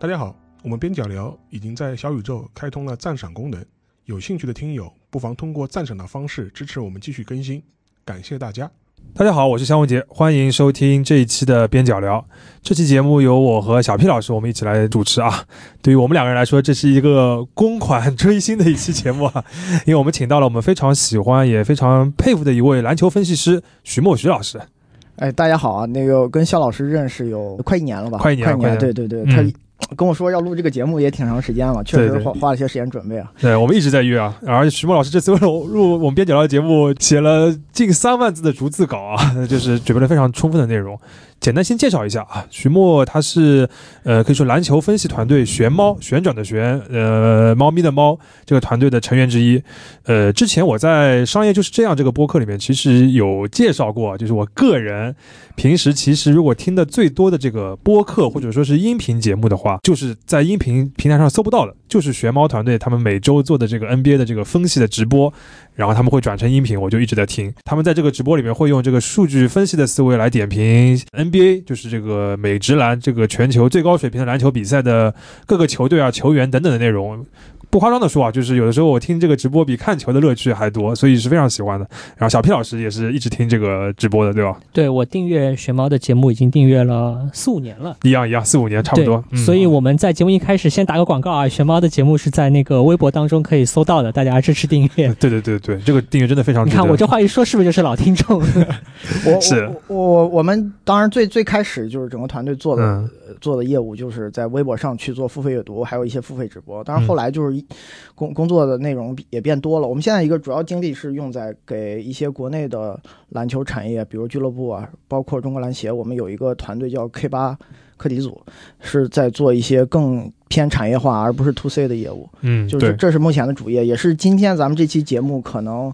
大家好，我们边角聊已经在小宇宙开通了赞赏功能，有兴趣的听友不妨通过赞赏的方式支持我们继续更新，感谢大家。大家好，我是香文杰，欢迎收听这一期的边角聊。这期节目由我和小 P 老师我们一起来主持啊。对于我们两个人来说，这是一个公款追星的一期节目啊，因为我们请到了我们非常喜欢也非常佩服的一位篮球分析师徐墨徐老师。哎，大家好啊！那个跟肖老师认识有快一年了吧？快一年，快一年。对对对，他跟我说要录这个节目也挺长时间了，确实花花了些时间准备啊。对，我们一直在约啊。而且徐墨老师这次为了录我们边角聊的节目，写了近三万字的逐字稿啊，就是准备了非常充分的内容。简单先介绍一下啊，徐墨他是呃可以说篮球分析团队旋猫旋转的旋呃猫咪的猫这个团队的成员之一。呃，之前我在商业就是这样这个播客里面其实有介绍过，就是我个人平时其实如果听的最多的这个播客或者说是音频节目的话，就是在音频平台上搜不到的，就是学猫团队他们每周做的这个 NBA 的这个分析的直播。然后他们会转成音频，我就一直在听。他们在这个直播里面会用这个数据分析的思维来点评 NBA，就是这个美职篮这个全球最高水平的篮球比赛的各个球队啊、球员等等的内容。不夸张的说啊，就是有的时候我听这个直播比看球的乐趣还多，所以是非常喜欢的。然后小 P 老师也是一直听这个直播的，对吧？对，我订阅玄猫的节目已经订阅了四五年了，一样一样，四五年差不多。所以我们在节目一开始先打个广告啊，玄猫的节目是在那个微博当中可以搜到的，大家支持订阅。对对对对，这个订阅真的非常。你看我这话一说，是不是就是老听众？我是我我们当然最最开始就是整个团队做的做的业务，就是在微博上去做付费阅读，还有一些付费直播。当然后来就是公。工作的内容也变多了。我们现在一个主要精力是用在给一些国内的篮球产业，比如俱乐部啊，包括中国篮协。我们有一个团队叫 K 八课题组，是在做一些更偏产业化而不是 To C 的业务。嗯，就是这是目前的主业，也是今天咱们这期节目可能。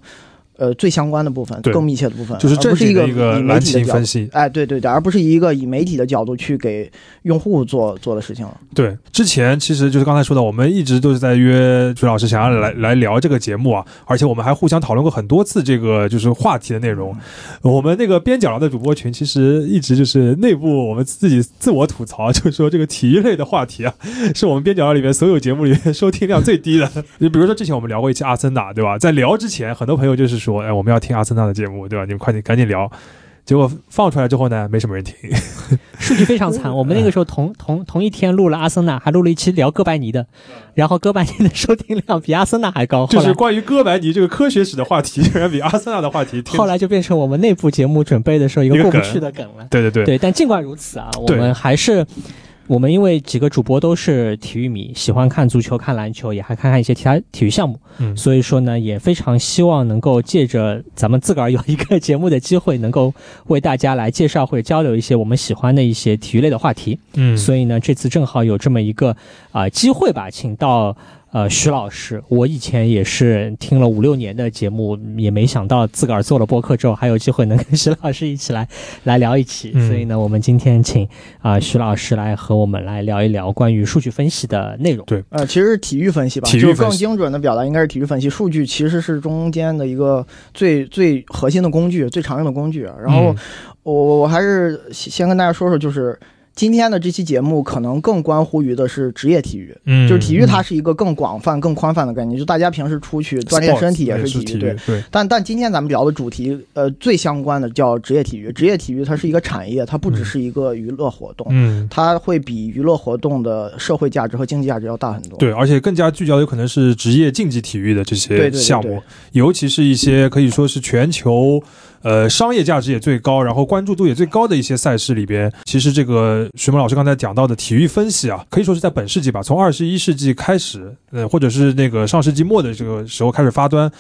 呃，最相关的部分，更密切的部分，就是这是一个以媒体的分析，哎，对对对，而不是一个以媒体的角度去给用户做做的事情了。对，之前其实就是刚才说的，我们一直都是在约朱老师，想要来来聊这个节目啊，而且我们还互相讨论过很多次这个就是话题的内容。我们那个边角的主播群，其实一直就是内部我们自己自我吐槽，就是说这个体育类的话题啊，是我们边角里面所有节目里面收听量最低的。你比如说之前我们聊过一期阿森纳，对吧？在聊之前，很多朋友就是。说哎，我们要听阿森纳的节目，对吧？你们快点赶紧聊。结果放出来之后呢，没什么人听，数据非常惨。我们那个时候同同同一天录了阿森纳，还录了一期聊哥白尼的，然后哥白尼的收听量比阿森纳还高。就是关于哥白尼这个科学史的话题，竟然比阿森纳的话题。后来就变成我们内部节目准备的时候一个过不去的梗了。对对对对，但尽管如此啊，我们还是。我们因为几个主播都是体育迷，喜欢看足球、看篮球，也还看看一些其他体育项目，嗯，所以说呢，也非常希望能够借着咱们自个儿有一个节目的机会，能够为大家来介绍或者交流一些我们喜欢的一些体育类的话题，嗯，所以呢，这次正好有这么一个啊机会吧，请到。呃，徐老师，我以前也是听了五六年的节目，也没想到自个儿做了播客之后，还有机会能跟徐老师一起来来聊一起。所以呢，我们今天请啊徐老师来和我们来聊一聊关于数据分析的内容。对，呃，其实是体育分析吧，就更精准的表达应该是体育分析。数据其实是中间的一个最最核心的工具，最常用的工具。然后我我还是先跟大家说说，就是。今天的这期节目可能更关乎于的是职业体育，嗯，就是体育它是一个更广泛、更宽泛的概念，就大家平时出去锻炼身体也是体育，对对。但但今天咱们聊的主题，呃，最相关的叫职业体育。职业体育它是一个产业，它不只是一个娱乐活动，嗯，它会比娱乐活动的社会价值和经济价值要大很多。对，而且更加聚焦有可能是职业竞技体育的这些项目，尤其是一些可以说是全球。呃，商业价值也最高，然后关注度也最高的一些赛事里边，其实这个徐萌老师刚才讲到的体育分析啊，可以说是在本世纪吧，从二十一世纪开始，呃，或者是那个上世纪末的这个时候开始发端，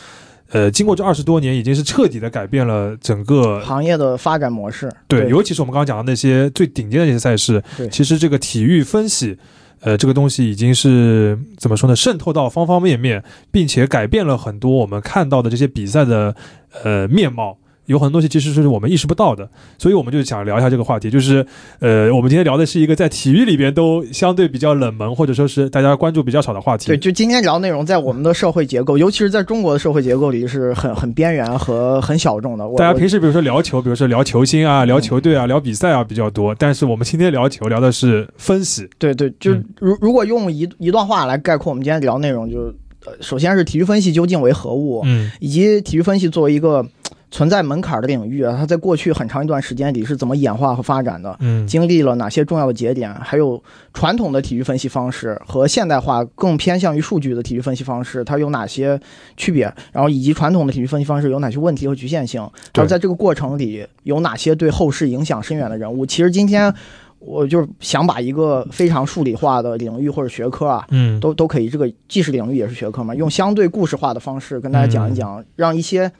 呃，经过这二十多年，已经是彻底的改变了整个行业的发展模式。对，尤其是我们刚刚讲的那些最顶尖的那些赛事，其实这个体育分析，呃，这个东西已经是怎么说呢？渗透到方方面面，并且改变了很多我们看到的这些比赛的呃面貌。有很多东西其实是我们意识不到的，所以我们就想聊一下这个话题，就是呃，我们今天聊的是一个在体育里边都相对比较冷门或者说是大家关注比较少的话题。对，就今天聊内容，在我们的社会结构，尤其是在中国的社会结构里，是很很边缘和很小众的。大家平时比如说聊球，比如说聊球星啊、聊球队啊、聊比赛啊比较多，但是我们今天聊球聊的是分析。对对，就如如果用一一段话来概括我们今天聊内容，就呃，首先是体育分析究竟为何物，嗯，以及体育分析作为一个。存在门槛的领域啊，它在过去很长一段时间里是怎么演化和发展的？嗯，经历了哪些重要的节点？还有传统的体育分析方式和现代化更偏向于数据的体育分析方式，它有哪些区别？然后以及传统的体育分析方式有哪些问题和局限性？还有在这个过程里有哪些对后世影响深远的人物？其实今天我就是想把一个非常数理化的领域或者学科啊，嗯，都都可以，这个既是领域也是学科嘛，用相对故事化的方式跟大家讲一讲，让一些。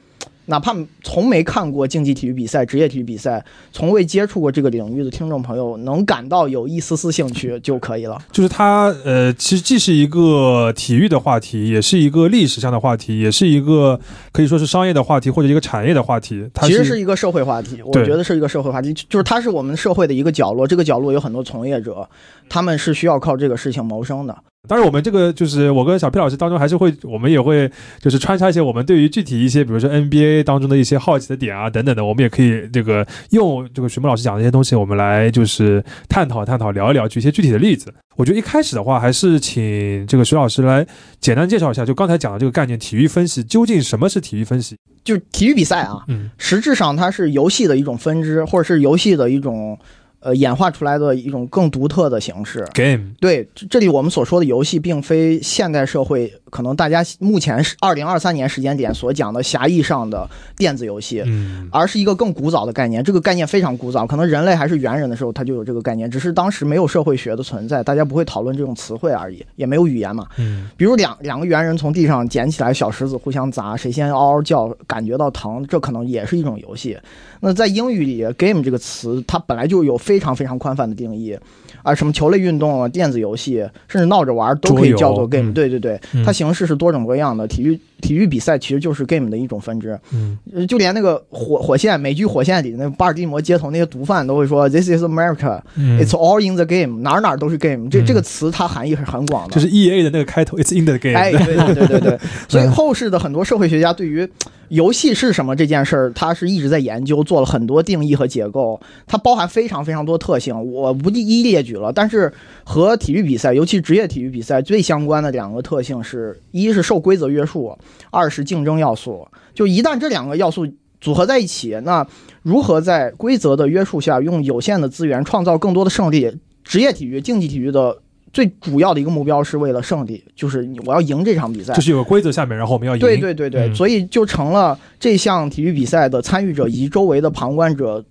哪怕从没看过竞技体育比赛、职业体育比赛，从未接触过这个领域的听众朋友，能感到有一丝丝兴趣就可以了。就是它，呃，其实既是一个体育的话题，也是一个历史上的话题，也是一个可以说是商业的话题或者一个产业的话题。它其实是一个社会话题，我觉得是一个社会话题，就是它是我们社会的一个角落。这个角落有很多从业者，他们是需要靠这个事情谋生的。当然，我们这个就是我跟小 P 老师当中还是会，我们也会就是穿插一些我们对于具体一些，比如说 NBA 当中的一些好奇的点啊等等的，我们也可以这个用这个徐梦老师讲的一些东西，我们来就是探讨探讨，聊一聊，举一些具体的例子。我觉得一开始的话，还是请这个徐老师来简单介绍一下，就刚才讲的这个概念，体育分析究竟什么是体育分析？就体育比赛啊，嗯，实质上它是游戏的一种分支，或者是游戏的一种。呃，演化出来的一种更独特的形式，game。对，这里我们所说的游戏，并非现代社会可能大家目前是二零二三年时间点所讲的狭义上的电子游戏，嗯，而是一个更古早的概念。这个概念非常古早，可能人类还是猿人的时候，它就有这个概念，只是当时没有社会学的存在，大家不会讨论这种词汇而已，也没有语言嘛。嗯，比如两两个猿人从地上捡起来小石子互相砸，谁先嗷嗷叫，感觉到疼，这可能也是一种游戏。那在英语里，game 这个词它本来就有非常非常宽泛的定义，啊，什么球类运动啊、电子游戏，甚至闹着玩都可以叫做 game。对对对，它形式是多种多样的。体育体育比赛其实就是 game 的一种分支。嗯，就连那个火火线美剧《火线》里那巴尔的摩街头那些毒贩都会说：“This is America，it's all in the game，哪哪都是 game。”这这个词它含义是很广的。就是 E A 的那个开头，it's in the game。哎，对对对对对。所以后世的很多社会学家对于游戏是什么这件事儿，他是一直在研究，做了很多定义和结构，它包含非常非常多特性，我不一一列举了。但是和体育比赛，尤其职业体育比赛最相关的两个特性是：一是受规则约束，二是竞争要素。就一旦这两个要素组合在一起，那如何在规则的约束下，用有限的资源创造更多的胜利？职业体育、竞技体育的。最主要的一个目标是为了胜利，就是我要赢这场比赛，就是有个规则下面，然后我们要赢。对对对对，所以就成了这项体育比赛的参与者以及周围的旁观者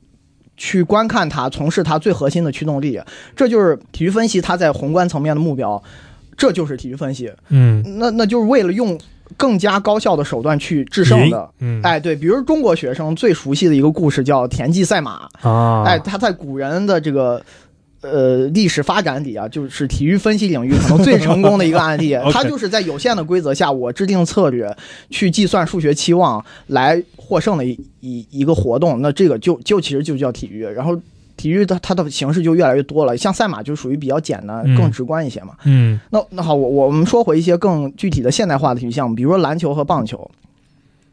去观看它，从事它最核心的驱动力。这就是体育分析它在宏观层面的目标，这就是体育分析。嗯，那那就是为了用更加高效的手段去制胜的。嗯，哎，对，比如中国学生最熟悉的一个故事叫田忌赛马啊，哎，他在古人的这个。呃，历史发展里啊，就是体育分析领域可能最成功的一个案例。它就是在有限的规则下，我制定策略，去计算数学期望来获胜的一一一个活动。那这个就就其实就叫体育。然后体育它它的形式就越来越多了，像赛马就属于比较简单、更直观一些嘛。嗯。那那好，我我们说回一些更具体的现代化的体育项目，比如说篮球和棒球。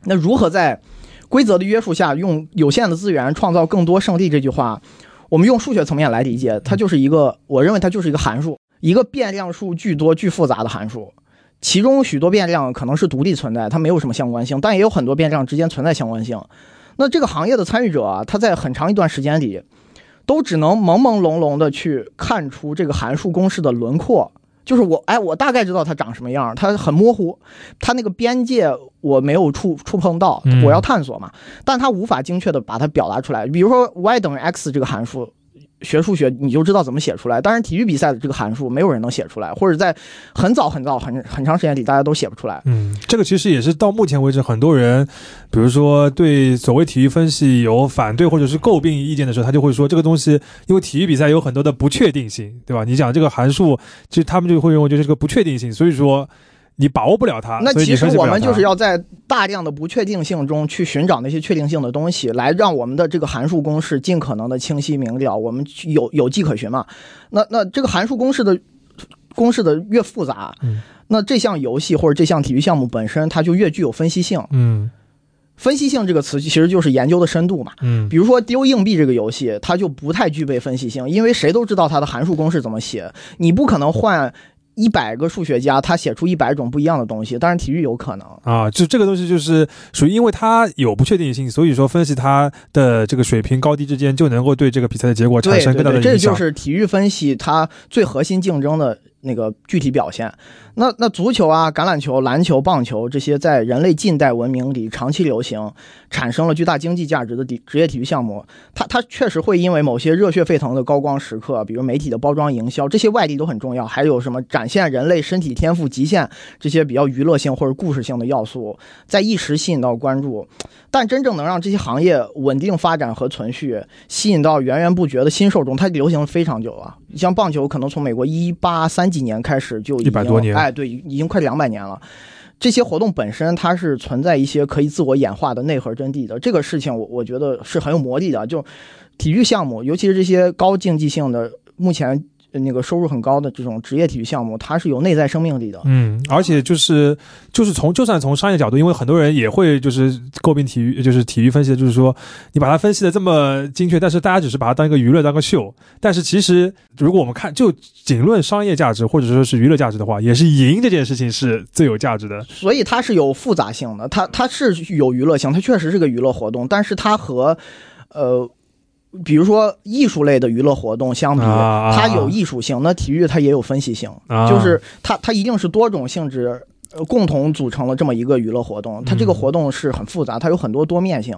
那如何在规则的约束下，用有限的资源创造更多胜利？这句话。我们用数学层面来理解，它就是一个，我认为它就是一个函数，一个变量数巨多、巨复杂的函数。其中许多变量可能是独立存在，它没有什么相关性，但也有很多变量之间存在相关性。那这个行业的参与者啊，他在很长一段时间里，都只能朦朦胧胧的去看出这个函数公式的轮廓。就是我，哎，我大概知道它长什么样，它很模糊，它那个边界我没有触触碰到，我要探索嘛，但它无法精确的把它表达出来。比如说 y 等于 x 这个函数。学数学你就知道怎么写出来，但是体育比赛的这个函数没有人能写出来，或者在很早很早很很长时间里大家都写不出来。嗯，这个其实也是到目前为止很多人，比如说对所谓体育分析有反对或者是诟病意见的时候，他就会说这个东西因为体育比赛有很多的不确定性，对吧？你讲这个函数，其实他们就会认为就是个不确定性，所以说。你把握不了它。那其实我们就是要在大量的不确定性中去寻找那些确定性的东西，来让我们的这个函数公式尽可能的清晰明了，我们有有迹可循嘛。那那这个函数公式的公式的越复杂，嗯那这项游戏或者这项体育项目本身它就越具有分析性。嗯分析性这个词其实就是研究的深度嘛。嗯比如说丢硬币这个游戏，它就不太具备分析性，因为谁都知道它的函数公式怎么写，你不可能换一百个数学家，他写出一百种不一样的东西。当然，体育有可能。啊，就这个东西就是属于，因为它有不确定性，所以说分析它的这个水平高低之间，就能够对这个比赛的结果产对对对，生更大的影响。这就是体育分析它最核心竞争的那个具体表现。那那足球啊、橄榄球、篮球、棒球这些在人类近代文明里长期流行、产生了巨大经济价值的体职业体育项目，它它确实会因为某些热血沸腾的高光时刻，比如媒体的包装营销，这些外力都很重要。还有什么展现人类身体天赋极限这些比较娱乐性或者故事性的要素，在一时吸引到关注。但真正能让这些行业稳定发展和存续，吸引到源源不绝的新受众，它流行非常久了。你像棒球，可能从美国一八三几年开始就已经100多年哎，对，已经快两百年了。这些活动本身它是存在一些可以自我演化的内核真谛的，这个事情我我觉得是很有魔力的。就体育项目，尤其是这些高竞技性的，目前呃那个收入很高的这种职业体育项目，它是有内在生命力的。嗯，而且就是就是从就算从商业角度，因为很多人也会就是诟病体育，就是体育分析的，就是说你把它分析的这么精确，但是大家只是把它当一个娱乐当个秀。但是其实如果我们看就仅论商业价值或者说是娱乐价值的话，也是赢这件事情是最有价值的。所以它是有复杂性的，它它是有娱乐性，它确实是个娱乐活动，但是它和，呃，比如说艺术类的娱乐活动相比，啊它有艺术性，那体育它也有分析性，啊就是它它一定是多种性质。呃，共同组成了这么一个娱乐活动，它这个嗯活动是很复杂，它有很多多面性。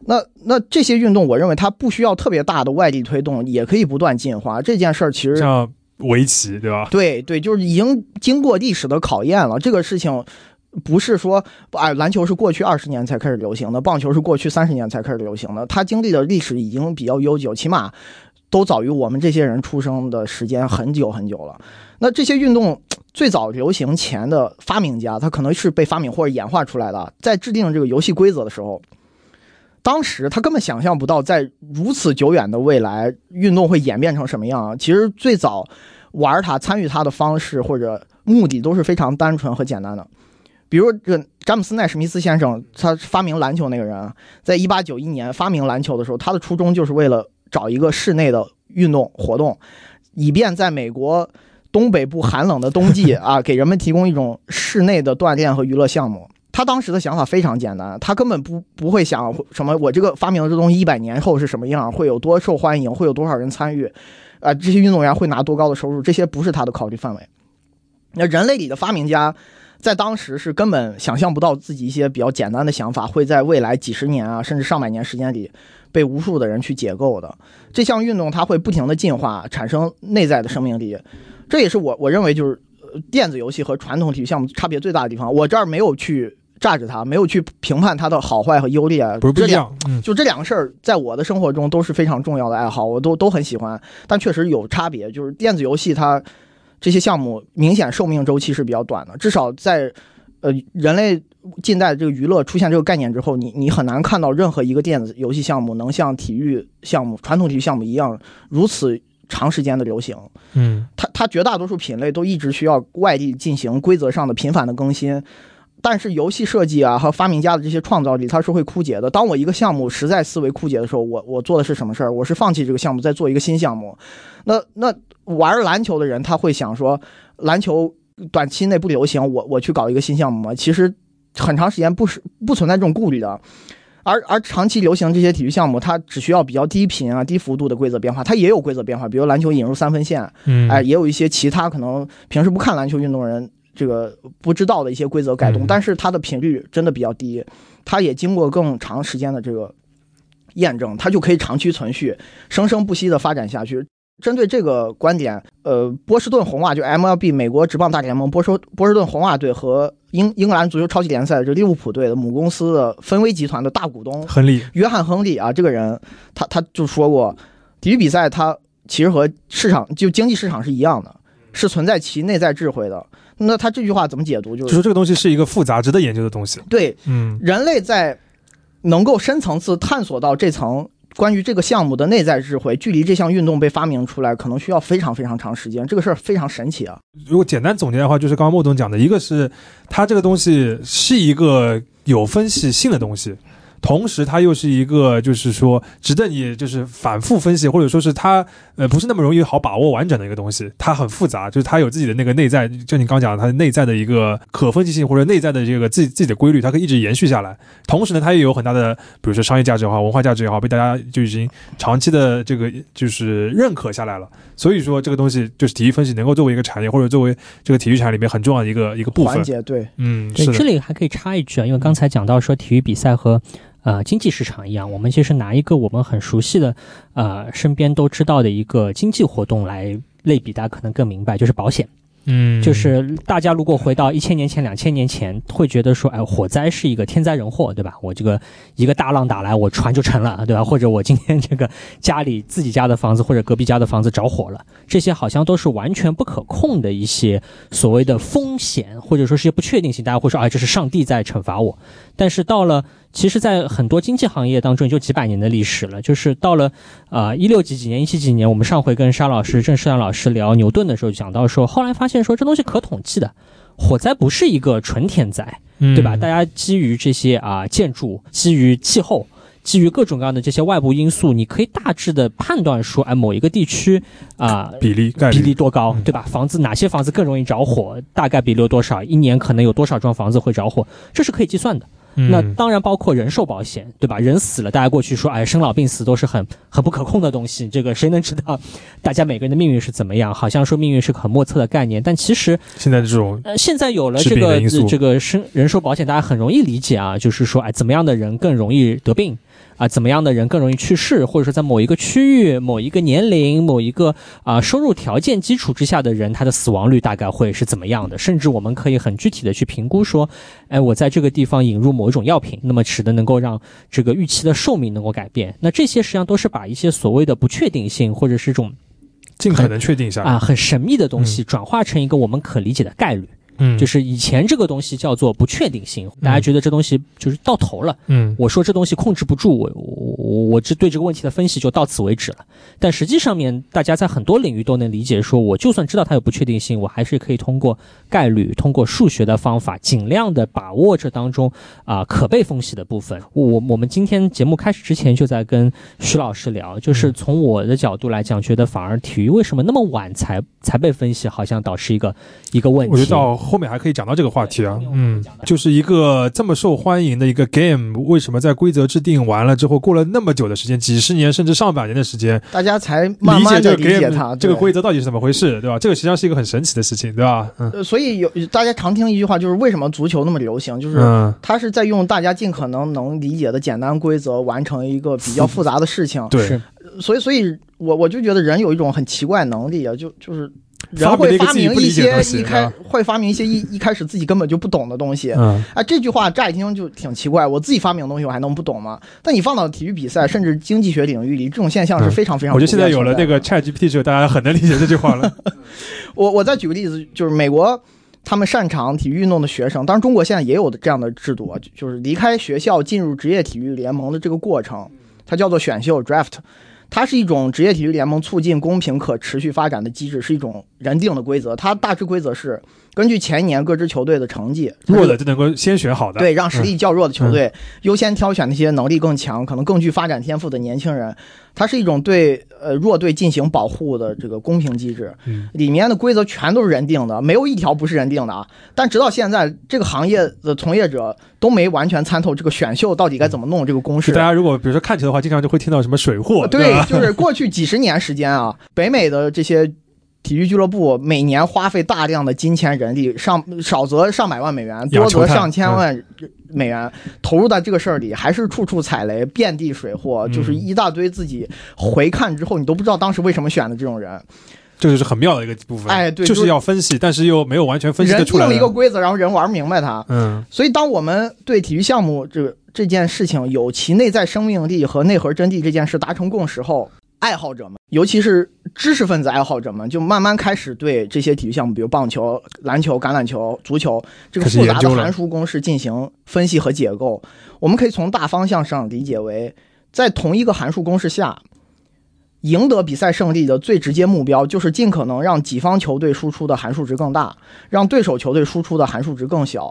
那那这些运动，我认为它不需要特别大的外力推动，也可以不断进化。这件事儿其实像围棋，对吧？对对，就是已经经过历史的考验了。这个事情不是说，哎，篮球是过去二十年才开始流行的，棒球是过去三十年才开始流行的，它经历的历史已经比较悠久，起码都早于我们这些人出生的时间很久很久了。那这些运动最早流行前的发明家，他可能是被发明或者演化出来的，在制定这个游戏规则的时候。当时他根本想象不到，在如此久远的未来，运动会演变成什么样。其实最早玩它、参与它的方式或者目的都是非常单纯和简单的。比如这个詹姆斯奈史密斯先生，他发明篮球那个人啊，在一八九一年发明篮球的时候，他的初衷就是为了找一个室内的运动活动，以便在美国东北部寒冷的冬季啊，给人们提供一种室内的锻炼和娱乐项目。他当时的想法非常简单，他根本不不会想什么我这个发明的这东西一百年后是什么样，会有多受欢迎，会有多少人参与，啊，这些运动员会拿多高的收入，这些不是他的考虑范围。那人类里的发明家，在当时是根本想象不到自己一些比较简单的想法会在未来几十年啊，甚至上百年时间里被无数的人去解构的。这项运动它会不停的进化，产生内在的生命力，这也是我我认为就是呃电子游戏和传统体育项目差别最大的地方。我这儿没有去榨着它，没有去评判它的好坏和优劣，不是不这样，嗯，就这两个事儿，在我的生活中都是非常重要的爱好，我都都很喜欢，但确实有差别。就是电子游戏它这些项目明显寿命周期是比较短的，至少在呃人类近代这个娱乐出现这个概念之后，你你很难看到任何一个电子游戏项目能像体育项目、传统体育项目一样如此长时间的流行。嗯它它绝大多数品类都一直需要外地进行规则上的频繁的更新，但是游戏设计啊和发明家的这些创造力，它是会枯竭的。当我一个项目实在思维枯竭的时候，我我做的是什么事儿？我是放弃这个项目，再做一个新项目。那那玩篮球的人他会想说，篮球短期内不流行，我我去搞一个新项目吗？其实很长时间不是不存在这种顾虑的。而而长期流行这些体育项目，它只需要比较低频啊、低幅度的规则变化，它也有规则变化，比如篮球引入三分线，嗯，哎，也有一些其他可能平时不看篮球运动人这个不知道的一些规则改动，嗯但是它的频率真的比较低，它也经过更长时间的这个验证，它就可以长期存续、生生不息的发展下去。针对这个观点，呃，波士顿红袜就 MLB 美国职棒大联盟波士波士顿红袜队和英英格兰足球超级联赛的这利物浦队的母公司的芬威集团的大股东亨利，约翰·亨利啊，这个人他他就说过，体育比赛它其实和市场就经济市场是一样的，是存在其内在智慧的。那他这句话怎么解读？就就是说这个东西是一个复杂、值得研究的东西。对嗯人类在能够深层次探索到这层关于这个项目的内在智慧，距离这项运动被发明出来，可能需要非常非常长时间。这个事儿非常神奇啊！如果简单总结的话，就是刚刚莫总讲的，一个是它这个东西是一个有分析性的东西，同时它又是一个就是说值得你就是反复分析，或者说是它呃不是那么容易好把握完整的一个东西，它很复杂，就是它有自己的那个内在，就你刚讲的它内在的一个可分析性或者内在的这个自己自己的规律，它可以一直延续下来。同时呢，它也有很大的，比如说商业价值也好，文化价值也好，被大家就已经长期的这个就是认可下来了。所以说这个东西就是体育分析能够作为一个产业或者作为这个体育产业里面很重要的一个一个部分。环节对，嗯，这里还可以插一句啊，因为刚才讲到说体育比赛和呃经济市场一样，我们其实拿一个我们很熟悉的呃身边都知道的一个经济活动来类比，大家可能更明白，就是保险。嗯，就是大家如果回到一千年前、两千年前，会觉得说，哎，火灾是一个天灾人祸，对吧？我这个一个大浪打来，我船就沉了，对吧？或者我今天这个家里自己家的房子或者隔壁家的房子着火了，这些好像都是完全不可控的一些所谓的风险，或者说是些不确定性。大家会说，哎，这是上帝在惩罚我。但是到了，其实，在很多经济行业当中，也就几百年的历史了。就是到了啊一六几几年、一七几年，我们上回跟沙老师、郑世亮老师聊牛顿的时候，讲到说，后来发现说这东西可统计的，火灾不是一个纯天灾，嗯对吧？大家基于这些啊建筑，基于气候。基于各种各样的这些外部因素，你可以大致的判断说，哎，某一个地区啊、比例概率比例多高嗯，对吧？房子哪些房子更容易着火，大概比例有多少？一年可能有多少幢房子会着火，这是可以计算的。那嗯当然包括人寿保险，对吧？人死了，大家过去说，哎，生老病死都是很很不可控的东西，这个谁能知道大家每个人的命运是怎么样？好像说命运是个很莫测的概念，但其实现在这种呃，现在有了这个这个生人寿保险，大家很容易理解啊，就是说，哎，怎么样的人更容易得病啊？怎么样的人更容易去世？或者说，在某一个区域、某一个年龄、某一个啊、收入条件基础之下的人，他的死亡率大概会是怎么样的？甚至我们可以很具体的去评估说，哎，我在这个地方引入某一种药品，那么使得能够让这个预期的寿命能够改变。那这些实际上都是把一些所谓的不确定性或者是一种尽可能确定一下啊很神秘的东西，转化成一个我们可理解的概率。嗯，就是以前这个东西叫做不确定性，大家觉得这东西就是到头了。嗯我说这东西控制不住，我我我我这对这个问题的分析就到此为止了。但实际上面，大家在很多领域都能理解说，我就算知道它有不确定性，我还是可以通过概率、通过数学的方法，尽量的把握这当中啊、可被分析的部分。我我们今天节目开始之前就在跟徐老师聊，就是从我的角度来讲，觉得反而体育为什么那么晚才才被分析，好像导致一个一个问题。我觉得到后面还可以讲到这个话题啊，嗯，就是一个这么受欢迎的一个 game，为什么在规则制定完了之后，过了那么久的时间，几十年甚至上百年的时间，大家才慢慢的理解它这个规则到底是怎么回事，对吧？这个实际上是一个很神奇的事情，对吧？嗯呃，所以有大家常听一句话，就是为什么足球那么流行，就是嗯，它是在用大家尽可能能理解的简单规则完成一个比较复杂的事情。对，所以，所以我我就觉得人有一种很奇怪的能力啊，就就是人发明了会发明一些一开啊会发明一些一一开始自己根本就不懂的东西。嗯，啊，这句话乍一听就挺奇怪，我自己发明的东西我还能不懂吗？但你放到体育比赛甚至经济学领域里，这种现象是嗯非常非常、我觉得现在有了这个。Chat GPT 之后，大家很能理解这句话了。我我再举个例子，就是美国。他们擅长体育运动的学生，当然中国现在也有这样的制度啊，就就是离开学校进入职业体育联盟的这个过程，它叫做选秀 draft，它是一种职业体育联盟促进公平可持续发展的机制，是一种人定的规则。它大致规则是根据前一年各支球队的成绩，弱的就能够先选好的，对，让实力较弱的球队优先挑选那些能力更强、可能更具发展天赋的年轻人。它是一种对呃弱队进行保护的这个公平机制。嗯里面的规则全都是人定的，没有一条不是人定的啊。但直到现在，这个行业的从业者都没完全参透这个选秀到底该怎么弄这个公式是大。家如果比如说看球的话，经常就会听到什么水货，对，？就是过去几十年时间啊，北美的这些体育俱乐部每年花费大量的金钱人力，上少则上百万美元，多则上千万美元投入在这个事儿里，还是处处踩雷，遍地水货，嗯就是一大堆自己回看之后你都不知道当时为什么选的这种人。这就是很妙的一个部分。就哎对就是是要分析，但是又没有完全分析人出来的定了一个规则，然后人玩明白它。嗯所以，当我们对体育项目这个这件事情有其内在生命力和内核真谛这件事达成共识后，爱好者们，尤其是知识分子爱好者们就慢慢开始对这些体育项目，比如棒球、篮球、橄榄球、足球这个复杂的函数公式进行分析和解构。我们可以从大方向上理解为，在同一个函数公式下，赢得比赛胜利的最直接目标就是尽可能让己方球队输出的函数值更大，让对手球队输出的函数值更小。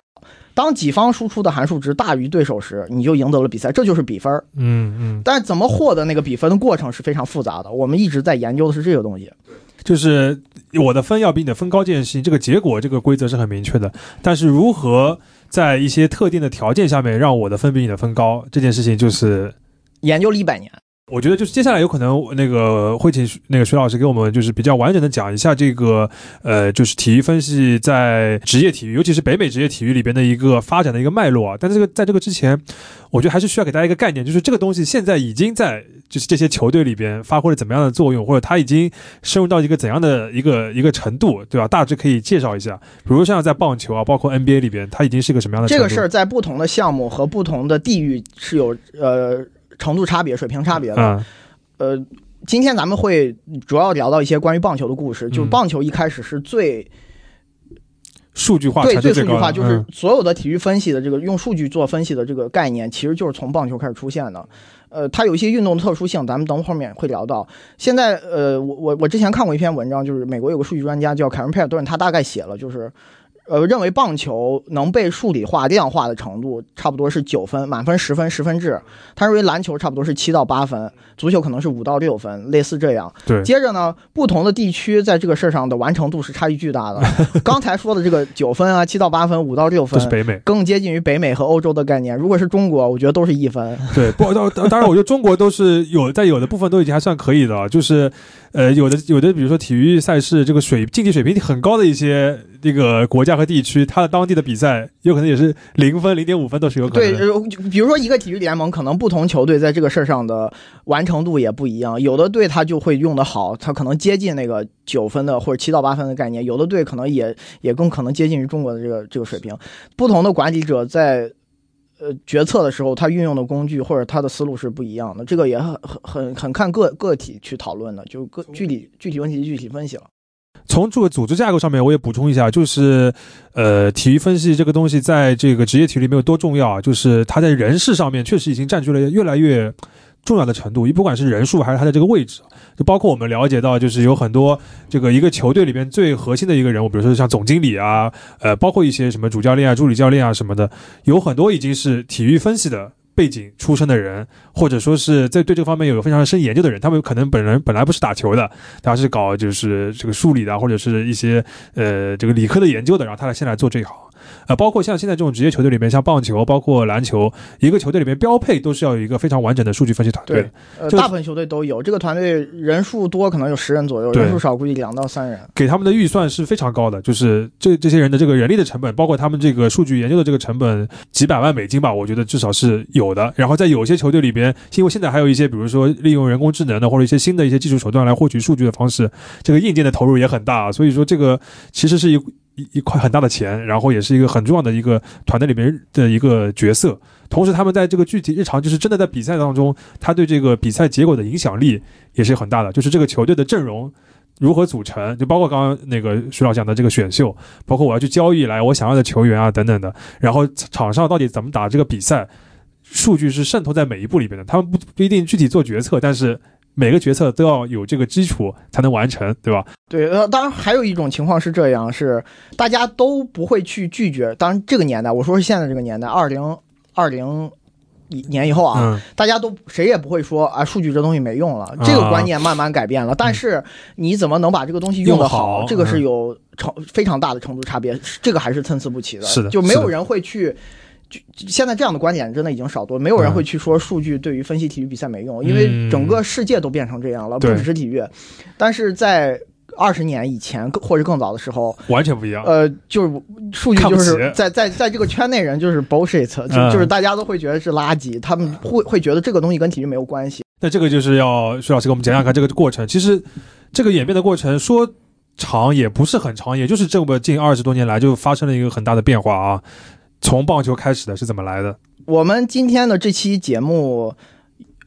当己方输出的函数值大于对手时，你就赢得了比赛，这就是比分嗯嗯。但怎么获得那个比分的过程是非常复杂的，我们一直在研究的是这个东西。就是我的分要比你的分高这件事情，这个结果这个规则是很明确的。但是如何在一些特定的条件下面让我的分比你的分高，这件事情就是研究了一百年。我觉得就是接下来有可能那个会请那个徐老师给我们就是比较完整的讲一下这个呃就是体育分析在职业体育，尤其是北美职业体育里边的一个发展的一个脉络啊。但这个在这个之前，我觉得还是需要给大家一个概念，就是这个东西现在已经在就是这些球队里边发挥了怎么样的作用，或者它已经深入到一个怎样的一个一个程度，对吧？大致可以介绍一下，比如像在棒球啊，包括 NBA 里边，它已经是一个什么样的？这个事儿在不同的项目和不同的地域是有呃。程度差别、水平差别的，呃，今天咱们会主要聊到一些关于棒球的故事。就是棒球一开始是最数据化，对最数据化，就是所有的体育分析的这个用数据做分析的这个概念，其实就是从棒球开始出现的。呃，它有一些运动的特殊性，咱们等后面会聊到。现在，呃，我我我之前看过一篇文章，就是美国有个数据专家叫凯文·佩尔顿，他大概写了就是。呃，认为棒球能被数理化、量化的程度差不多是九分，满分十分，十分制。他认为篮球差不多是七到八分，足球可能是五到六分，类似这样。对。接着呢，不同的地区在这个事儿上的完成度是差距巨大的。刚才说的这个九分啊，七到八分，五到六分，是北美，更接近于北美和欧洲的概念。如果是中国，我觉得都是一分。对，不，当当然，我觉得中国都是有在有的部分都已经还算可以的，就是。呃，有的有的，比如说体育赛事，这个水竞技水平很高的一些这个国家和地区，它的当地的比赛有可能也是零分、零点五分都是有可能。对，比如说一个体育联盟，可能不同球队在这个事儿上的完成度也不一样。有的队他就会用的好，他可能接近那个九分的或者七到八分的概念；有的队可能也也更可能接近于中国的这个这个水平。不同的管理者在。呃，决策的时候，他运用的工具或者他的思路是不一样的，这个也很很很很看个个体去讨论的，就个具体具体问题具体分析了。从这个组织架构上面，我也补充一下，就是呃，体育分析这个东西在这个职业体育里面有多重要啊？就是它在人事上面确实已经占据了越来越重要的程度，你不管是人数还是它的这个位置。就包括我们了解到，就是有很多这个一个球队里边最核心的一个人物，比如说像总经理啊，呃，包括一些什么主教练啊、助理教练啊什么的，有很多已经是体育分析的背景出身的人，或者说是在对这方面有非常深研究的人，他们可能本人本来不是打球的，他是搞就是这个数理的，或者是一些呃这个理科的研究的，然后他来先来做这一行。呃，包括像现在这种职业球队里面，像棒球，包括篮球，一个球队里面标配都是要有一个非常完整的数据分析团队。对，呃，大部分球队都有这个团队，人数多可能有十人左右，人数少估计两到三人。给他们的预算是非常高的，就是这这些人的这个人力的成本，包括他们这个数据研究的这个成本，几百万美金吧，我觉得至少是有的。然后在有些球队里边，因为现在还有一些，比如说利用人工智能的或者一些新的一些技术手段来获取数据的方式，这个硬件的投入也很大，所以说这个其实是一。一块很大的钱，然后也是一个很重要的一个团队里面的一个角色。同时，他们在这个具体日常，就是真的在比赛当中，他对这个比赛结果的影响力也是很大的。就是这个球队的阵容如何组成，就包括刚刚那个徐老讲的这个选秀，包括我要去交易来我想要的球员啊等等的。然后场上到底怎么打这个比赛，数据是渗透在每一步里边的。他们不不一定具体做决策，但是。每个决策都要有这个基础才能完成，对吧？对，呃，当然还有一种情况是这样，是大家都不会去拒绝。当然这个年代，我说是现在这个年代，二零二零年以后啊，大家都谁也不会说啊，数据这东西没用了。这个观念慢慢改变了。但是你怎么能把这个东西用得好，这个是有成非常大的程度差别，这个还是参差不齐的。是的，就没有人会去。就现在这样的观点真的已经少多，没有人会去说数据对于分析体育比赛没用，因为整个世界都变成这样了，不只是体育。但是在二十年以前或者更早的时候，完全不一样。呃，就是数据就是在在在这个圈内人就是 bullshit，就就是大家都会觉得是垃圾，他们会会觉得这个东西跟体育没有关系。那这个就是要徐老师给我们讲讲看这个过程。其实这个演变的过程说长也不是很长，也就是这么近二十多年来就发生了一个很大的变化啊。从棒球开始的是怎么来的？我们今天的这期节目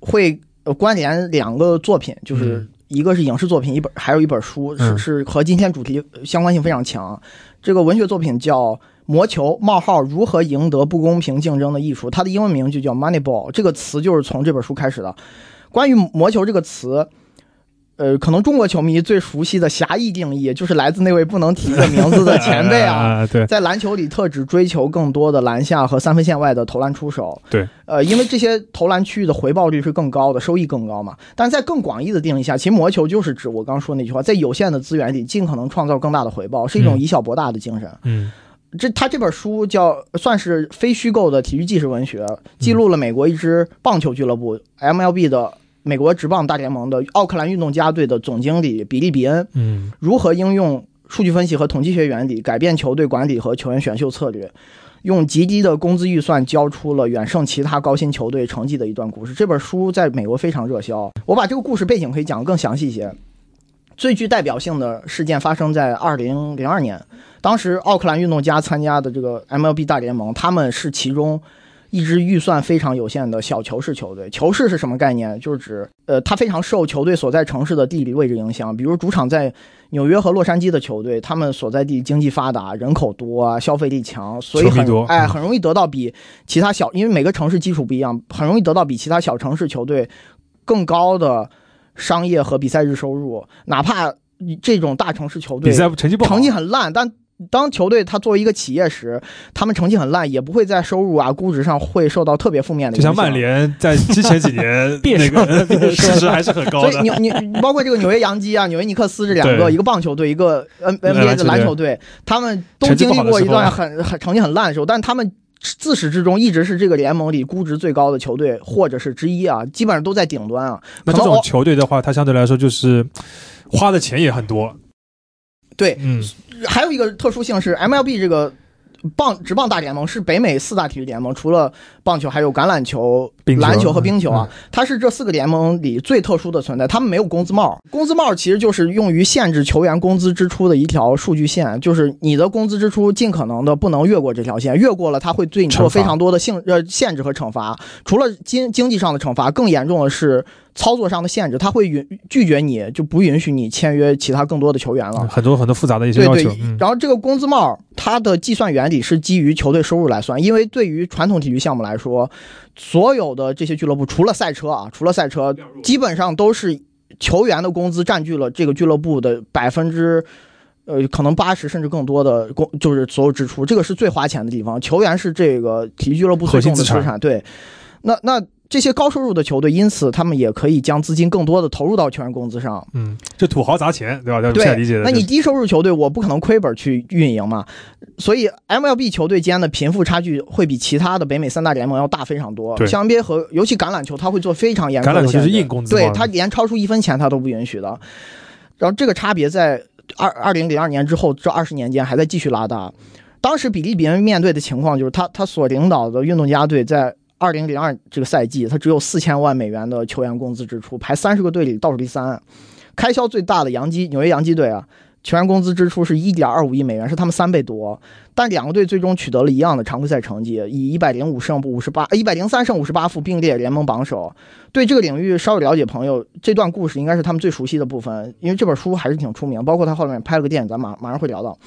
会关联两个作品，就是一个是影视作品，一本还有一本书是嗯是和今天主题相关性非常强。这个文学作品叫《魔球：冒号如何赢得不公平竞争的艺术》，它的英文名就叫 Moneyball。这个词就是从这本书开始的。关于“魔球”这个词，呃，可能中国球迷最熟悉的狭义定义就是来自那位不能提的名字的前辈啊。啊，对，在篮球里，特指追求更多的篮下和三分线外的投篮出手。对，呃，因为这些投篮区域的回报率是更高的，收益更高嘛。但是在更广义的定义下，其实魔球就是指我刚说那句话，在有限的资源里尽可能创造更大的回报，是一种嗯以小博大的精神。嗯这他这本书叫算是非虚构的体育纪实文学，记录了美国一支棒球俱乐部 MLB 的美国职棒大联盟的奥克兰运动家队的总经理比利·比恩嗯如何应用数据分析和统计学原理改变球队管理和球员选秀策略，用极低的工资预算交出了远胜其他高薪球队成绩的一段故事。这本书在美国非常热销。我把这个故事背景可以讲得更详细一些。最具代表性的事件发生在二零零二年，当时奥克兰运动家参加的这个 MLB 大联盟，他们是其中一支预算非常有限的小球市球队。球市是什么概念？就是指呃，它非常受球队所在城市的地理位置影响。比如主场在纽约和洛杉矶的球队，他们所在地经济发达，人口多啊，消费力强，所以很哎嗯很容易得到比其他小，因为每个城市基础不一样，很容易得到比其他小城市球队更高的商业和比赛日收入，哪怕这种大城市球队比赛成绩不好，成绩很烂，但当球队它作为一个企业时，他们成绩很烂，也不会在收入啊、估值上会受到特别负面的影响。就像曼联在之前几年 别个市 值还是很高所以的。纽纽包括这个纽约洋基啊、纽约尼克斯这两个，一个棒球队，一个 N NBA 的篮球队，他们都经历过一段很很成绩很烂的时候，但他们自始至终一直是这个联盟里估值最高的球队，或者是之一啊，基本上都在顶端啊。那这种球队的话，它相对来说就是花的钱也很多。对，嗯，还有一个特殊性是 MLB 这个棒职棒大联盟是北美四大体育联盟，除了棒球，还有橄榄球、篮球和冰球啊嗯，它是这四个联盟里最特殊的存在。他们没有工资帽，工资帽其实就是用于限制球员工资支出的一条数据线，就是你的工资支出尽可能的不能越过这条线，越过了它会对你做非常多的性呃限制和惩罚。除了经经济上的惩罚，更严重的是操作上的限制，它会允拒绝你，就不允许你签约其他更多的球员了。很多很多复杂的一些对对要求。，嗯然后这个工资帽它的计算原理是基于球队收入来算，因为对于传统体育项目来说，所有的这些俱乐部除了赛车啊，除了赛车，基本上都是球员的工资占据了这个俱乐部的百分之。呃，可能八十甚至更多的工就是所有支出，这个是最花钱的地方。球员是这个体育俱乐部最重的核心资产产。对，那那这些高收入的球队，因此他们也可以将资金更多的投入到球员工资上。嗯，这土豪砸钱，对吧？这对，理解的。那你低收入球队，我不可能亏本去运营嘛，所以 MLB 球队间的贫富差距会比其他的北美三大联盟要大非常多。对像 NBA 和尤其橄榄球，他会做非常严格橄榄球是硬工资对，他连超出一分钱他都不允许的。然后这个差别在二二零零二年之后这二十年间还在继续拉大。当时比利比恩面对的情况就是他他所领导的运动家队在二零零二这个赛季，他只有四千万美元的球员工资支出，排三十个队里倒数第三。开销最大的洋基纽约洋基队啊，球员工资支出是一点二五亿美元，是他们三倍多。但两个队最终取得了一样的常规赛成绩，以一百零五胜五十八、一百零三胜五十八负并列联盟榜首。对这个领域稍有了解朋友，这段故事应该是他们最熟悉的部分，因为这本书还是挺出名，包括他后面拍了个电影，咱马马上会聊到。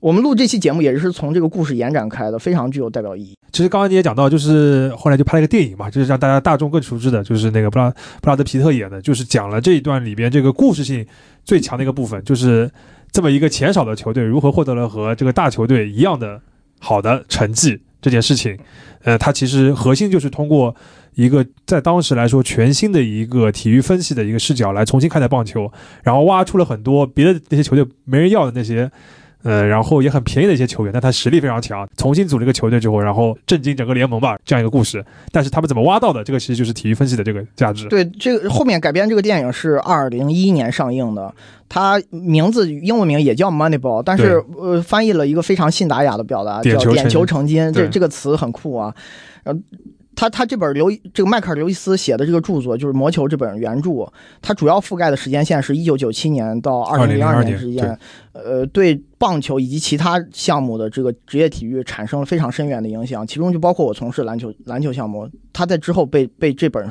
我们录这期节目也是从这个故事延展开的，非常具有代表意义。其实刚刚你也讲到，就是后来就拍了一个电影嘛，就是让大家大众更熟知的，就是那个布拉布拉德皮特演的，就是讲了这一段里边这个故事性最强的一个部分，就是这么一个钱少的球队如何获得了和这个大球队一样的好的成绩这件事情。呃，它其实核心就是通过一个在当时来说全新的一个体育分析的一个视角来重新看待棒球，然后挖出了很多别的那些球队没人要的那些。呃，然后也很便宜的一些球员，但他实力非常强，重新组了一个球队之后，然后震惊整个联盟吧，这样一个故事。但是他们怎么挖到的？这个其实就是体育分析的这个价值。对，这个后面改编这个电影是二零一一年上映的，它名字英文名也叫 Moneyball，但是呃翻译了一个非常信达雅的表达，叫点点球成金，这这个词很酷啊。呃，他他这本刘这个迈克尔刘易斯写的这个著作就是《魔球》这本原著，它主要覆盖的时间线是一九九七年到二零零二年之间，呃，对棒球以及其他项目的这个职业体育产生了非常深远的影响，其中就包括我从事篮球篮球项目，他在之后被被这本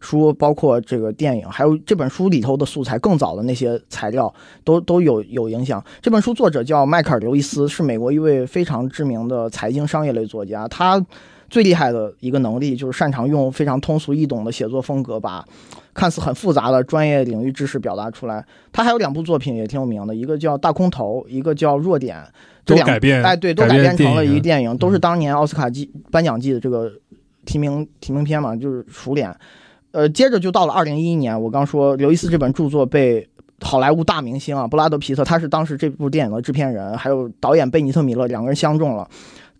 书，包括这个电影，还有这本书里头的素材更早的那些材料都都有有影响。这本书作者叫迈克尔刘易斯，是美国一位非常知名的财经商业类作家，他。最厉害的一个能力就是擅长用非常通俗易懂的写作风格，把看似很复杂的专业领域知识表达出来。他还有两部作品也挺有名的，一个叫《大空头》，一个叫《弱点》。都改编哎，对，都改编成了一个电影，都是当年奥斯卡季颁奖季的这个提名提名片嘛，就是熟脸。呃，接着就到了二零一一年，我刚说刘易斯这本著作被好莱坞大明星啊布拉德皮特，他是当时这部电影的制片人，还有导演贝尼特米勒两个人相中了。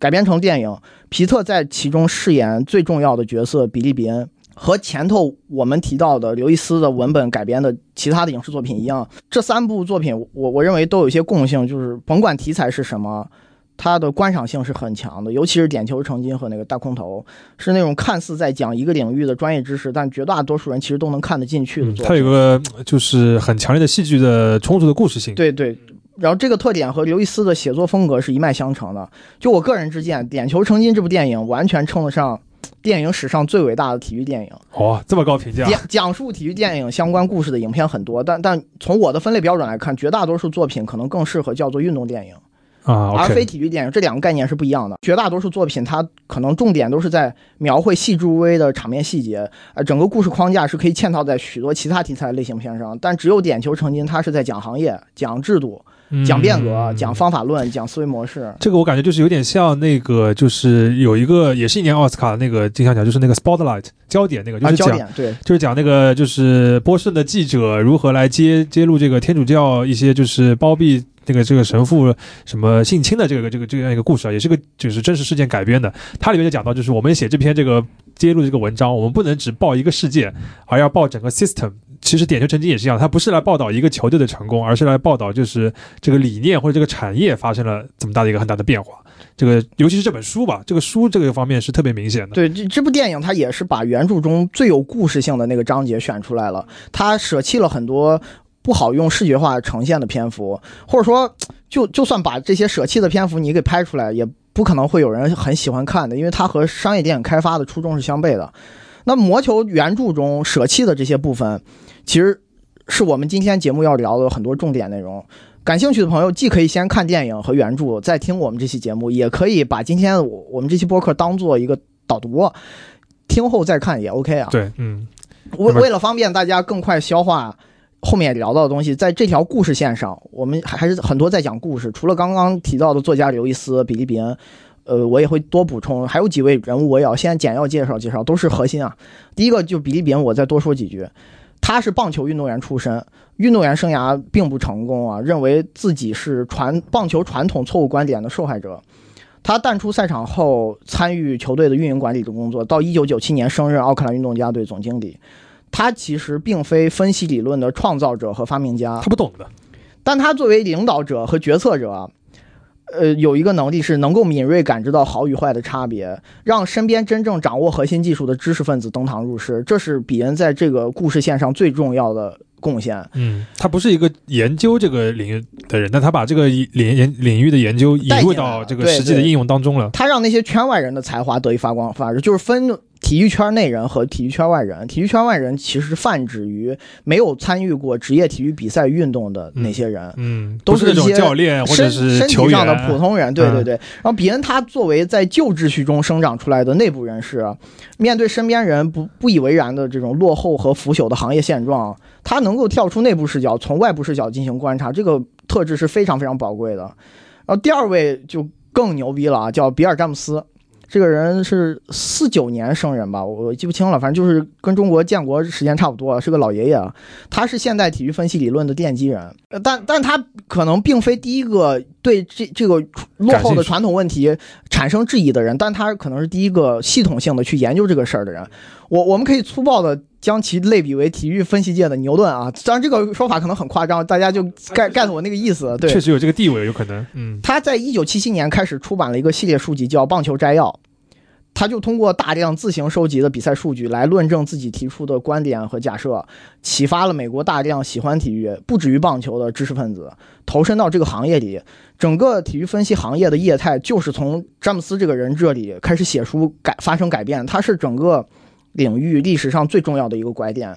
改编成电影，皮特在其中饰演最重要的角色比利·比恩。和前头我们提到的刘易斯的文本改编的其他的影视作品一样，这三部作品我我认为都有一些共性，就是甭管题材是什么，它的观赏性是很强的。尤其是《点球成金》和那个《大空头》，是那种看似在讲一个领域的专业知识，但绝大多数人其实都能看得进去的作品。它有个就是很强烈的戏剧的充足的故事性。对对。然后这个特点和刘易斯的写作风格是一脉相承的。就我个人之见，《点球成金》这部电影完全称得上电影史上最伟大的体育电影。哇，这么高评价！讲讲述体育电影相关故事的影片很多，但但从我的分类标准来看，绝大多数作品可能更适合叫做运动电影啊，而非体育电影。这两个概念是不一样的。绝大多数作品它可能重点都是在描绘细致无微的场面细节，呃，整个故事框架是可以嵌套在许多其他题材类型片上。但只有《点球成金》，它是在讲行业、讲制度。讲变革，讲方法论，讲思维模式。这个我感觉就是有点像那个，就是有一个也是一年奥斯卡的那个金像奖，就是那个 Spotlight 焦点那个，就是讲对，就是讲那个就是波士顿的记者如何来揭揭露这个天主教一些就是包庇那个这个神父什么性侵的这个这个这样一个故事啊，也是个就是真实事件改编的。它里面就讲到，就是我们写这篇这个揭露这个文章，我们不能只报一个事件，而要报整个 system。其实点球成金也是一样，他不是来报道一个球队的成功，而是来报道就是这个理念或者这个产业发生了这么大的一个很大的变化。这个尤其是这本书吧，这个书这个方面是特别明显的。对，这这部电影它也是把原著中最有故事性的那个章节选出来了，它舍弃了很多不好用视觉化呈现的篇幅，或者说就就算把这些舍弃的篇幅你给拍出来，也不可能会有人很喜欢看的，因为它和商业电影开发的初衷是相悖的。那魔球原著中舍弃的这些部分。其实是我们今天节目要聊的很多重点内容。感兴趣的朋友，既可以先看电影和原著，再听我们这期节目，也可以把今天我我们这期播客当做一个导读，听后再看也 OK 啊。对，嗯，为为了方便大家更快消化后面聊到的东西，在这条故事线上，我们还是很多在讲故事。除了刚刚提到的作家刘易斯、比利·比恩，呃，我也会多补充，还有几位人物我也要先简要介绍介绍，都是核心啊。第一个就比利·比恩，我再多说几句。他是棒球运动员出身，运动员生涯并不成功啊，认为自己是传棒球传统错误观点的受害者。他淡出赛场后，参与球队的运营管理的工作，到一九九七年升任奥克兰运动家队总经理。他其实并非分析理论的创造者和发明家，他不懂的。但他作为领导者和决策者。呃，有一个能力是能够敏锐感知到好与坏的差别，让身边真正掌握核心技术的知识分子登堂入室，这是比恩在这个故事线上最重要的贡献。嗯，他不是一个研究这个领域的人，但他把这个领研领域的研究引入到这个实际的应用当中了。他让那些圈外人的才华得以发光发热，就是分。体育圈内人和体育圈外人，体育圈外人其实泛指于没有参与过职业体育比赛运动的那些人，嗯，都是那种教练或者是身体上的普通人，对对对。然后比恩他作为在旧秩序中生长出来的内部人士，面对身边人不不以为然的这种落后和腐朽的行业现状，他能够跳出内部视角，从外部视角进行观察，这个特质是非常非常宝贵的。然后第二位就更牛逼了啊，叫比尔詹姆斯。这个人是四九年生人吧，我记不清了，反正就是跟中国建国时间差不多，是个老爷爷啊。他是现代体育分析理论的奠基人，但但他可能并非第一个对这这个落后的传统问题产生质疑的人，但他可能是第一个系统性的去研究这个事儿的人。我我们可以粗暴的将其类比为体育分析界的牛顿啊，当然这个说法可能很夸张，大家就 get get 我那个意思。对，确实有这个地位，有可能。嗯，他在一九七七年开始出版了一个系列书籍，叫《棒球摘要》。他就通过大量自行收集的比赛数据来论证自己提出的观点和假设，启发了美国大量喜欢体育不止于棒球的知识分子投身到这个行业里。整个体育分析行业的业态就是从詹姆斯这个人这里开始写书改发生改变，他是整个领域历史上最重要的一个拐点。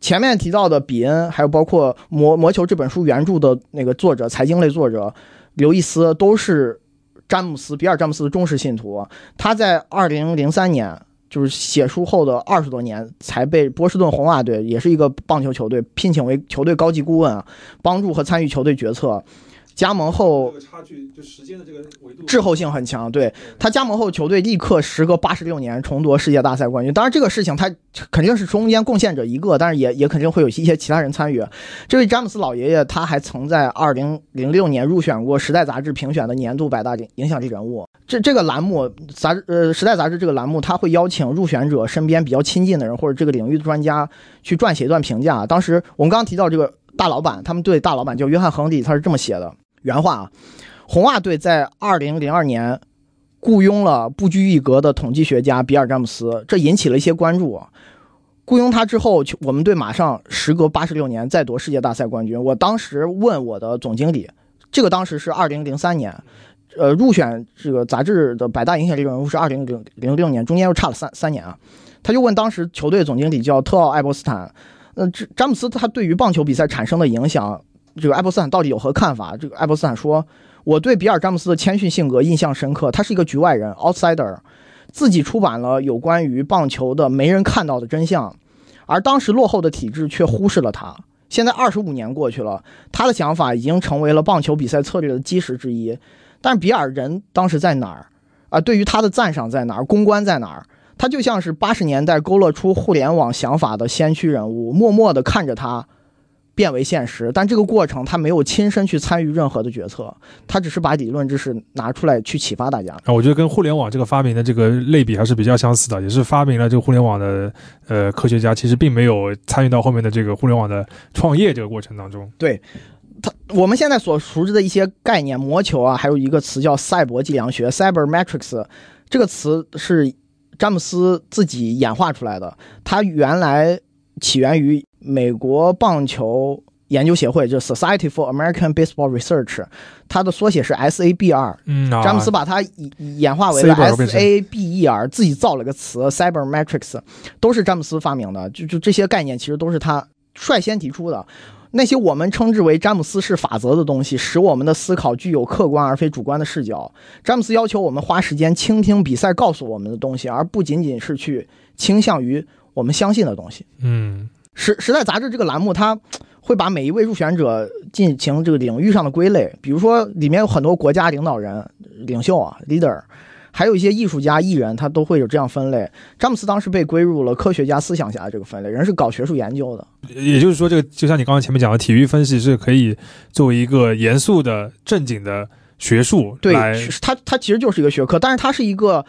前面提到的比恩，还有包括《魔魔球》这本书原著的那个作者，财经类作者刘易斯，都是。詹姆斯，比尔·詹姆斯的忠实信徒，他在二零零三年，就是写书后的二十多年，才被波士顿红袜队，也是一个棒球球队，聘请为球队高级顾问，帮助和参与球队决策。加盟后这个，差距就时间的这个维度，滞后性很强。对他加盟后，球队立刻时隔八十六年重夺世界大赛冠军。当然，这个事情他肯定是中间贡献者一个，但是也也肯定会有一些其他人参与。这位詹姆斯老爷爷，他还曾在二零零六年入选过《时代》杂志评选的年度百大影响力人物。这这个栏目杂呃，《时代》杂志这个栏目，他会邀请入选者身边比较亲近的人或者这个领域的专家去撰写一段评价。当时我们刚刚提到这个大老板，他们对大老板叫约翰·亨利，他是这么写的。原话啊，红袜队在二零零二年雇佣了不拘一格的统计学家比尔·詹姆斯，这引起了一些关注啊。雇佣他之后，我们队马上时隔八十六年再夺世界大赛冠军。我当时问我的总经理，这个当时是二零零三年，呃，入选这个杂志的百大影响力人物是二零零零六年，中间又差了三三年啊。他就问当时球队总经理叫特奥·艾伯斯坦，呃，这詹姆斯他对于棒球比赛产生的影响。这个爱伯斯坦到底有何看法？这个爱伯斯坦说：“我对比尔·詹姆斯的谦逊性格印象深刻。他是一个局外人 （outsider），自己出版了有关于棒球的没人看到的真相，而当时落后的体制却忽视了他。现在二十五年过去了，他的想法已经成为了棒球比赛策略的基石之一。但比尔人当时在哪儿？啊，对于他的赞赏在哪儿？公关在哪儿？他就像是八十年代勾勒出互联网想法的先驱人物，默默地看着他。”变为现实，但这个过程他没有亲身去参与任何的决策，他只是把理论知识拿出来去启发大家。啊，我觉得跟互联网这个发明的这个类比还是比较相似的，也是发明了这个互联网的呃科学家，其实并没有参与到后面的这个互联网的创业这个过程当中。对，他我们现在所熟知的一些概念，魔球啊，还有一个词叫赛博计量学 （cybermetrics），这个词是詹姆斯自己演化出来的，它原来起源于。美国棒球研究协会就是 Society for American Baseball Research，它的缩写是 SABR。嗯，詹姆斯把它演化为了 SABER，自己造了个词 Cybermetrics，都是詹姆斯发明的。就就这些概念其实都是他率先提出的。那些我们称之为詹姆斯式法则的东西，使我们的思考具有客观而非主观的视角。詹姆斯要求我们花时间倾听比赛告诉我们的东西，而不仅仅是去倾向于我们相信的东西。嗯。时时代杂志这个栏目，它会把每一位入选者进行这个领域上的归类，比如说里面有很多国家领导人、领袖啊，leader，还有一些艺术家、艺人，他都会有这样分类。詹姆斯当时被归入了科学家、思想家这个分类，人是搞学术研究的。也就是说，这个就像你刚刚前面讲的，体育分析是可以作为一个严肃的、正经的学术。对，它它其实就是一个学科，但是它是一个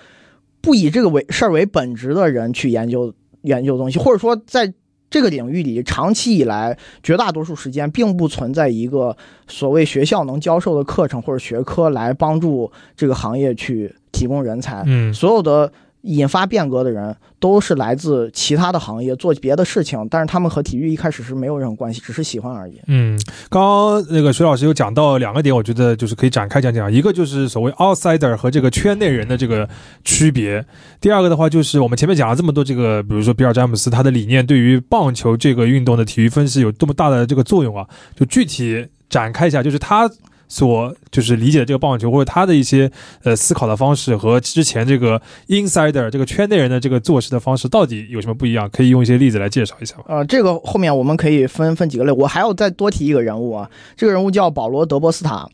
不以这个为事儿为本职的人去研究研究东西，或者说在。这个领域里，长期以来，绝大多数时间并不存在一个所谓学校能教授的课程或者学科来帮助这个行业去提供人才。嗯，所有的。引发变革的人都是来自其他的行业做别的事情，但是他们和体育一开始是没有任何关系，只是喜欢而已。嗯，刚刚那个徐老师有讲到两个点，我觉得就是可以展开讲讲。一个就是所谓 outsider 和这个圈内人的这个区别。第二个的话就是我们前面讲了这么多这个，比如说比尔詹姆斯他的理念对于棒球这个运动的体育分析有多么大的这个作用啊？就具体展开一下，就是他。所就是理解这个棒球或者他的一些呃思考的方式和之前这个 insider 这个圈内人的这个做事的方式到底有什么不一样？可以用一些例子来介绍一下吗？呃，这个后面我们可以分分几个类，我还要再多提一个人物啊，这个人物叫保罗·德波斯塔，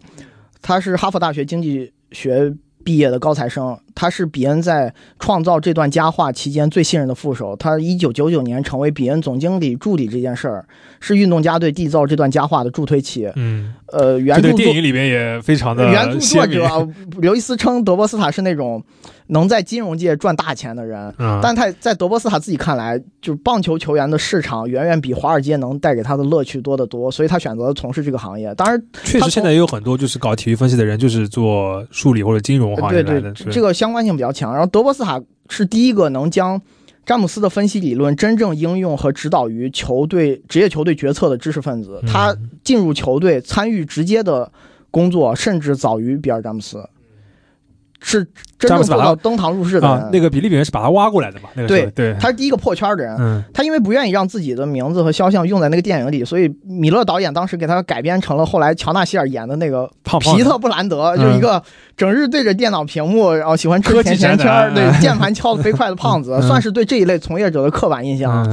他是哈佛大学经济学毕业的高材生。他是比恩在创造这段佳话期间最信任的副手。他一九九九年成为比恩总经理助理这件事儿，是运动家队缔造这段佳话的助推器。嗯，呃，原著电影里面也非常的原著作者刘易斯称德波斯塔是那种能在金融界赚大钱的人，但他在德波斯塔自己看来，就是棒球球员的市场远远比华尔街能带给他的乐趣多得多，所以他选择从事这个行业。当然，确实现在也有很多就是搞体育分析的人，就是做数理或者金融行业来的。这个相。相关性比较强。然后德波斯塔是第一个能将詹姆斯的分析理论真正应用和指导于球队职业球队决策的知识分子。他进入球队参与直接的工作，甚至早于比尔詹姆斯。是真正做到登堂入室的人，那个比利比人是把他挖过来的嘛？那个对对，他是第一个破圈的人。嗯，他因为不愿意让自己的名字和肖像用在那个电影里，所以米勒导演当时给他改编成了后来乔纳希尔演的那个皮特布兰德，就一个整日对着电脑屏幕，然后喜欢吃甜甜圈，对键盘敲的飞快的胖子，算是对这一类从业者的刻板印象。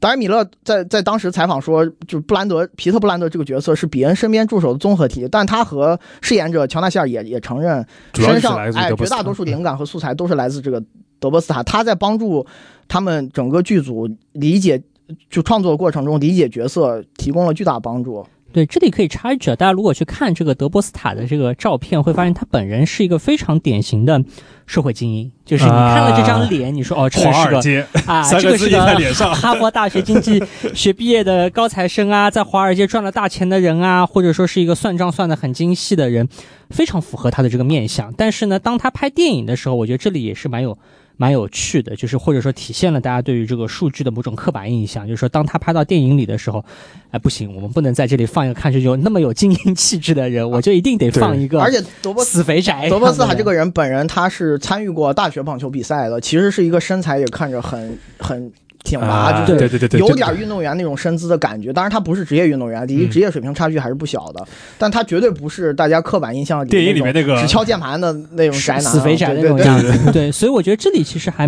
当然，米勒在在当时采访说，就布兰德皮特布兰德这个角色是比恩身边助手的综合体，但他和饰演者乔纳希尔也也承认，身上哎绝大多数灵感和素材都是来自这个德波斯塔，他在帮助他们整个剧组理解就创作过程中理解角色提供了巨大帮助。对，这里可以插一句啊，大家如果去看这个德波斯塔的这个照片，会发现他本人是一个非常典型的社会精英。就是你看了这张脸，你说哦，这个是个啊，这个是个哈佛大学经济学毕业的高材生啊，在华尔街赚了大钱的人啊，或者说是一个算账算的很精细的人，非常符合他的这个面相。但是呢，当他拍电影的时候，我觉得这里也是蛮有。蛮有趣的，就是或者说体现了大家对于这个数据的某种刻板印象。就是说，当他拍到电影里的时候，哎，不行，我们不能在这里放一个看上去有那么有精英气质的人，我就一定得放一个。而且，德伯死肥宅，德波斯塔这个人本人他是参与过大学棒球比赛的，其实是一个身材也看着很很。挺拔，就是对对对对，有点运动员那种身姿的感觉。当然，他不是职业运动员，离职业水平差距还是不小的。但他绝对不是大家刻板印象电影里面那个只敲键盘的那种宅男、死肥宅那种样子。对，所以我觉得这里其实还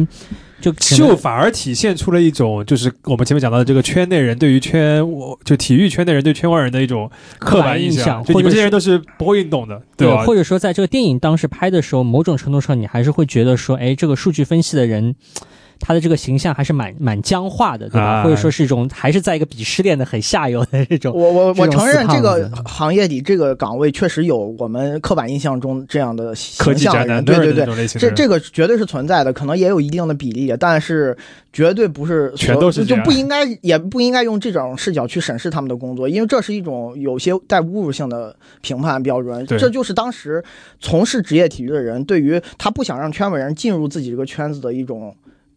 就就反而体现出了一种，就是我们前面讲到的这个圈内人对于圈我就体育圈内人对圈外人的一种刻板印象。就你们这些人都是不会运动的，对吧？或者说，在这个电影当时拍的时候，某种程度上你还是会觉得说，哎，这个数据分析的人。他的这个形象还是蛮蛮僵化的，对吧？或者说是一种还是在一个鄙视链的很下游的这种。我我我承认这个行业里这个岗位确实有我们刻板印象中这样的形象人，对对对，这这个绝对是存在的，可能也有一定的比例，但是绝对不是全都是就不应该也不应该用这种视角去审视他们的工作，因为这是一种有些带侮辱性的评判标准。这就是当时从事职业体育的人对于他不想让圈外人进入自己这个圈子的一种。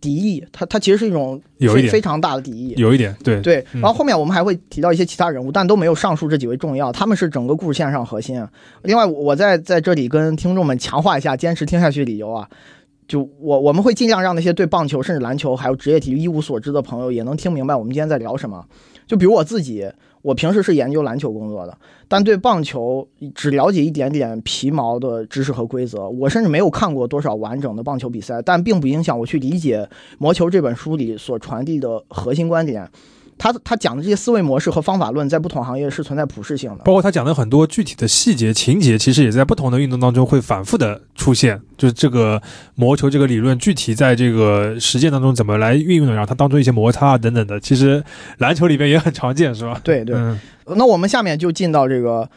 敌意，它它其实是一种非非常大的敌意，有一点对对。然后后面我们还会提到一些其他人物，但都没有上述这几位重要，他们是整个故事线上核心。另外，我在在这里跟听众们强化一下坚持听下去的理由啊，就我我们会尽量让那些对棒球甚至篮球还有职业体育一无所知的朋友也能听明白我们今天在聊什么。就比如我自己。我平时是研究篮球工作的，但对棒球只了解一点点皮毛的知识和规则。我甚至没有看过多少完整的棒球比赛，但并不影响我去理解《魔球》这本书里所传递的核心观点。他他讲的这些思维模式和方法论，在不同行业是存在普适性的。包括他讲的很多具体的细节情节，其实也在不同的运动当中会反复的出现。就是这个魔球这个理论，具体在这个实践当中怎么来运用的，然后它当中一些摩擦啊等等的，其实篮球里边也很常见，是吧？对对。那我们下面就进到这个，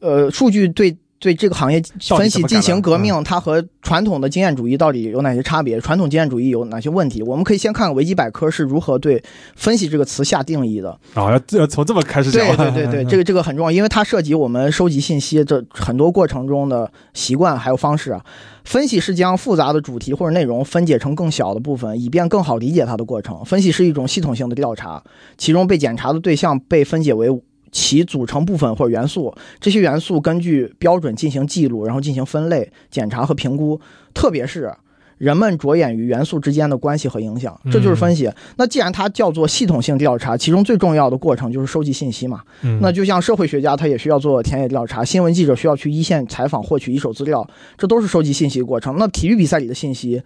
呃，数据对。对这个行业分析进行革命，它和传统的经验主义到底有哪些差别？传统经验主义有哪些问题？我们可以先看看维基百科是如何对“分析”这个词下定义的。啊，要要从这么开始讲。对 对对对，这个这个很重要，因为它涉及我们收集信息这很多过程中的习惯还有方式啊。分析是将复杂的主题或者内容分解成更小的部分，以便更好理解它的过程。分析是一种系统性的调查，其中被检查的对象被分解为。其组成部分或者元素，这些元素根据标准进行记录，然后进行分类、检查和评估。特别是人们着眼于元素之间的关系和影响，这就是分析。那既然它叫做系统性调查，其中最重要的过程就是收集信息嘛。那就像社会学家，他也需要做田野调查；新闻记者需要去一线采访，获取一手资料，这都是收集信息的过程。那体育比赛里的信息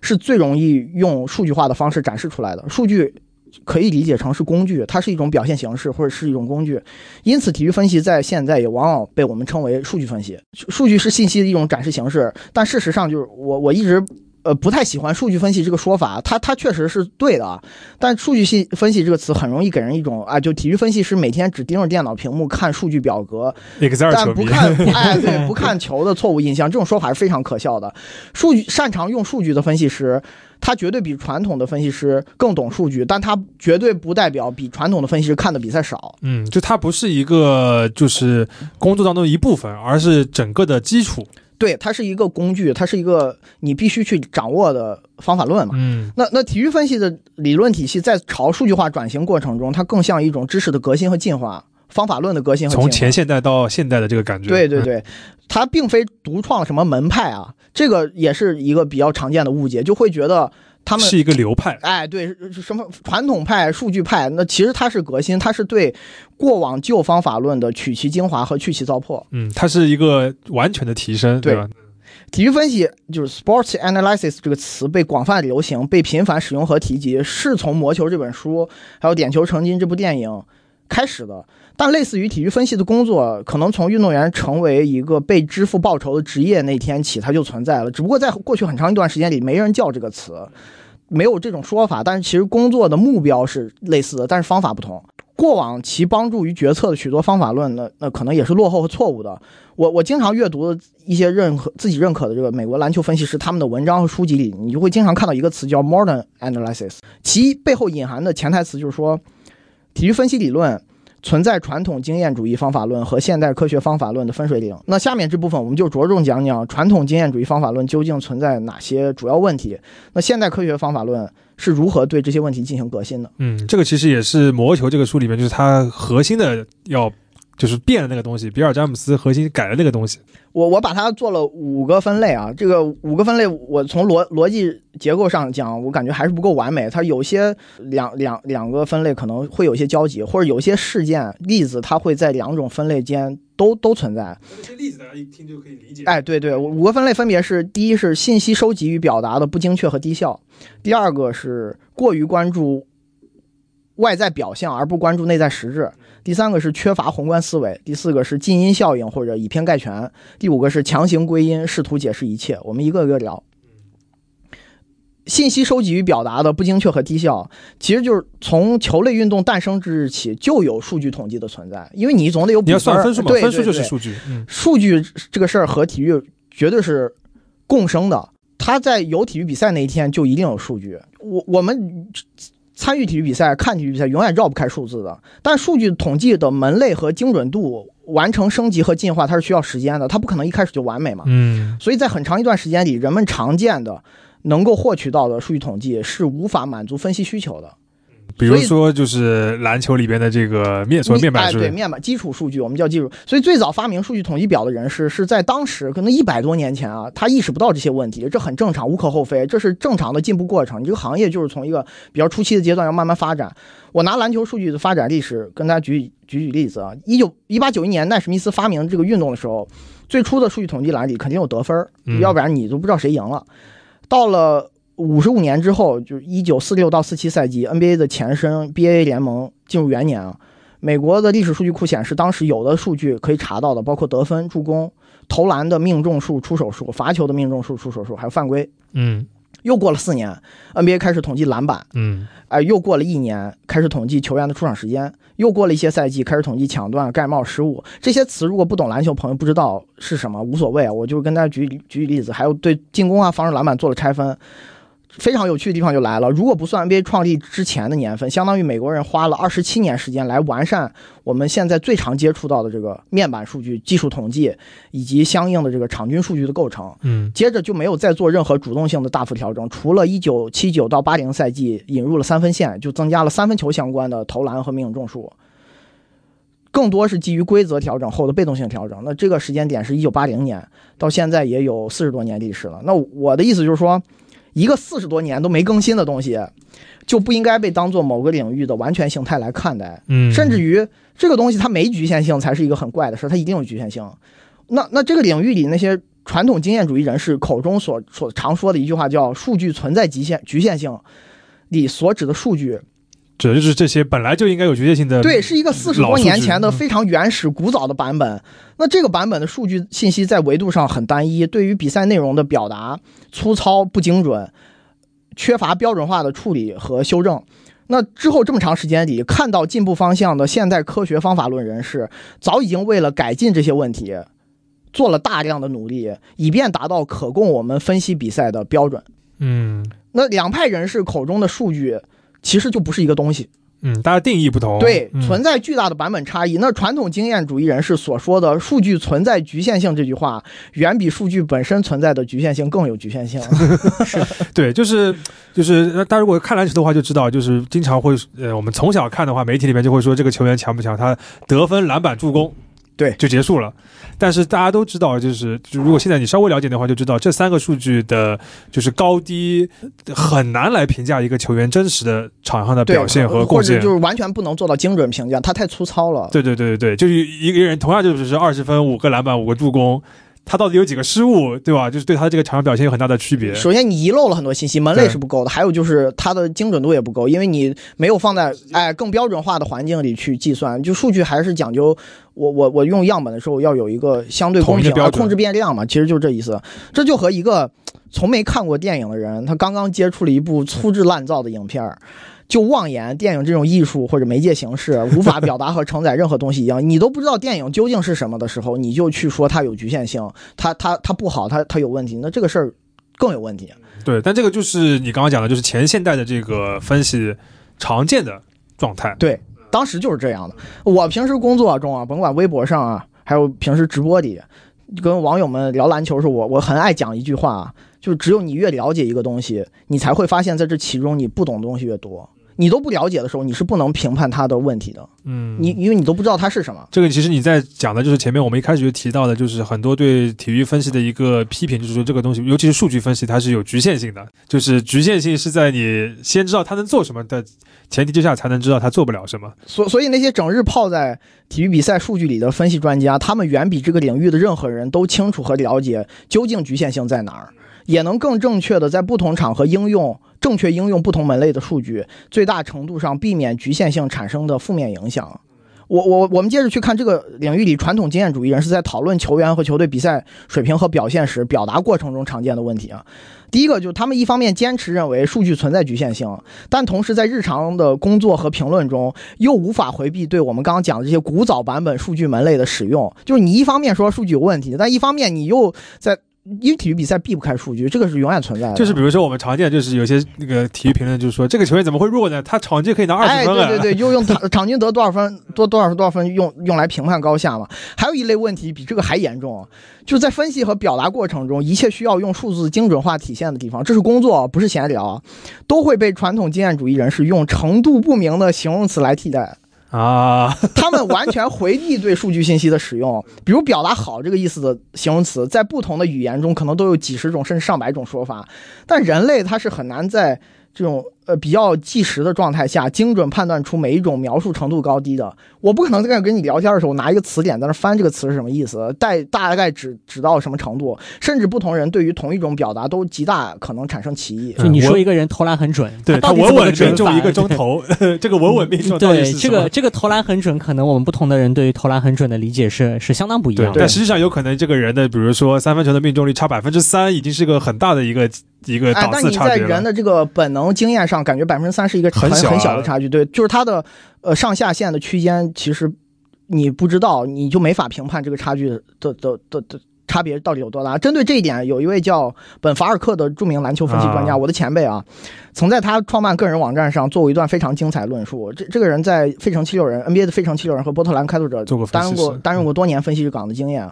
是最容易用数据化的方式展示出来的，数据。可以理解成是工具，它是一种表现形式或者是一种工具，因此体育分析在现在也往往被我们称为数据分析。数据是信息的一种展示形式，但事实上就是我我一直。呃，不太喜欢数据分析这个说法，它它确实是对的啊。但数据系分析这个词很容易给人一种啊，就体育分析师每天只盯着电脑屏幕看数据表格，但不看 哎对不看球的错误印象，这种说法是非常可笑的。数据擅长用数据的分析师，他绝对比传统的分析师更懂数据，但他绝对不代表比传统的分析师看的比赛少。嗯，就他不是一个就是工作当中的一部分，而是整个的基础。对，它是一个工具，它是一个你必须去掌握的方法论嘛。嗯那那体育分析的理论体系在朝数据化转型过程中，它更像一种知识的革新和进化，方法论的革新和。从前现代到现代的这个感觉，嗯，对对对，它并非独创什么门派啊，这个也是一个比较常见的误解，就会觉得他们是一个流派，哎，对，什么传统派、数据派，那其实它是革新，它是对过往旧方法论的取其精华和去其糟粕。嗯，它是一个完全的提升，对吧？体育分析就是 sports analysis 这个词被广泛流行，被频繁使用和提及，是从《魔球》这本书，还有《点球成金》这部电影开始的。但类似于体育分析的工作，可能从运动员成为一个被支付报酬的职业那天起，它就存在了。只不过在过去很长一段时间里，没人叫这个词，没有这种说法。但是其实工作的目标是类似的，但是方法不同。过往其帮助于决策的许多方法论，那那可能也是落后和错误的。我我经常阅读的一些认可自己认可的这个美国篮球分析师他们的文章和书籍里，你就会经常看到一个词叫 modern analysis，其背后隐含的潜台词就是说，体育分析理论存在传统经验主义方法论和现代科学方法论的分水岭。那下面这部分我们就着重讲讲传统经验主义方法论究竟存在哪些主要问题，那现代科学方法论是如何对这些问题进行革新的。嗯，这个其实也是《魔球》这个书里面，就是它核心的要就是变了那个东西，比尔詹姆斯核心改了那个东西。我我把它做了五个分类啊，这个五个分类我从逻逻辑结构上讲，我感觉还是不够完美。它有些两两两个分类可能会有些交集，或者有些事件例子，它会在两种分类间都都存在。这些例子大家一听就可以理解哎，对对，五个分类分别是：第一是信息收集与表达的不精确和低效；第二个是过于关注外在表象而不关注内在实质；第三个是缺乏宏观思维；第四个是近因效应或者以偏概全；第五个是强行归因，试图解释一切。我们一个个聊。信息收集与表达的不精确和低效，其实就是从球类运动诞生之日起就有数据统计的存在，因为你总得有你要比分儿算分数嘛，对分数就是数据。嗯数据这个事儿和体育绝对是共生的。它在有体育比赛那一天就一定有数据。我我们参与体育比赛、看体育比赛，永远绕不开数字的。但数据统计的门类和精准度完成升级和进化，它是需要时间的，它不可能一开始就完美嘛。嗯所以在很长一段时间里，人们常见的能够获取到的数据统计是无法满足分析需求的。比如说就是篮球里边的这个面所谓面板哎，数，对面板基础数据，我们叫基础。所以最早发明数据统计表的人是是在当时可能一百多年前啊，他意识不到这些问题，这很正常，无可厚非，这是正常的进步过程。你这个行业就是从一个比较初期的阶段要慢慢发展。我拿篮球数据的发展历史跟大家举举举例子啊，一九一八九一年奈史密斯发明这个运动的时候，最初的数据统计栏里肯定有得分，嗯要不然你都不知道谁赢了。到了五十五年之后，就是一九四六到四七赛季，NBA 的前身 BAA 联盟进入元年啊。美国的历史数据库显示，当时有的数据可以查到的，包括得分、助攻、投篮的命中数、出手数、罚球的命中数、出手数，还有犯规。嗯又过了四年，NBA 开始统计篮板，嗯哎、又过了一年，开始统计球员的出场时间，又过了一些赛季，开始统计抢断、盖帽、失误这些词。如果不懂篮球朋友不知道是什么，无所谓啊，我就跟大家举举举例子，还有对进攻啊、防守篮板做了拆分。非常有趣的地方就来了，如果不算 NBA 创立之前的年份，相当于美国人花了二十七年时间来完善我们现在最常接触到的这个面板数据、技术统计以及相应的这个场均数据的构成。嗯接着就没有再做任何主动性的大幅调整，除了一九七九到八零赛季引入了三分线，就增加了三分球相关的投篮和命中数，更多是基于规则调整后的被动性调整。那这个时间点是一九八零年，到现在也有四十多年历史了。那我的意思就是说，一个四十多年都没更新的东西，就不应该被当做某个领域的完全形态来看待。嗯，甚至于这个东西它没局限性才是一个很怪的事，它一定有局限性。那那这个领域里那些传统经验主义人士口中所所常说的一句话叫“数据存在极限局限性”，里所指的数据，指的就是这些本来就应该有局限性的，对，是一个四十多年前的非常原始古早的版本。那这个版本的数据信息在维度上很单一，对于比赛内容的表达粗糙不精准，缺乏标准化的处理和修正。那之后这么长时间里，看到进步方向的现代科学方法论人士，早已经为了改进这些问题，做了大量的努力，以便达到可供我们分析比赛的标准。嗯那两派人士口中的数据，其实就不是一个东西。嗯，大家定义不同，对，嗯存在巨大的版本差异。那传统经验主义人士所说的“数据存在局限性”这句话，远比数据本身存在的局限性更有局限性。是对，就是就是，大家如果看篮球的话，就知道，就是经常会，呃，我们从小看的话，媒体里面就会说这个球员强不强，他得分、篮板、助攻，对就结束了。但是大家都知道，就是就如果现在你稍微了解的话，就知道这三个数据的，就是高低很难来评价一个球员真实的场上的，表现和或贡献。者就是完全不能做到精准评价，他太粗糙了。对对对对对，就是一个人同样就只是二十分、五个篮板、五个助攻，他到底有几个失误，对吧？就是对他这个场上表现有很大的区别。首先，你遗漏了很多信息，门类是不够的；还有就是它的精准度也不够，因为你没有放在哎更标准化的环境里去计算。就数据还是讲究，我我我用样本的时候要有一个相对公平控制变量嘛，其实就是这意思。这就和一个从没看过电影的人，他刚刚接触了一部粗制滥造的影片儿。就妄言电影这种艺术或者媒介形式 无法表达和承载任何东西一样，你都不知道电影究竟是什么的时候，你就去说它有局限性，它它它不好，它它有问题，那这个事儿更有问题。对，但这个就是你刚刚讲的，就是前现代的这个分析常见的状态。对，当时就是这样的。我平时工作中啊，甭管微博上啊，还有平时直播里，跟网友们聊篮球的时候，我我很爱讲一句话啊，就是只有你越了解一个东西，你才会发现在这其中你不懂的东西越多。你都不了解的时候，你是不能评判它的问题的。嗯，你因为你都不知道它是什么。这个其实你在讲的就是前面我们一开始就提到的，就是很多对体育分析的一个批评，就是说这个东西，尤其是数据分析，它是有局限性的，就是局限性是在你先知道它能做什么的前提之下，才能知道它做不了什么。所所以那些整日泡在体育比赛数据里的分析专家，他们远比这个领域的任何人都清楚和了解究竟局限性在哪儿，也能更正确的在不同场合应用正确应用不同门类的数据，最大程度上避免局限性产生的负面影响。我我我们接着去看这个领域里传统经验主义人士在讨论球员和球队比赛水平和表现时，表达过程中常见的问题啊。第一个就是他们一方面坚持认为数据存在局限性，但同时在日常的工作和评论中又无法回避对我们刚刚讲的这些古早版本数据门类的使用。就是你一方面说数据有问题，但一方面你又在因为体育比赛避不开数据，这个是永远存在的。就是比如说我们常见，就是有些那个体育评论就是说这个球员怎么会弱呢？他场均可以拿二哎，十分啊！对对对，又用场场均得多少分，多多少分多少分用用来评判高下嘛。还有一类问题比这个还严重，就是在分析和表达过程中，一切需要用数字精准化体现的地方，这是工作，不是闲聊，都会被传统经验主义人士用程度不明的形容词来替代。啊，他们完全回避对数据信息的使用，比如表达好这个意思的形容词，在不同的语言中可能都有几十种甚至上百种说法，但人类他是很难在这种呃比较计时的状态下精准判断出每一种描述程度高低的。我不可能在跟你聊天的时候拿一个词典在那翻这个词是什么意思，带大概指指到什么程度，甚至不同人对于同一种表达都极大可能产生歧义。就你说一个人投篮很准，对他稳稳命中一个中投，这个稳稳命中对这个这个投篮很准，可能我们不同的人对于投篮很准的理解是是相当不一样，的。但实际上有可能这个人的，比如说三分球的命中率差百分之三，已经是个很大的一个一个哎，档但你在次差别了。人的这个本能经验上，感觉百分之三是一个很很小的差距。对，就是它的呃上下限的区间，其实你不知道，你就没法评判这个差距的的的的差别到底有多大。针对这一点，有一位叫本法尔克的著名篮球分析专家，啊我的前辈啊，曾在他创办个人网站上做过一段非常精彩论述。这这个人在费城七六人 NBA 的费城七六人和波特兰开拓者做过担任过担任过多年分析师岗的经验。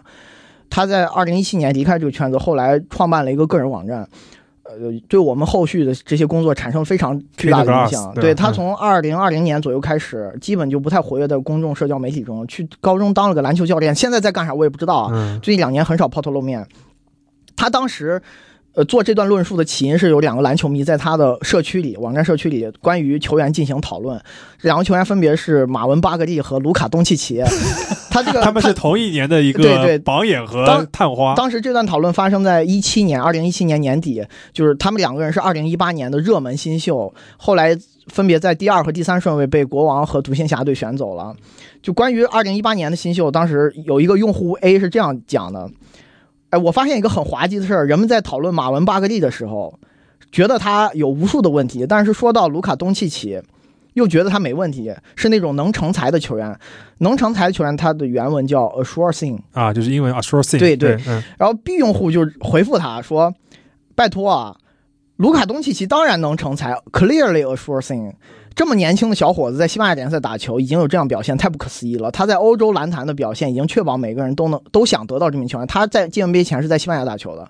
他在二零一七年离开这个圈子，后来创办了一个个人网站，呃，对我们后续的这些工作产生非常巨大的影响。对对他嗯从二零二零年左右开始，基本就不太活跃在公众社交媒体中，去高中当了个篮球教练，现在在干啥我也不知道啊。嗯最近两年很少抛头露面。他当时，呃，做这段论述的起因是有两个篮球迷在他的社区里，网站社区里关于球员进行讨论。两个球员分别是马文巴格利和卢卡东契奇。他这个他们是同一年的一个对对个榜眼和当探花。当时这段讨论发生在一七年，二零一七年年底，就是他们两个人是二零一八年的热门新秀，后来分别在第二和第三顺位被国王和独行侠队选走了。就关于二零一八年的新秀，当时有一个用户 A 是这样讲的：，哎，我发现一个很滑稽的事儿，人们在讨论马文巴格利的时候，觉得他有无数的问题，但是说到卢卡东契奇。又觉得他没问题，是那种能成才的球员。能成才的球员，他的原文叫 a sure thing，啊，就是英文 a sure thing。对对对，嗯，然后 B 用户就回复他说：“拜托啊，卢卡东契奇当然能成才，clearly a sure thing。这么年轻的小伙子在西班牙联赛打球，已经有这样表现，太不可思议了。他在欧洲篮坛的表现，已经确保每个人都能都想得到这名球员。他在进 NBA 前是在西班牙打球的。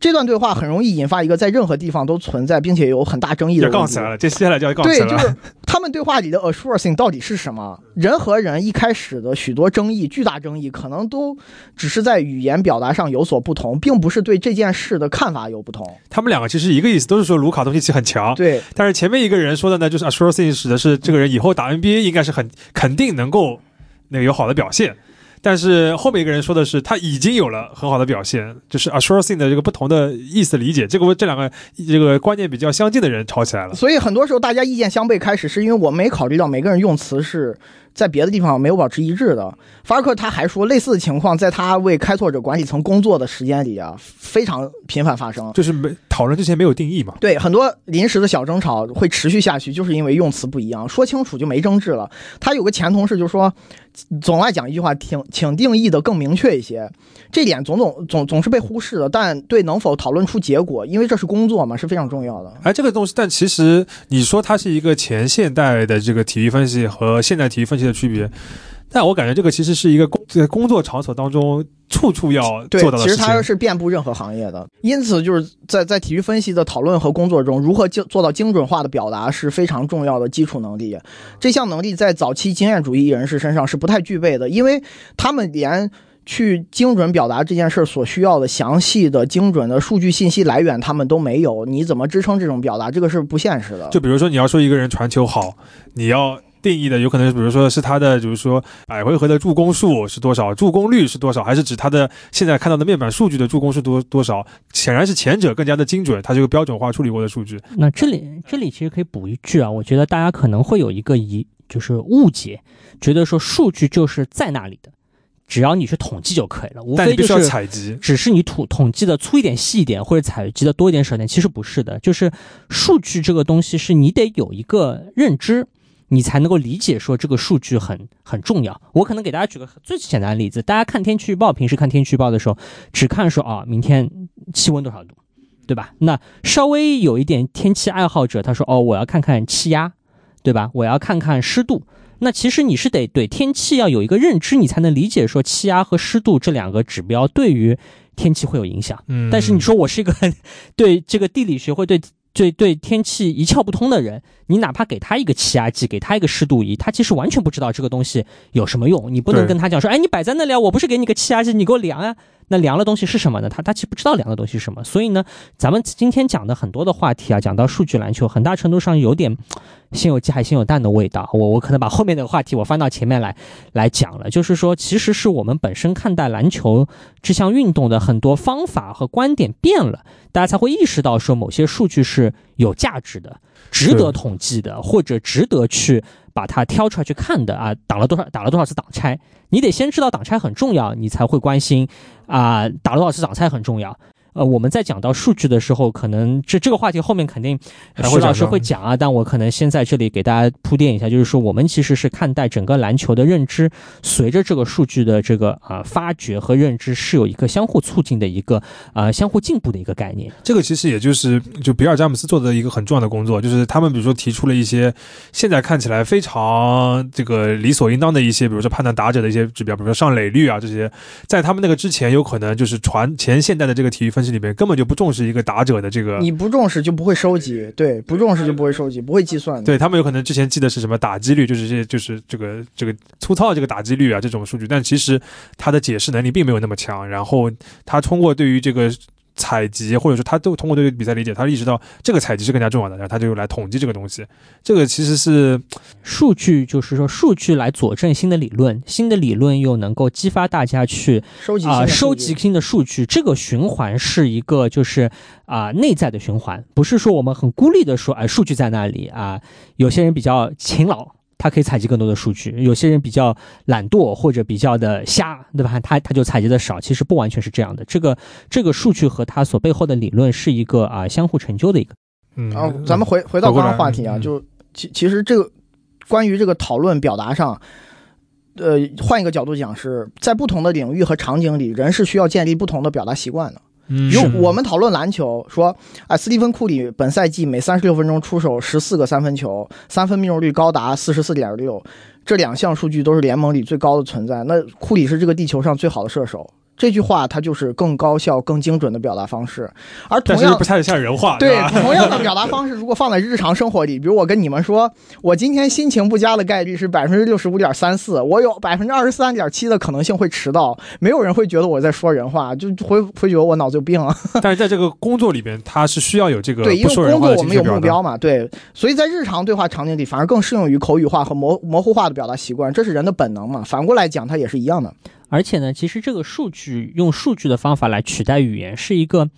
这段对话很容易引发一个在任何地方都存在并且有很大争议的要杠起来了，这接下来就要杠起对，来了。就是他们对话里的 assuring 到底是什么？人和人一开始的许多争议、巨大争议，可能都只是在语言表达上有所不同，并不是对这件事的看法有不同。他们两个其实一个意思，都是说卢卡东契奇很强。对，但是前面一个人说的呢，就是 assuring 指的是这个人以后打 NBA 应该是很肯定能够那个有好的表现。但是后面一个人说的是他已经有了很好的表现，就是 assuring 的这个不同的意思理解，这个这两个这个观念比较相近的人吵起来了。所以很多时候大家意见相悖开始，是因为我没考虑到每个人用词是在别的地方没有保持一致的。法尔克他还说，类似的情况在他为开拓者管理层工作的时间里啊，非常频繁发生。就是没讨论之前没有定义嘛。对，很多临时的小争吵会持续下去，就是因为用词不一样，说清楚就没争执了。他有个前同事就说，总爱讲一句话，请请定义的更明确一些。这点总总总总是被忽视的，但对能否讨论出结果，因为这是工作嘛，是非常重要的。哎，这个东西，但其实你说它是一个前现代的这个体育分析和现代体育分析的区别，但我感觉这个其实是一个工在工作场所当中处处要做到，的事情。其实它是遍布任何行业的。因此，就是在在体育分析的讨论和工作中，如何精做到精准化的表达是非常重要的基础能力。这项能力在早期经验主义人士身上是不太具备的，因为他们连去精准表达这件事所需要的详细的、精准的数据信息来源他们都没有。你怎么支撑这种表达？这个是不现实的。就比如说你要说一个人传球好，你要定义的有可能，比如说是他的，就是说百回合的助攻数是多少，助攻率是多少，还是指他的现在看到的面板数据的助攻是多多少？显然是前者更加的精准，它是个标准化处理过的数据。那这里这里其实可以补一句啊，我觉得大家可能会有一个疑，就是误解，觉得说数据就是在那里的，只要你去统计就可以了，无但你必须要非就是采集。只是你统统计的粗一点、细一点，或者采集的多一点、少一点，其实不是的。就是数据这个东西，是你得有一个认知，你才能够理解说这个数据很很重要。我可能给大家举个最简单的例子，大家看天气预报，平时看天气预报的时候，只看说啊，明天气温多少度，对吧？那稍微有一点天气爱好者，他说哦，我要看看气压，对吧？我要看看湿度。那其实你是得对天气要有一个认知，你才能理解说气压和湿度这两个指标对于天气会有影响。嗯，但是你说我是一个 对这个地理学会对对对天气一窍不通的人，你哪怕给他一个气压计，给他一个湿度仪，他其实完全不知道这个东西有什么用。你不能跟他讲说，哎，你摆在那里啊，我不是给你个气压计，你给我量呀、那凉的东西是什么呢？他他其实不知道凉的东西是什么。所以呢，咱们今天讲的很多的话题啊，讲到数据篮球，很大程度上有点先有鸡还先有蛋的味道。我我可能把后面的话题我翻到前面来来讲了，就是说，其实是我们本身看待篮球这项运动的很多方法和观点变了，大家才会意识到说某些数据是有价值的、值得统计的，或者值得去把它挑出来去看的啊。挡了多少打了多少次挡拆，你得先知道挡拆很重要，你才会关心啊、打了多少次挡拆很重要。呃，我们在讲到数据的时候，可能这这个话题后面肯定徐老师会讲啊，但我可能先在这里给大家铺垫一下，就是说我们其实是看待整个篮球的认知，随着这个数据的这个啊、发掘和认知是有一个相互促进的一个啊、相互进步的一个概念。这个其实也就是就比尔詹姆斯做的一个很重要的工作，就是他们比如说提出了一些现在看起来非常这个理所应当的一些，比如说判断打者的一些指标，比如说上垒率啊这些，在他们那个之前，有可能就是传前现代的这个体育分析里面根本就不重视一个打者的这个。你不重视就不会收集，对，不重视就不会收集，不会计算。对他们有可能之前记得是什么打击率，就是这就是这个这个粗糙的这个打击率啊这种数据，但其实他的解释能力并没有那么强。然后他通过对于这个采集，或者说他都通过对于比赛理解，他意识到这个采集是更加重要的，然后他就来统计这个东西。这个其实是数据就是说，数据来佐证新的理论，新的理论又能够激发大家去啊、收集新的数据收集新的数据，这个循环是一个就是啊、内在的循环，不是说我们很孤立的说，哎、数据在那里啊、有些人比较勤劳。他可以采集更多的数据，有些人比较懒惰或者比较的瞎，对吧？他他就采集的少，其实不完全是这样的。这个这个数据和它所背后的理论是一个啊、相互成就的一个。嗯，然后咱们回回到刚刚话题啊，嗯就其其实这个关于这个讨论表达上，呃，换一个角度讲是，在不同的领域和场景里，人是需要建立不同的表达习惯的。嗯有我们讨论篮球，说，哎，斯蒂芬库里本赛季每三十六分钟出手十四个三分球，三分命中率高达四十四点六，这两项数据都是联盟里最高的存在。那库里是这个地球上最好的射手。这句话它就是更高效、更精准的表达方式，而同样不太像人话，对 同样的表达方式，如果放在日常生活里，比如我跟你们说，我今天心情不佳的概率是百分之六十五点三四，我有百分之二十三点七的可能性会迟到，没有人会觉得我在说人话，就会会觉得我脑子有病啊。但是在这个工作里边，它是需要有这个对，因为工作我们有。目标嘛，对，所以在日常对话场景里，反而更适用于口语化和模模糊化的表达习惯，这是人的本能嘛。反过来讲，它也是一样的。而且呢，其实这个数据用数据的方法来取代语言，是一个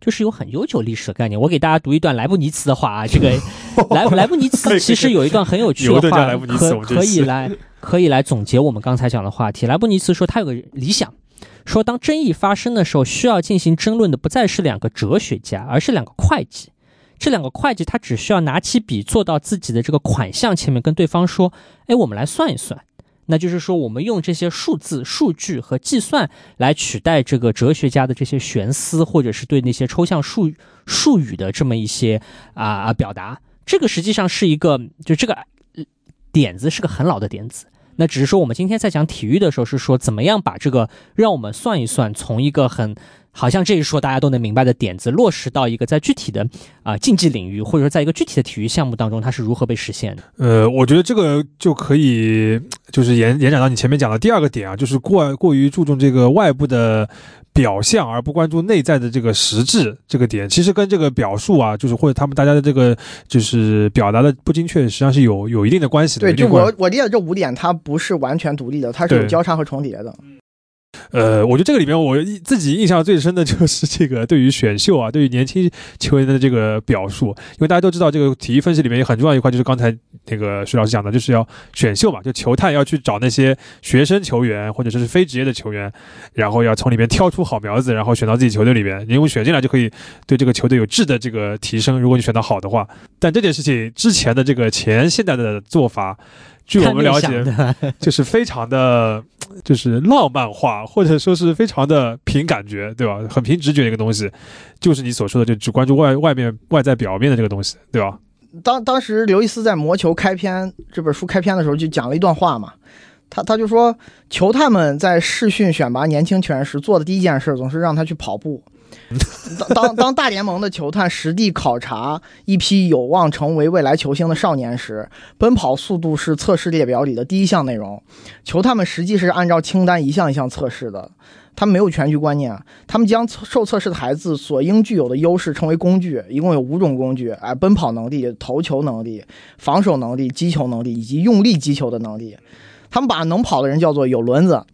就是有很悠久历史的概念。我给大家读一段莱布尼茨的话啊，这个 莱莱布尼茨其实有一段很有趣的话可可以来可以来总结我们刚才讲的话题。莱布尼茨说他有个理想。说，当争议发生的时候，需要进行争论的不再是两个哲学家，而是两个会计。这两个会计他只需要拿起笔，坐到自己的这个款项前面，跟对方说：“哎，我们来算一算。”那就是说，我们用这些数字、数据和计算来取代这个哲学家的这些玄思，或者是对那些抽象术术语的这么一些啊啊、表达。这个实际上是一个，就这个点子是个很老的点子。那只是说，我们今天在讲体育的时候，是说怎么样把这个让我们算一算，从一个很好像这一说大家都能明白的点子，落实到一个在具体的啊、竞技领域，或者说在一个具体的体育项目当中，它是如何被实现的。呃，我觉得这个就可以就是延延展到你前面讲的第二个点啊，就是过过于注重这个外部的表象，而不关注内在的这个实质这个点，其实跟这个表述啊，就是或者他们大家的这个就是表达的不精确，实际上是有有一定的关系的。对，就我我理解这五点，它不是完全独立的，它是有交叉和重叠的。呃，我觉得这个里面我自己印象最深的就是这个对于选秀啊，对于年轻球员的这个表述，因为大家都知道这个体育分析里面也很重要一块，就是刚才那个徐老师讲的，就是要选秀嘛，就球探要去找那些学生球员或者说是非职业的球员，然后要从里面挑出好苗子，然后选到自己球队里面，因为选进来就可以对这个球队有质的这个提升，如果你选到好的话。但这件事情之前的这个前现代的做法，据我们了解，就是非常的，就是浪漫化，或者说是非常的凭感觉，对吧？很凭直觉一个东西，就是你所说的，就只关注外外面外在表面的这个东西，对吧？当当时刘易斯在《魔球》开篇这本书开篇的时候就讲了一段话嘛，他他就说，球探们在试训选拔年轻球员时做的第一件事总是让他去跑步。当当当大联盟的球探实地考察一批有望成为未来球星的少年时，奔跑速度是测试列表里的第一项内容。球探们实际是按照清单一项一项测试的，他们没有全局观念，他们将受测试的孩子所应具有的优势称为工具，一共有五种工具：哎，奔跑能力、投球能力、防守能力、击球能力以及用力击球的能力。他们把能跑的人叫做有轮子，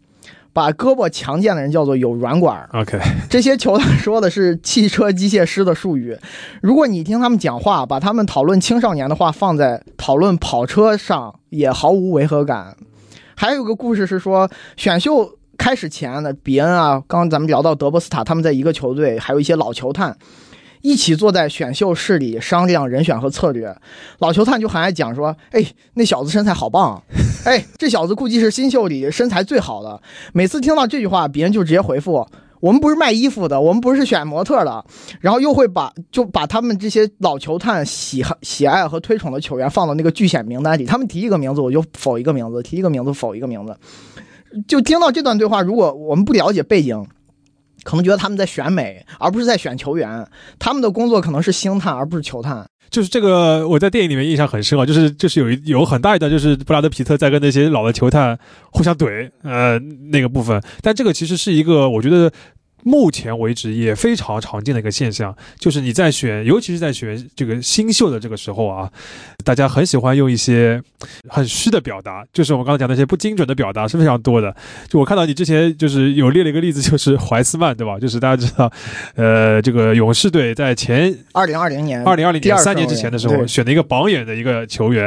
把胳膊强健的人叫做有软管。OK，这些球探说的是汽车机械师的术语。如果你听他们讲话，把他们讨论青少年的话放在讨论跑车上，也毫无违和感。还有个故事是说，选秀开始前的比恩啊，刚刚咱们聊到德波斯塔，他们在一个球队，还有一些老球探。一起坐在选秀室里商量人选和策略，老球探就很爱讲说：“哎，那小子身材好棒，哎，这小子估计是新秀里身材最好的。”每次听到这句话，别人就直接回复：“我们不是卖衣服的，我们不是选模特的。”然后又会把就把他们这些老球探喜喜爱和推崇的球员放到那个拒选名单里，他们提一个名字我就否一个名字，提一个名字否一个名字。就听到这段对话，如果我们不了解背景，可能觉得他们在选美，而不是在选球员。他们的工作可能是星探，而不是球探。就是这个，我在电影里面印象很深啊，就是就是有一有很大一段，就是布拉德皮特在跟那些老的球探互相怼，呃，那个部分。但这个其实是一个，我觉得。目前为止也非常常见的一个现象，就是你在选，尤其是在选这个新秀的这个时候啊，大家很喜欢用一些很虚的表达，就是我们刚才讲那些不精准的表达是非常多的。就我看到你之前就是有列了一个例子，就是怀斯曼，对吧？就是大家知道，呃，这个勇士队在前二零二零年，二零二零年三年之前的时候选了一个榜眼的一个球员，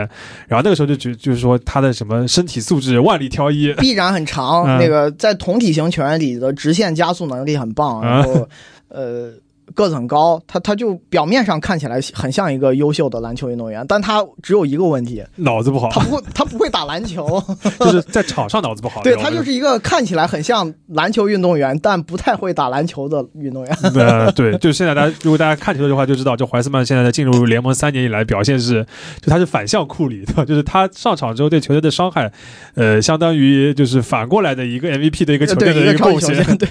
然后那个时候就觉就是说他的什么身体素质万里挑一，臂展很长，嗯那个在同体型球员里的直线加速能力很棒，啊。然后呃个子很高，他他就表面上看起来很像一个优秀的篮球运动员，但他只有一个问题，脑子不好，他不会他不会打篮球，就是在场上脑子不好。对他就是一个看起来很像篮球运动员，但不太会打篮球的运动员。呃对，就现在大家如果大家看球的话，就知道，就怀斯曼现在进入联盟三年以来表现是，就他是反向库里，对吧？就是他上场之后对球队的伤害，呃，相当于就是反过来的一个 MVP 的一个球队的一个贡献。对，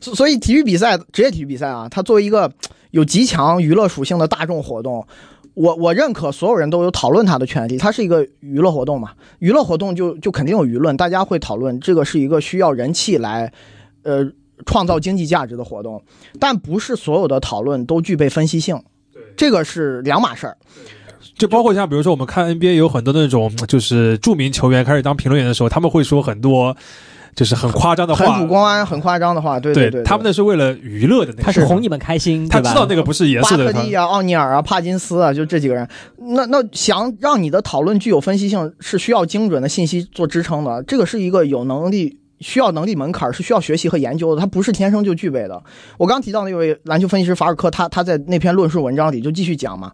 所以体育比赛，职业体育比赛啊，他作为一个有极强娱乐属性的大众活动，我我认可所有人都有讨论它的权利。它是一个娱乐活动嘛，娱乐活动就就肯定有舆论，大家会讨论这个是一个需要人气来，呃，创造经济价值的活动，但不是所有的讨论都具备分析性，这个是两码事儿。就包括像比如说我们看 NBA 有很多那种就是著名球员开始当评论员的时候，他们会说很多。就是很夸张的话，很主观、很夸张的话，对对对，他们那是为了娱乐的，那他是哄你们开心，他知道那个不是严肃的。巴特利啊、奥尼尔啊、帕金斯啊，就这几个人，那那想让你的讨论具有分析性，是需要精准的信息做支撑的。这个是一个有能力、需要能力门槛，是需要学习和研究的，他不是天生就具备的。我刚提到那位篮球分析师法尔科，他他在那篇论述文章里就继续讲嘛。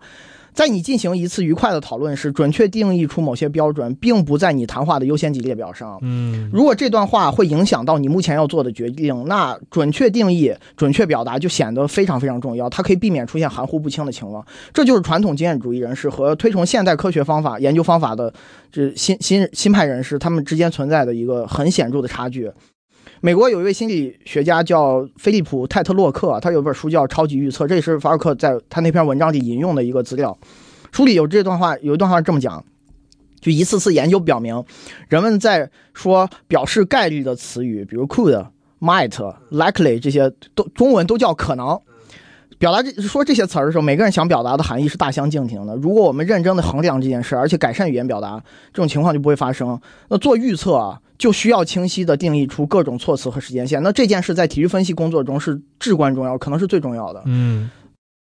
在你进行一次愉快的讨论时，准确定义出某些标准，并不在你谈话的优先级列表上。嗯，如果这段话会影响到你目前要做的决定，那准确定义、准确表达就显得非常非常重要。它可以避免出现含糊不清的情况。这就是传统经验主义人士和推崇现代科学方法研究方法的这新新新派人士他们之间存在的一个很显著的差距。美国有一位心理学家叫菲利普·泰特洛克，他有本书叫《超级预测》，这也是法尔克在他那篇文章里引用的一个资料。书里有这段话，有一段话这么讲：，就一次次研究表明，人们在说表示概率的词语，比如 could、might、likely 这些，都中文都叫可能。表达这说这些词儿的时候，每个人想表达的含义是大相径庭的。如果我们认真的衡量这件事，而且改善语言表达，这种情况就不会发生。那做预测啊，就需要清晰的定义出各种措辞和时间线。那这件事在体育分析工作中是至关重要，可能是最重要的。嗯，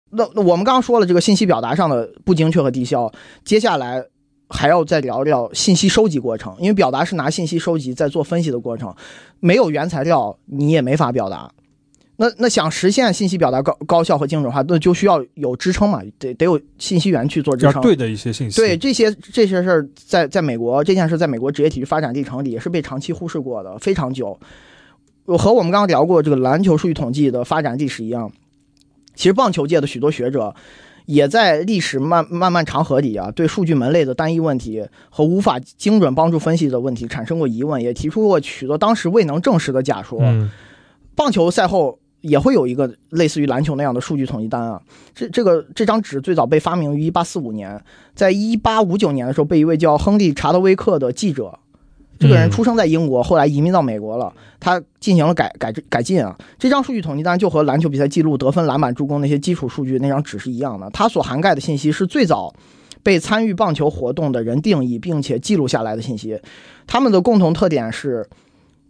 那那我们刚刚说了这个信息表达上的不精确和低效，接下来还要再聊聊信息收集过程，因为表达是拿信息收集在做分析的过程，没有原材料你也没法表达。那那想实现信息表达高高效和精准化，那就需要有支撑嘛，得得有信息源去做支撑。对的一些信息。对这些这些事儿，在在美国这件事，在美国职业体育发展历程里也是被长期忽视过的，非常久。和我们刚刚聊过这个篮球数据统计的发展历史一样，其实棒球界的许多学者也在历史漫漫漫长河里啊，对数据门类的单一问题和无法精准帮助分析的问题产生过疑问，也提出过许多当时未能证实的假说。棒球赛后。也会有一个类似于篮球那样的数据统计单啊，这这个这张纸最早被发明于一八四五年，在一八五九年的时候被一位叫亨利查德威克的记者，这个人出生在英国，后来移民到美国了，他进行了改改改进啊，这张数据统计单就和篮球比赛记录得分、篮板、助攻那些基础数据那张纸是一样的，它所涵盖的信息是最早被参与棒球活动的人定义并且记录下来的信息，他们的共同特点是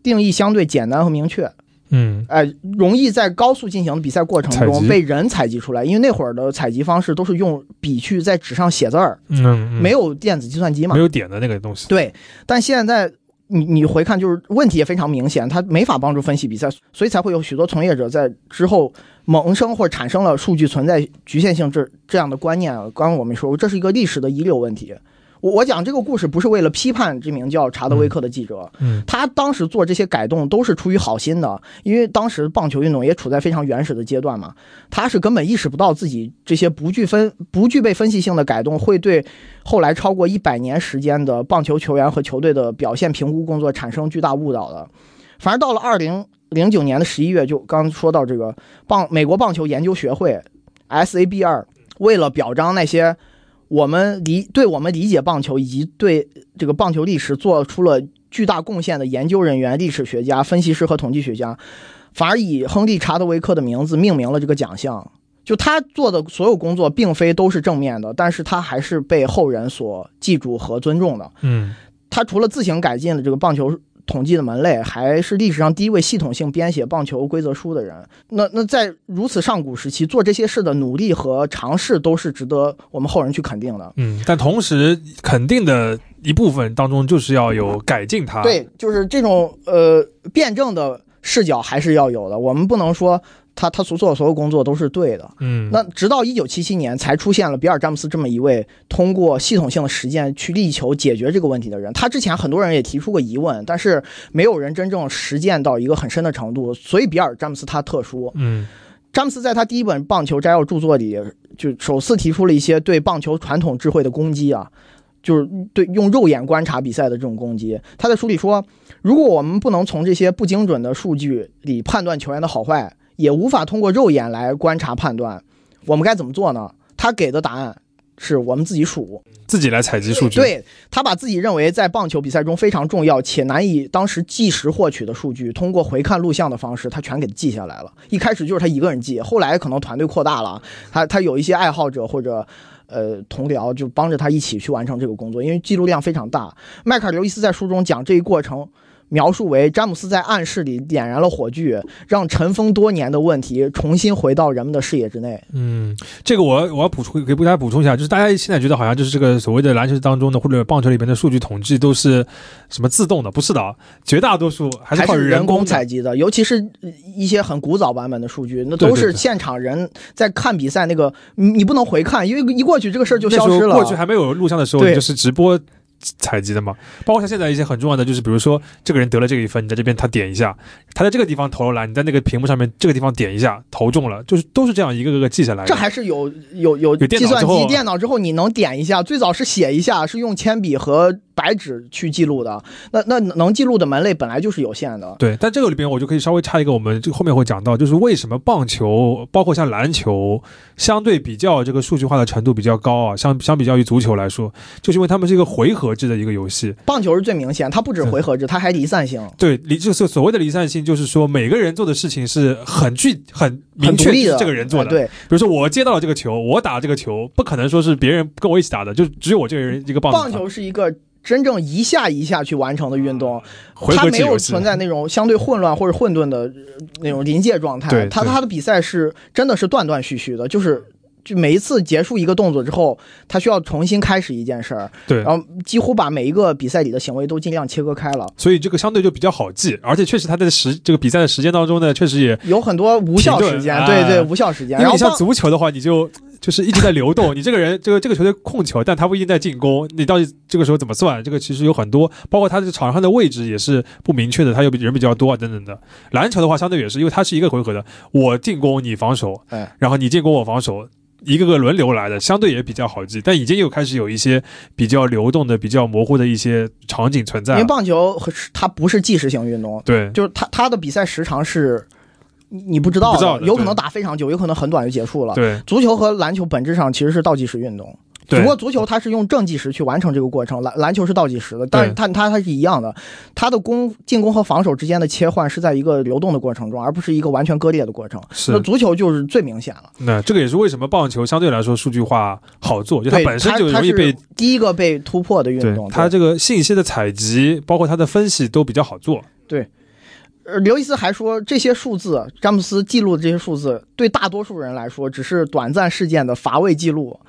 定义相对简单和明确。嗯，哎，容易在高速进行的比赛过程中被人采集出来，因为那会儿的采集方式都是用笔去在纸上写字儿，嗯，没有电子计算机嘛，没有点的那个东西。对，但现在你你回看，就是问题也非常明显，它没法帮助分析比赛，所以才会有许多从业者在之后萌生或者产生了数据存在局限性这这样的观念。刚刚我们说过，这是一个历史的遗留问题。我我讲这个故事不是为了批判这名叫查德威克的记者，嗯，他当时做这些改动都是出于好心的，因为当时棒球运动也处在非常原始的阶段嘛，他是根本意识不到自己这些不具分不具备分析性的改动会对后来超过一百年时间的棒球球员和球队的表现评估工作产生巨大误导的。反而到了二零零九年的十一月，就刚说到这个棒美国棒球研究学会 S A B 二为了表彰那些。我们理对我们理解棒球以及对这个棒球历史做出了巨大贡献的研究人员、历史学家、分析师和统计学家，反而以亨利·查德维克的名字命名了这个奖项。就他做的所有工作，并非都是正面的，但是他还是被后人所记住和尊重的。嗯，他除了自行改进了这个棒球。统计的门类还是历史上第一位系统性编写棒球规则书的人。那那在如此上古时期做这些事的努力和尝试，都是值得我们后人去肯定的。嗯，但同时肯定的一部分当中，就是要有改进它。对，就是这种呃辩证的。视角还是要有的。我们不能说他他所做的所有工作都是对的。嗯，那直到一九七七年才出现了比尔詹姆斯这么一位通过系统性的实践去力求解决这个问题的人。他之前很多人也提出过疑问，但是没有人真正实践到一个很深的程度。所以比尔詹姆斯他特殊。嗯詹姆斯在他第一本棒球摘要著作里，就首次提出了一些对棒球传统智慧的攻击啊，就是对用肉眼观察比赛的这种攻击。他在书里说，如果我们不能从这些不精准的数据里判断球员的好坏，也无法通过肉眼来观察判断，我们该怎么做呢？他给的答案是我们自己数。自己来采集数据，，对他把自己认为在棒球比赛中非常重要且难以当时即时获取的数据，通过回看录像的方式，他全给记下来了。一开始就是他一个人记，后来可能团队扩大了，他他有一些爱好者或者。呃，同僚就帮着他一起去完成这个工作，因为记录量非常大。迈克尔·刘易斯在书中讲这一过程，描述为詹姆斯在暗室里点燃了火炬，让尘封多年的问题重新回到人们的视野之内。嗯，这个我我要补充给大家补充一下，就是大家现在觉得好像就是这个所谓的篮球当中的或者棒球里边的数据统计都是什么自动的，不是的啊，绝大多数还是靠人工采集的，尤其是呃一些很古早版本的数据，那都是现场人在看比赛那个，你你不能回看，因为一过去这个事儿就消失了。过去还没有录像的时候，对就是直播采集的嘛。包括像现在一些很重要的，就是比如说这个人得了这个一分，你在这边他点一下，他在这个地方投了篮，你在那个屏幕上面这个地方点一下，投中了，就是都是这样一个个个记下来的。这还是有有有有计算机电脑之后，你能点一下。最早是写一下，是用铅笔和白纸去记录的。那那能记录的门类本来就是有限的。对，但这个里边我就可以稍微插一个，我们这个后面会讲到，就是为什么棒球，包括像篮球，相对比较这个数据化的程度比较高啊，相相比较于足球来说，就是因为他们是一个回合制的一个游戏。棒球是最明显，它不止回合制，它还离散性。对，离就是所谓的离散性，就是说每个人做的事情是很具很明确的，这个人做的。哎对，比如说我接到了这个球，我打这个球，不可能说是别人跟我一起打的，就只有我这个人一个。棒球是一个真正一下一下去完成的运动，回它没有存在那种相对混乱或者混沌的呃那种临界状态。对对它它的比赛是真的是断断续续的，就是。就每一次结束一个动作之后，他需要重新开始一件事儿，对然，后几乎把每一个比赛里的行为都尽量切割开了。所以这个相对就比较好记，而且确实他在时这个比赛的时间当中呢，确实也有很多无效时间，对对，哎无效时间。因为你像然后棒足球的话，你就就是一直在流动，你这个人这个这个球队控球，但他不一定在进攻，你到底这个时候怎么算？这个其实有很多，包括他这场上的位置也是不明确的，他又比人比较多啊等等的。篮球的话，相对也是，因为它是一个回合的，我进攻你防守，哎，然后你进攻我防守。一个个轮流来的，相对也比较好记，但已经又开始有一些比较流动的、比较模糊的一些场景存在了。因为棒球和它不是计时性运动，对，就是它它的比赛时长是你你不知道有可能打非常久，有可能很短就结束了。对，足球和篮球本质上其实是倒计时运动，只不过足球它是用正计时去完成这个过程，篮篮球是倒计时的，但是它它它是一样的，它的攻进攻和防守之间的切换是在一个流动的过程中，而不是一个完全割裂的过程。是那足球就是最明显了，那这个也是为什么棒球相对来说数据化好做，就它，本身就容易被第一个被突破的运动。它这个信息的采集，包括它的分析都比较好做。呃，刘易斯还说，这些数字，詹姆斯记录的这些数字，对大多数人来说只是短暂事件的乏味记录，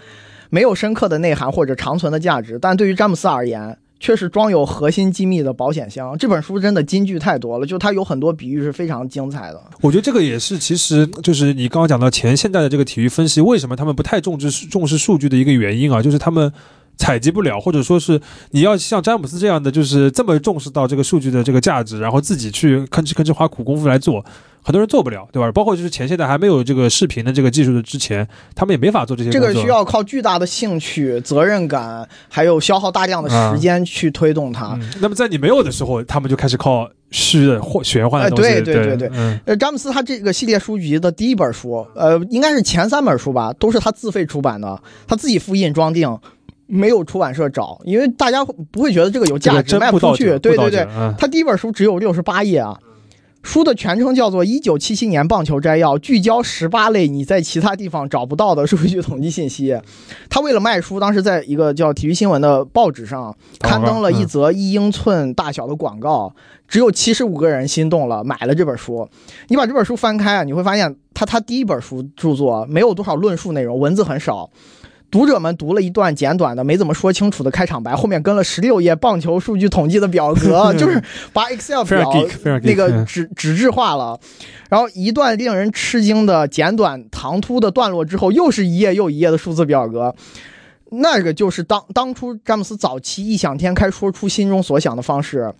没有深刻的内涵或者长存的价值。但对于詹姆斯而言，却是装有核心机密的保险箱。这本书真的金句太多了，就它有很多比喻是非常精彩的。我觉得这个也是，其实就是你刚刚讲到前现代的这个体育分析，为什么他们不太重视重视数据的一个原因啊，就是他们。采集不了，或者说是你要像詹姆斯这样的，就是这么重视到这个数据的这个价值，然后自己去吭哧吭哧花苦功夫来做，很多人做不了，对吧？包括就是前现代还没有这个视频的这个技术的之前，他们也没法做这些这。个需要靠巨大的兴趣、责任感，还有消耗大量的时间去推动它。嗯，那么在你没有的时候，他们就开始靠虚的或玄幻的哎东西。对对对对嗯，呃，詹姆斯他这个系列书籍的第一本书，呃，应该是前三本书吧，都是他自费出版的，他自己复印装订，没有出版社找，因为大家不会觉得这个有价值，卖不出去。对对对，，嗯他第一本书只有六十八页啊。书的全称叫做《一九七七年棒球摘要》，聚焦十八类你在其他地方找不到的数据统计信息。他为了卖书，当时在一个叫《体育新闻》的报纸上刊登了一则一英寸大小的广告，只有七十五个人心动了，买了这本书。你把这本书翻开啊，你会发现他他第一本书著作没有多少论述内容，文字很少。读者们读了一段简短的、没怎么说清楚的开场白，后面跟了十六页棒球数据统计的表格，就是把 Excel 表那个纸纸质化了。然后一段令人吃惊的简短唐突的段落之后，又是一页又一页的数字表格。那个就是当当初詹姆斯早期异想天开说出心中所想的方式。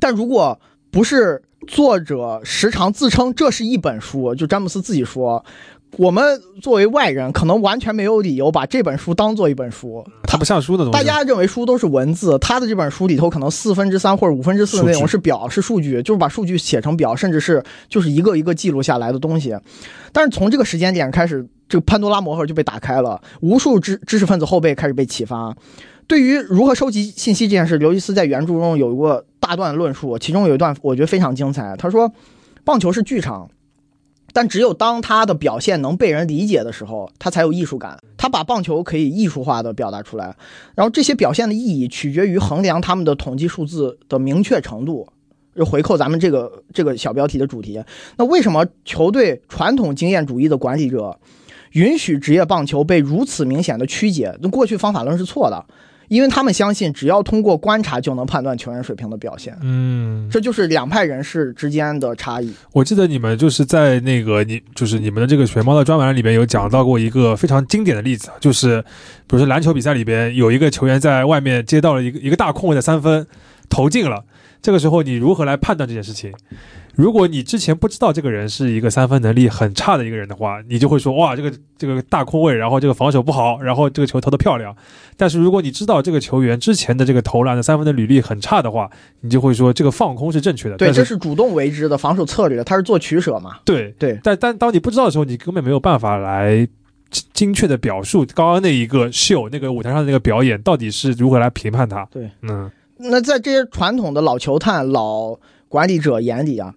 但如果不是作者时常自称这是一本书，就詹姆斯自己说。我们作为外人，可能完全没有理由把这本书当做一本书。它不像书的东西。大家认为书都是文字，他的这本书里头可能四分之三或者五分之四的内容是表，是数据，就是把数据写成表，甚至是就是一个一个记录下来的东西。但是从这个时间点开始，这个潘多拉魔盒就被打开了，无数知知识分子后辈开始被启发。对于如何收集信息这件事，刘易斯在原著中有一个大段论述，其中有一段我觉得非常精彩。他说：“棒球是剧场。”但只有当他的表现能被人理解的时候，他才有艺术感。他把棒球可以艺术化的表达出来，然后这些表现的意义取决于衡量他们的统计数字的明确程度。就回扣咱们这个这个小标题的主题。那为什么球队传统经验主义的管理者允许职业棒球被如此明显的曲解？那过去方法论是错的。因为他们相信，只要通过观察就能判断球员水平的表现。嗯，这就是两派人士之间的差异。我记得你们就是在那个你就是你们的这个熊猫的专栏里边有讲到过一个非常经典的例子，就是比如说篮球比赛里边有一个球员在外面接到了一个一个大空位的三分，投进了。这个时候你如何来判断这件事情？如果你之前不知道这个人是一个三分能力很差的一个人的话，你就会说哇，这个这个大空位，然后这个防守不好，然后这个球投的漂亮。但是如果你知道这个球员之前的这个投篮的三分的履历很差的话，你就会说这个放空是正确的。对，这是主动为之的防守策略，他是做取舍嘛？对对。但但当你不知道的时候，你根本没有办法来精确的表述刚刚那一个秀，那个舞台上的那个表演到底是如何来评判他。对，嗯。那在这些传统的老球探、老管理者眼里啊。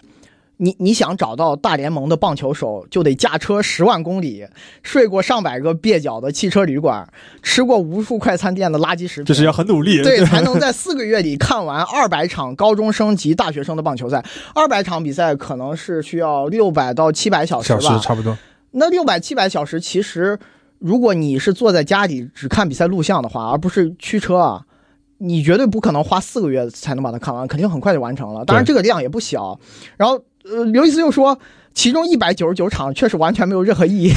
你你想找到大联盟的棒球手，就得驾车十万公里，睡过上百个蹩脚的汽车旅馆，吃过无数快餐店的垃圾食品，就是要很努力，对，才能在四个月里看完二百场高中生及大学生的棒球赛。二百场比赛可能是需要六百到七百小时吧，差不多。那六百七百小时，其实如果你是坐在家里只看比赛录像的话，而不是驱车啊，你绝对不可能花四个月才能把它看完，肯定很快就完成了。当然这个量也不小，然后。呃，刘易斯又说，其中一百九十九场确实完全没有任何意义。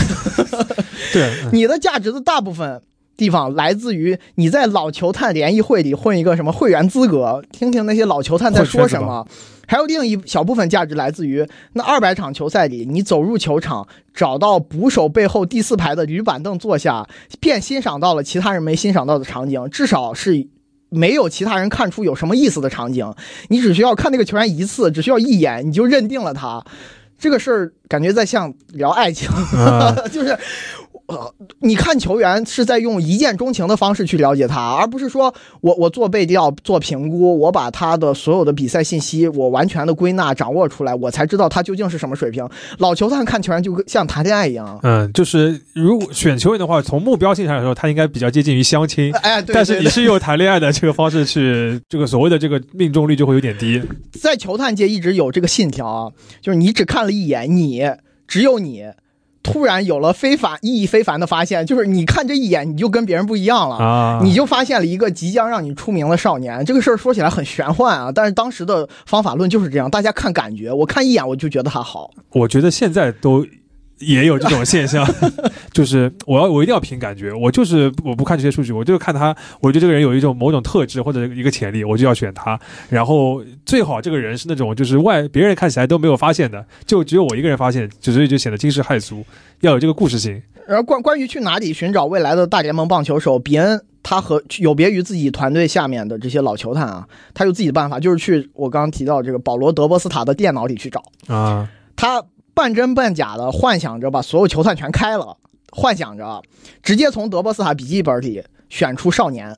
对，你的价值的大部分地方来自于你在老球探联谊会里混一个什么会员资格，听听那些老球探在说什么。还有另一小部分价值来自于那二百场球赛里，你走入球场，找到捕手背后第四排的铝板凳坐下，便欣赏到了其他人没欣赏到的场景，至少是。没有其他人看出有什么意思的场景，你只需要看那个球员一次，只需要一眼，你就认定了他。这个事儿感觉在像聊爱情，就是。呃，你看球员是在用一见钟情的方式去了解他，而不是说我我做背调做评估，我把他的所有的比赛信息我完全的归纳掌握出来，我才知道他究竟是什么水平。老球探看球员就像谈恋爱一样，嗯，就是如果选球员的话，从目标性上来说，他应该比较接近于相亲，哎，但是你是用谈恋爱的这个方式去，这个所谓的这个命中率就会有点低。在球探界一直有这个信条啊，就是你只看了一眼，你只有你。突然有了非凡意义非凡的发现，就是你看这一眼，你就跟别人不一样了啊！你就发现了一个即将让你出名的少年。这个事儿说起来很玄幻啊，但是当时的方法论就是这样，大家看感觉，我看一眼我就觉得他好。我觉得现在都。也有这种现象，就是我要我一定要凭感觉，我就是我不看这些数据，我就看他，我觉得这个人有一种某种特质或者一个潜力，我就要选他。然后最好这个人是那种就是外别人看起来都没有发现的，就只有我一个人发现，所以就显得惊世骇俗，要有这个故事性。然后关关于去哪里寻找未来的大联盟棒球手，比恩他和有别于自己团队下面的这些老球探啊，他有自己的办法，就是去我刚刚提到这个保罗德波斯塔的电脑里去找啊，他。半真半假的幻想着把所有球探全开了，幻想着直接从德波斯塔笔记本里选出少年。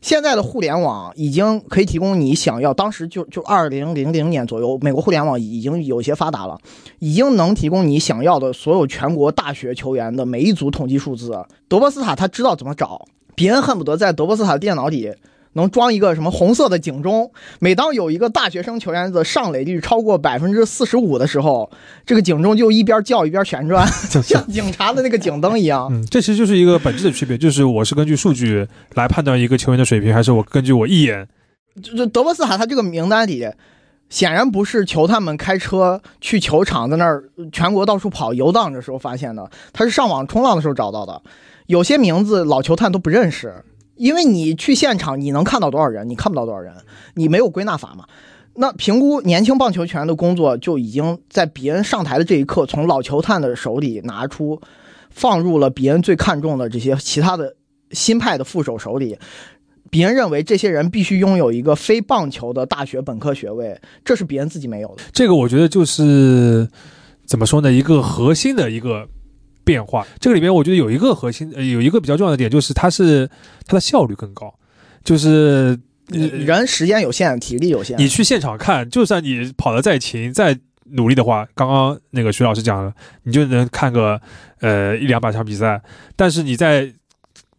现在的互联网已经可以提供你想要，当时就就二零零零年左右，美国互联网已经有些发达了，已经能提供你想要的所有全国大学球员的每一组统计数字。德波斯塔他知道怎么找，比恩恨不得在德波斯塔的电脑里能装一个什么红色的警钟，每当有一个大学生球员的上垒率超过百分之四十五的时候，这个警钟就一边叫一边旋转，像警察的那个警灯一样。嗯，这其实就是一个本质的区别，就是我是根据数据来判断一个球员的水平，还是我根据我一眼。就就德波斯塔他这个名单里，显然不是球探们开车去球场在那儿全国到处跑游荡的时候发现的，他是上网冲浪的时候找到的。有些名字老球探都不认识。因为你去现场，你能看到多少人？你看不到多少人，你没有归纳法嘛？那评估年轻棒球球员的工作就已经在比恩上台的这一刻，从老球探的手里拿出，放入了比恩最看重的这些其他的新派的副手手里。比恩认为这些人必须拥有一个非棒球的大学本科学位，这是比恩自己没有的。这个我觉得就是怎么说呢？一个核心的一个。变化，这个里面我觉得有一个核心，呃，有一个比较重要的点，就是它是它的效率更高，就是你人时间有限，体力有限，你去现场看，就算你跑得再勤、再努力的话，刚刚那个徐老师讲了，你就能看个呃一两百场比赛，但是你在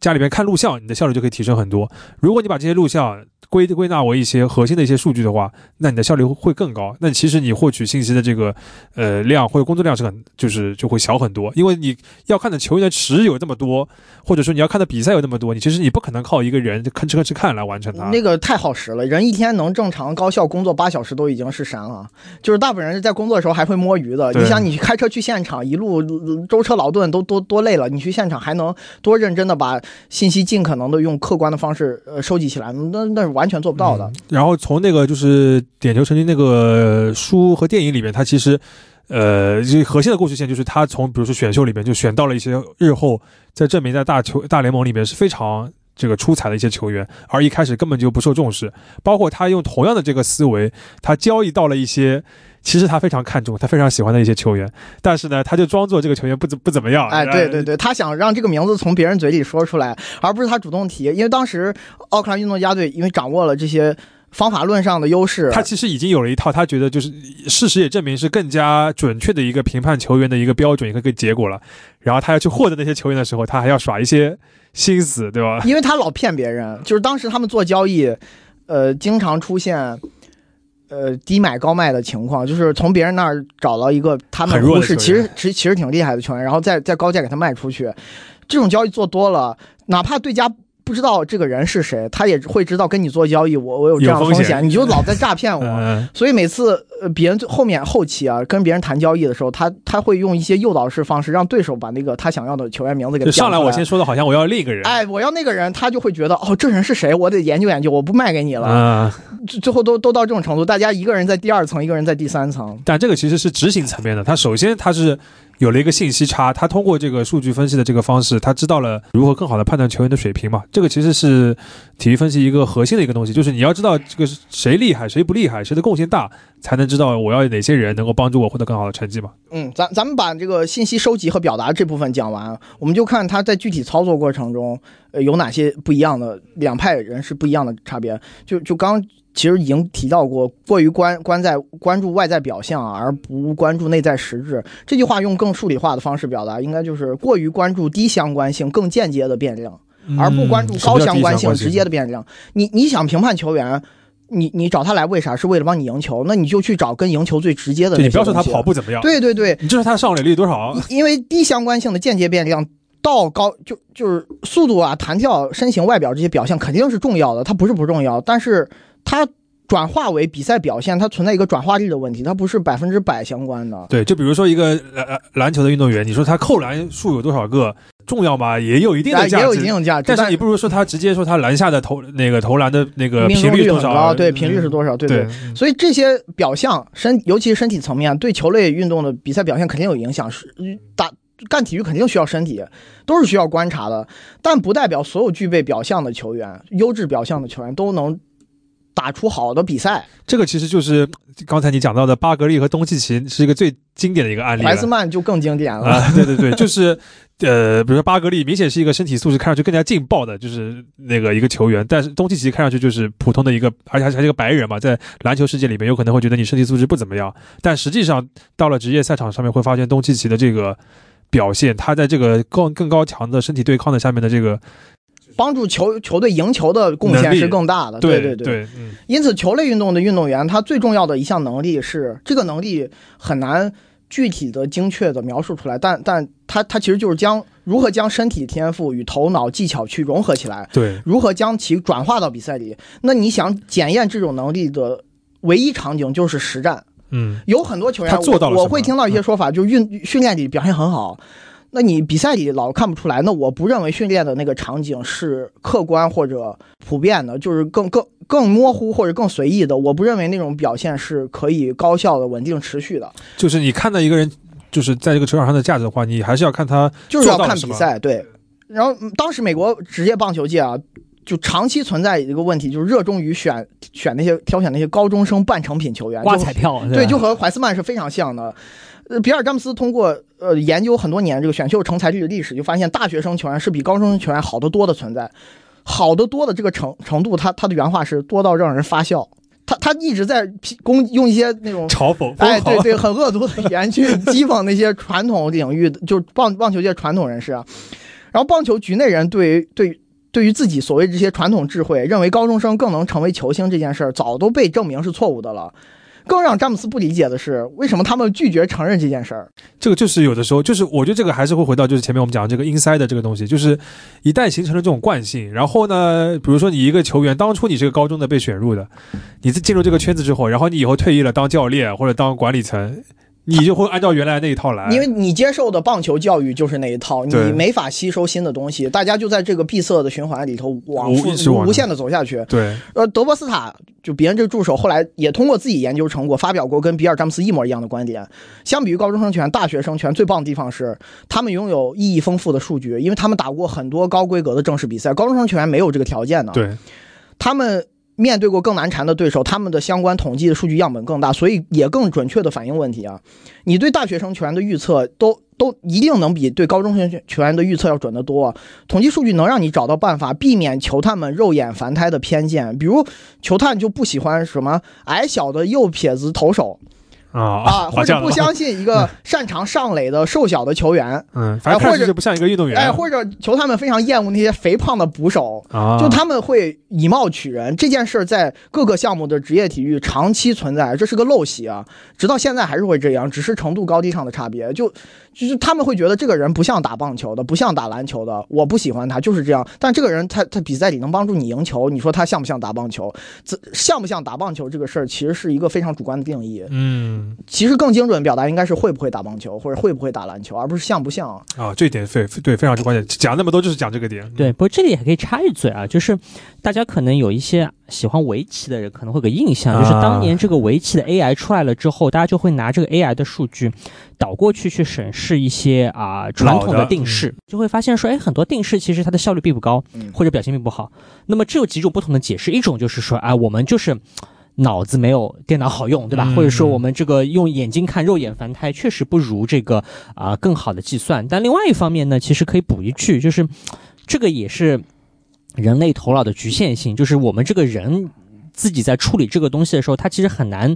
家里面看录像，你的效率就可以提升很多。如果你把这些录像，归归纳为一些核心的一些数据的话，那你的效率会更高。那其实你获取信息的这个呃量或者工作量是很就是就会小很多，因为你要看的球员的池有那么多，或者说你要看的比赛有那么多，你其实你不可能靠一个人吭哧吭哧看来完成它。那个太耗时了，人一天能正常高效工作八小时都已经是神了。就是大部分人在工作的时候还会摸鱼的。你想，你开车去现场，一路舟车劳顿都多多累了，你去现场还能多认真的把信息尽可能的用客观的方式呃收集起来，那那是完。全做不到的。然后从那个就是点球成金那个书和电影里面，他其实，呃，核心的故事线就是他从比如说选秀里面就选到了一些日后在证明在大球大联盟里面是非常这个出彩的一些球员，而一开始根本就不受重视。包括他用同样的这个思维，他交易到了一些。其实他非常看重，他非常喜欢的一些球员，但是呢，他就装作这个球员不怎不怎么样。哎，对对对，他想让这个名字从别人嘴里说出来，而不是他主动提。因为当时奥克兰运动家队因为掌握了这些方法论上的优势，他其实已经有了一套，他觉得就是事实也证明是更加准确的一个评判球员的一个标准一个个结果了。然后他要去获得那些球员的时候，他还要耍一些心思，对吧？因为他老骗别人，就是当时他们做交易，呃，经常出现。呃，低买高卖的情况，就是从别人那儿找到一个他们不是，其实其实其实挺厉害的球员，然后再再高价给他卖出去，这种交易做多了，哪怕对家。不知道这个人是谁，他也会知道跟你做交易，我我有这样的风险，你就老在诈骗我。所以每次呃别人后面后期啊跟别人谈交易的时候，他他会用一些诱导式方式，让对手把那个他想要的球员名字给上来。我先说的好像我要另一个人，哎，我要那个人，他就会觉得哦这人是谁，我得研究研究，我不卖给你了。最后都都到这种程度，大家一个人在第二层，一个人在第三层。但这个其实是执行层面的，他首先他是。有了一个信息差，他通过这个数据分析的这个方式，他知道了如何更好的判断球员的水平嘛？这个其实是体育分析一个核心的一个东西，就是你要知道这个谁厉害，谁不厉害，谁的贡献大，才能知道我要哪些人能够帮助我获得更好的成绩嘛。嗯，咱咱们把这个信息收集和表达这部分讲完，我们就看他在具体操作过程中，呃，有哪些不一样的两派人是不一样的差别。就就刚。其实已经提到过，过于关关在关注外在表象而不关注内在实质。这句话用更数理化的方式表达，应该就是过于关注低相关性、更间接的变量，而不关注高相关性、直接的变量。你你想评判球员，你你找他来为啥？是为了帮你赢球？那你就去找跟赢球最直接的。你不要说他跑步怎么样，对对对，你就是他上垒率多少？因为低相关性的间接变量到高就就是速度啊、弹跳、身形、外表这些表现肯定是重要的，它不是不重要，但是。它转化为比赛表现，它存在一个转化率的问题，它不是百分之百相关的。对，就比如说一个篮篮球的运动员，你说他扣篮数有多少个重要吗？也有一定的价值，也有一定的价值。但是你不如说他直接说他篮下的投那个投篮的那个频率多少？对，频率是多少？对对。所以这些表象身，尤其是身体层面，对球类运动的比赛表现肯定有影响。是打干体育肯定需要身体，都是需要观察的，但不代表所有具备表象的球员、优质表象的球员都能。打出好的比赛，这个其实就是刚才你讲到的巴格利和东契奇是一个最经典的一个案例。莱斯曼就更经典了。啊，对对对，就是呃，比如说巴格利明显是一个身体素质看上去更加劲爆的，就是那个一个球员，但是东契奇看上去就是普通的一个，而且还是一个白人嘛，在篮球世界里面有可能会觉得你身体素质不怎么样，但实际上到了职业赛场上面会发现东契奇的这个表现，他在这个更更高强的身体对抗的下面的这个。帮助球球队赢球的贡献是更大的。对对对，嗯。因此，球类运动的运动员，他最重要的一项能力是这个能力很难具体的、精确的描述出来，但但他他其实就是将如何将身体天赋与头脑技巧去融合起来，对，如何将其转化到比赛里。那你想检验这种能力的唯一场景就是实战。嗯，有很多球员，他做到了。我会听到一些说法，就是运训练里表现很好，那你比赛里老看不出来。那我不认为训练的那个场景是客观或者普遍的，就是更更更模糊或者更随意的。我不认为那种表现是可以高效的、稳定持续的。就是你看到一个人，就是在这个球场上的价值的话，你还是要看他，就是要看比赛。对。然后当时美国职业棒球界啊。就长期存在一个问题，就是热衷于选选那些挑选那些高中生半成品球员，刮彩票。对，就和怀斯曼是非常像的。呃，比尔詹姆斯通过呃研究很多年这个选秀成才率的历史，就发现大学生球员是比高中生球员好得多的存在，好得多的这个程程度，他他的原话是多到让人发笑。他他一直在攻用一些那种嘲讽，哎，对对，很恶毒的语言去 讥讽那些传统领域，就是棒棒球界传统人士啊。然后棒球局内人对对。对于自己所谓这些传统智慧，认为高中生更能成为球星这件事儿，早都被证明是错误的了。更让詹姆斯不理解的是，为什么他们拒绝承认这件事儿？这个就是有的时候，就是我觉得这个还是会回到就是前面我们讲的这个 inside 的这个东西，就是一旦形成了这种惯性，然后呢，比如说你一个球员，当初你是个高中的被选入的，你在进入这个圈子之后，然后你以后退役了当教练或者当管理层。你就会按照原来那一套来，因为你接受的棒球教育就是那一套，你没法吸收新的东西，大家就在这个闭塞的循环里头往复无限的走下去。对，呃，德波斯塔就别人这个助手后来也通过自己研究成果发表过跟比尔詹姆斯一模一样的观点。相比于高中生拳，大学生拳最棒的地方是他们拥有意义丰富的数据，因为他们打过很多高规格的正式比赛，高中生拳没有这个条件的。对，他们。面对过更难缠的对手，他们的相关统计的数据样本更大，所以也更准确的反映问题啊。你对大学生球员的预测都都一定能比对高中生球员的预测要准得多。统计数据能让你找到办法避免球探们肉眼凡胎的偏见，比如球探就不喜欢什么矮小的右撇子投手。啊啊！或者不相信一个擅长上垒的瘦小的球员，嗯，反正或者不像一个运动员，哎，或者球他们非常厌恶那些肥胖的捕手，啊，就他们会以貌取人。这件事在各个项目的职业体育长期存在，这是个陋习啊，直到现在还是会这样，只是程度高低上的差别。就就是他们会觉得这个人不像打棒球的，不像打篮球的，我不喜欢他，就是这样。但这个人他他比赛里能帮助你赢球，你说他像不像打棒球？这像不像打棒球这个事儿，其实是一个非常主观的定义。嗯，其实更精准的表达应该是会不会打棒球，或者会不会打篮球，而不是像不像啊。这一点非对非常之关键，讲那么多就是讲这个点。对，不过这里还可以插一嘴啊，就是大家可能有一些喜欢围棋的人可能会有个印象，就是当年这个围棋的 AI 出来了之后，大家就会拿这个 AI 的数据。倒过去去审视一些啊传统的定式，就会发现说，哎，很多定式其实它的效率并不高，或者表现并不好。那么这有几种不同的解释，一种就是说，哎，我们就是脑子没有电脑好用，对吧？或者说我们这个用眼睛看肉眼凡胎，确实不如这个啊更好的计算。但另外一方面呢，其实可以补一句，就是这个也是人类头脑的局限性，就是我们这个人自己在处理这个东西的时候，他其实很难。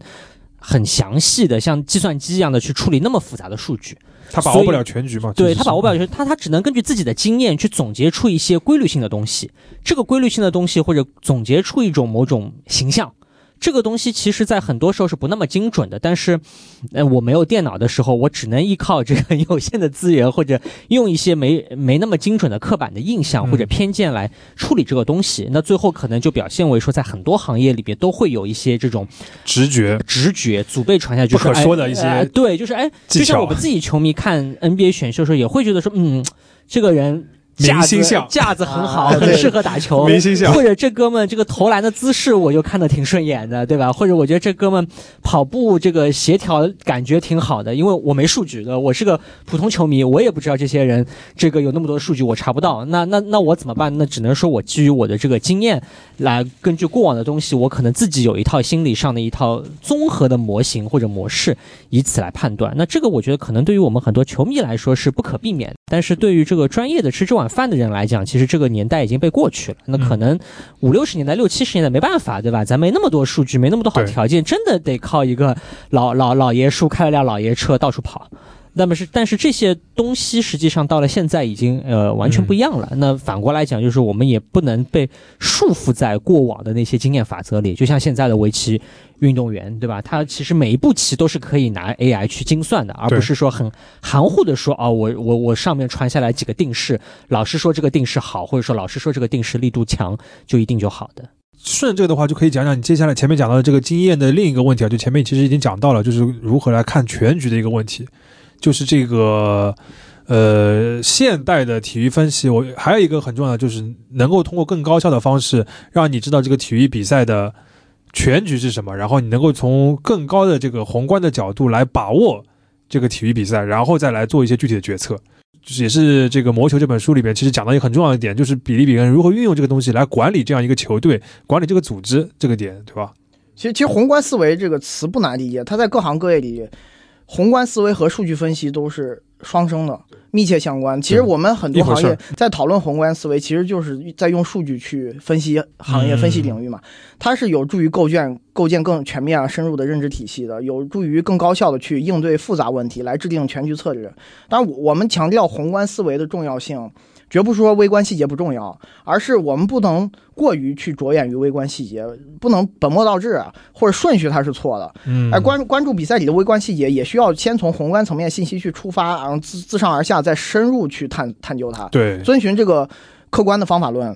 很详细的，像计算机一样的去处理那么复杂的数据，他把握不了全局嘛？对他把握不了全局，他他只能根据自己的经验去总结出一些规律性的东西。这个规律性的东西，或者总结出一种某种形象。这个东西其实，在很多时候是不那么精准的。但是，呃，我没有电脑的时候，我只能依靠这个有限的资源，或者用一些没没那么精准的刻板的印象或者偏见来处理这个东西。那最后可能就表现为说，在很多行业里边都会有一些这种直觉、直觉祖辈传下去不可说的一些。对，就是哎，就像我们自己球迷看 NBA 选秀的时候，也会觉得说，嗯，这个人。明星相架子很好，很适合打球。明星相或者这哥们这个投篮的姿势，我就看得挺顺眼的，对吧？或者我觉得这哥们跑步这个协调感觉挺好的，因为我没数据的，我是个普通球迷，我也不知道这些人这个有那么多数据，我查不到。那那那我怎么办？那只能说我基于我的这个经验，来根据过往的东西，我可能自己有一套心理上的一套综合的模型或者模式，以此来判断。那这个我觉得可能对于我们很多球迷来说是不可避免，但是对于这个专业的吃这碗。饭的人来讲，其实这个年代已经被过去了。那可能五六十年代、六七十年代没办法，对吧？咱没那么多数据，没那么多好条件，真的得靠一个老老老爷叔开了辆老爷车到处跑。那么是，但是这些东西实际上到了现在已经呃完全不一样了。那反过来讲，就是我们也不能被束缚在过往的那些经验法则里。就像现在的围棋运动员，对吧？他其实每一步棋都是可以拿 AI 去精算的，而不是说很含糊的说哦，我我我上面传下来几个定式，老师说这个定式好，或者说老师说这个定式力度强，就一定就好的。顺这个的话，就可以讲讲你接下来前面讲到的这个经验的另一个问题啊，就前面其实已经讲到了，就是如何来看全局的一个问题。就是这个，呃，现代的体育分析，我还有一个很重要的，就是能够通过更高效的方式，让你知道这个体育比赛的全局是什么，然后你能够从更高的这个宏观的角度来把握这个体育比赛，然后再来做一些具体的决策。就是也是这个《魔球》这本书里边，其实讲到一个很重要的点，就是比利比恩如何运用这个东西来管理这样一个球队，管理这个组织这个点，对吧？其实，其实宏观思维这个词不难理解，它在各行各业里。宏观思维和数据分析都是双生的，密切相关。其实我们很多行业在讨论宏观思维，其实就是在用数据去分析行业、分析领域嘛。它是有助于构建构建更全面、啊深入的认知体系的，有助于更高效的去应对复杂问题，来制定全局策略。当然，我们强调宏观思维的重要性。绝不是说微观细节不重要，而是我们不能过于去着眼于微观细节，不能本末倒置，或者顺序它是错的。嗯，而关关注比赛里的微观细节，也需要先从宏观层面信息去出发，然后自自上而下再深入去探探究它。对，遵循这个客观的方法论。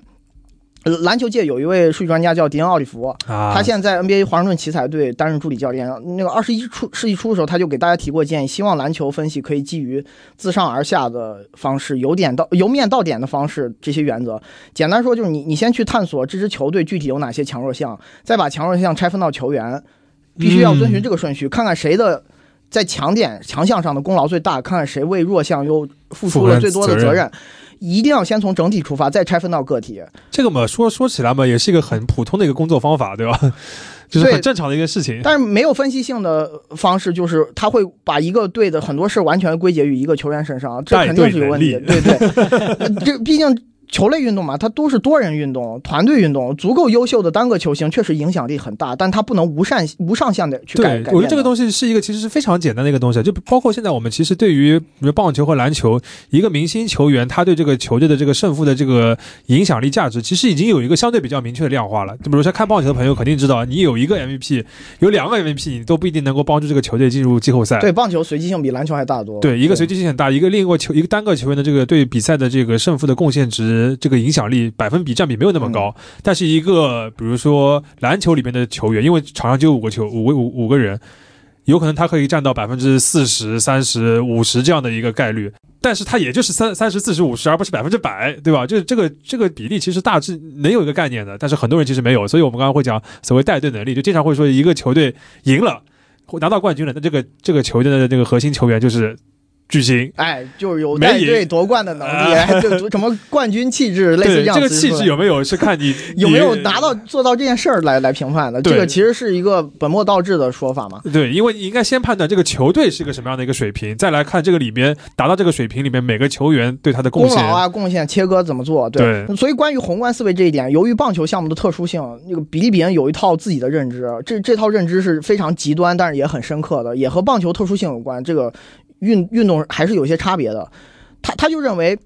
篮球界有一位数据专家叫迪恩·奥利弗，他现在在 NBA 华盛顿奇才队担任助理教练。那个二十一初世纪初的时候，他就给大家提过建议，希望篮球分析可以基于自上而下的方式，由点到由面到点的方式，这些原则。简单说就是你你先去探索这支球队具体有哪些强弱项，再把强弱项拆分到球员，必须要遵循这个顺序，看看谁的在强点强项上的功劳最大，看看谁为弱项又付出了最多的责任。一定要先从整体出发，再拆分到个体。这个嘛，说说起来嘛，也是一个很普通的一个工作方法，对吧？就是很正常的一个事情。但是没有分析性的方式，就是他会把一个队的很多事完全归结于一个球员身上，这肯定是有问题。对对，这毕竟。球类运动嘛，它都是多人运动、团队运动。足够优秀的单个球星确实影响力很大，但它不能无上无上限的去改。对，我觉得这个东西是一个其实是非常简单的一个东西，就包括现在我们其实对于比如棒球和篮球，一个明星球员他对这个球队的这个胜负的这个影响力价值，其实已经有一个相对比较明确的量化了。就比如说看棒球的朋友肯定知道，你有一个 MVP，有两个 MVP，你都不一定能够帮助这个球队进入季后赛。对，棒球随机性比篮球还大多。对，一个随机性很大，一个另一个球一个单个球员的这个对比赛的这个胜负的贡献值，这个影响力。百分比占比没有那么高，但是一个比如说篮球里面的球员，因为场上就有五个球，五个五五个人，有可能他可以占到百分之四十三十五十这样的一个概率，但是他也就是三三十四十五十，而不是百分之百，对吧？就是这个这个比例其实大致能有一个概念的，但是很多人其实没有，所以我们刚刚会讲所谓带队能力，就经常会说一个球队赢了，拿到冠军了，那这个这个球队的这个核心球员就是。巨星，哎，就是有带队夺冠的能力，就什么冠军气质，类似这样。这个气质有没有是看你 有没有拿到做到这件事儿来来评判的。这个其实是一个本末倒置的说法嘛。对，因为你应该先判断这个球队是一个什么样的一个水平，再来看这个里面达到这个水平里面每个球员对他的贡献啊，贡献切割怎么做。对，所以关于宏观思维这一点，由于棒球项目的特殊性，那个比利比恩有一套自己的认知，这这套认知是非常极端，但是也很深刻的，也和棒球特殊性有关。这个。运运动还是有些差别的，他他就认为，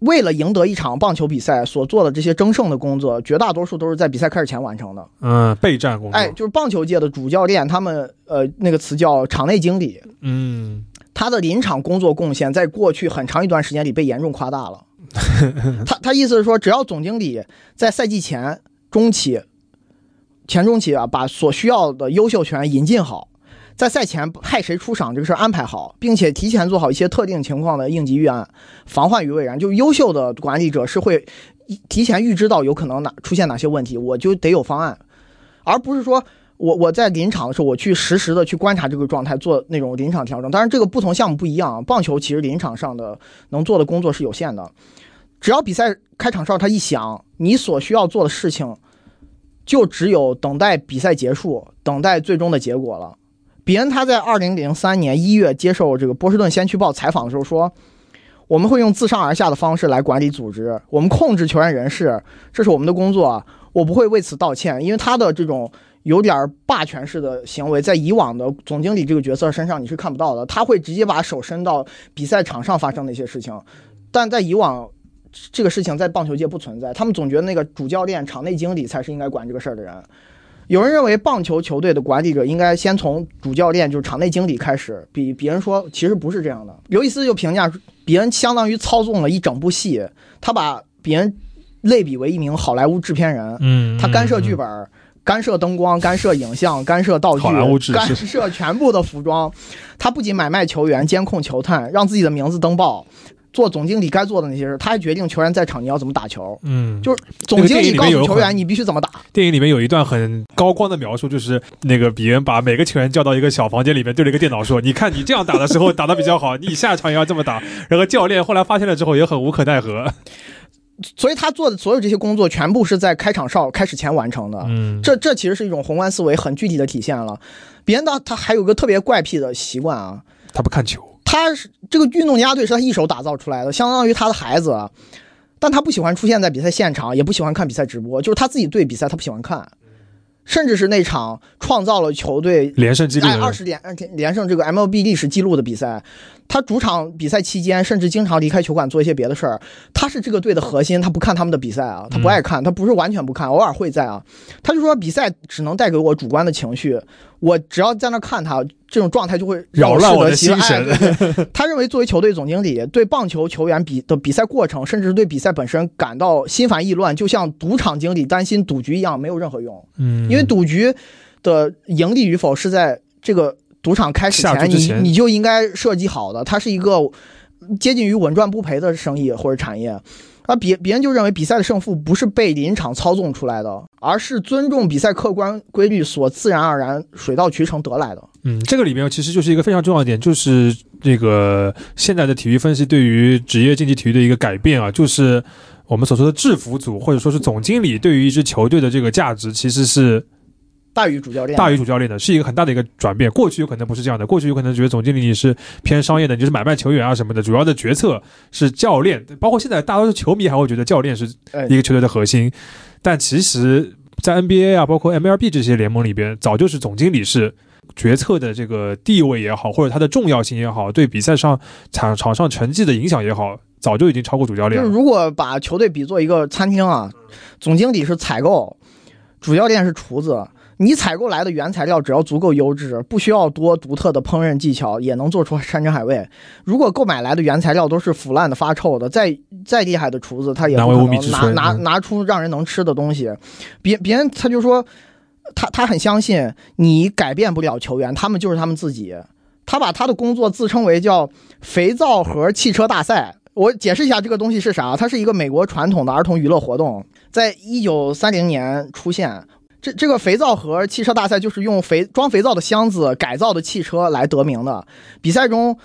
为了赢得一场棒球比赛所做的这些争胜的工作，绝大多数都是在比赛开始前完成的。嗯，备战工作。哎，就是棒球界的主教练，他们呃那个词叫场内经理。嗯，他的临场工作贡献在过去很长一段时间里被严重夸大了。他他意思是说，只要总经理在赛季前、中期、前中期啊，把所需要的优秀球员引进好。在赛前派谁出场这个事儿安排好，并且提前做好一些特定情况的应急预案，防患于未然。就优秀的管理者是会提前预知到有可能哪出现哪些问题，我就得有方案，而不是说我我在临场的时候我去实时的去观察这个状态，做那种临场调整。当然，这个不同项目不一样，棒球其实临场上的能做的工作是有限的，只要比赛开场哨它一响，你所需要做的事情就只有等待比赛结束，等待最终的结果了。比恩他在二零零三年一月接受这个波士顿先驱报采访的时候说：“我们会用自上而下的方式来管理组织，我们控制球员人事，这是我们的工作，我不会为此道歉。因为他的这种有点霸权式的行为，在以往的总经理这个角色身上你是看不到的，他会直接把手伸到比赛场上发生的一些事情，但在以往。这个事情在棒球界不存在，他们总觉得那个主教练、场内经理才是应该管这个事儿的人。有人认为棒球球队的管理者应该先从主教练，就是场内经理开始。比比恩说，其实不是这样的。刘易斯就评价比恩相当于操纵了一整部戏，他把比恩类比为一名好莱坞制片人。嗯，他干涉剧本，干涉灯光，干涉影像，干涉道具，干涉全部的服装。他不仅买卖球员、监控球探，让自己的名字登报。做总经理该做的那些事，他还决定球员在场你要怎么打球。嗯，就是总经理告诉球员你必须怎么打。电影里面有一段很高光的描述，就是那个比恩把每个球员叫到一个小房间里面，对着一个电脑说：“你看你这样打的时候打的比较好，你下场也要这么打。”然后教练后来发现了之后也很无可奈何。所以他做的所有这些工作全部是在开场哨开始前完成的。嗯，这这其实是一种宏观思维很具体的体现了。比恩他他还有个特别怪癖的习惯啊，他不看球。他是这个运动家队是他一手打造出来的，相当于他的孩子，但他不喜欢出现在比赛现场，也不喜欢看比赛直播，就是他自己对比赛他不喜欢看，甚至是那场创造了球队连胜记录二十连连胜这个 MLB 历史记录的比赛，他主场比赛期间甚至经常离开球馆做一些别的事儿。他是这个队的核心，他不看他们的比赛啊，他不爱看，他不是完全不看，偶尔会在啊。他就说比赛只能带给我主观的情绪。我只要在那看他，这种状态就会扰乱我的心神。他认为，作为球队总经理，对棒球球员比的比赛过程，甚至对比赛本身感到心烦意乱，就像赌场经理担心赌局一样，没有任何用。嗯，因为赌局的盈利与否是在这个赌场开始前，你你就应该设计好的。它是一个接近于稳赚不赔的生意或者产业。啊，别别人就认为比赛的胜负不是被临场操纵出来的，而是尊重比赛客观规律所自然而然、水到渠成得来的。嗯，这个里面其实就是一个非常重要的点，就是这个现在的体育分析对于职业竞技体育的一个改变啊，就是我们所说的制服组或者说是总经理对于一支球队的这个价值其实是。大于主教练，大于主教练的是一个很大的一个转变。过去有可能不是这样的，过去有可能觉得总经理你是偏商业的，你就是买卖球员啊什么的，主要的决策是教练。包括现在大多数球迷还会觉得教练是一个球队的核心，但其实，在 NBA 啊，包括 MLB 这些联盟里边，早就是总经理是决策的这个地位也好，或者它的重要性也好，对比赛上场场上成绩的影响也好，早就已经超过主教练了。如果把球队比作一个餐厅啊，总经理是采购，主教练是厨子。你采购来的原材料只要足够优质，不需要多独特的烹饪技巧，也能做出山珍海味。如果购买来的原材料都是腐烂的、发臭的，再再厉害的厨子，他也不可能拿拿拿出让人能吃的东西。别别人他就说，他他很相信你改变不了球员，他们就是他们自己。他把他的工作自称为叫“肥皂盒汽车大赛”。我解释一下这个东西是啥，它是一个美国传统的儿童娱乐活动，在一九三零年出现。这这个肥皂盒汽车大赛就是用肥装肥皂的箱子改造的汽车来得名的。比赛中，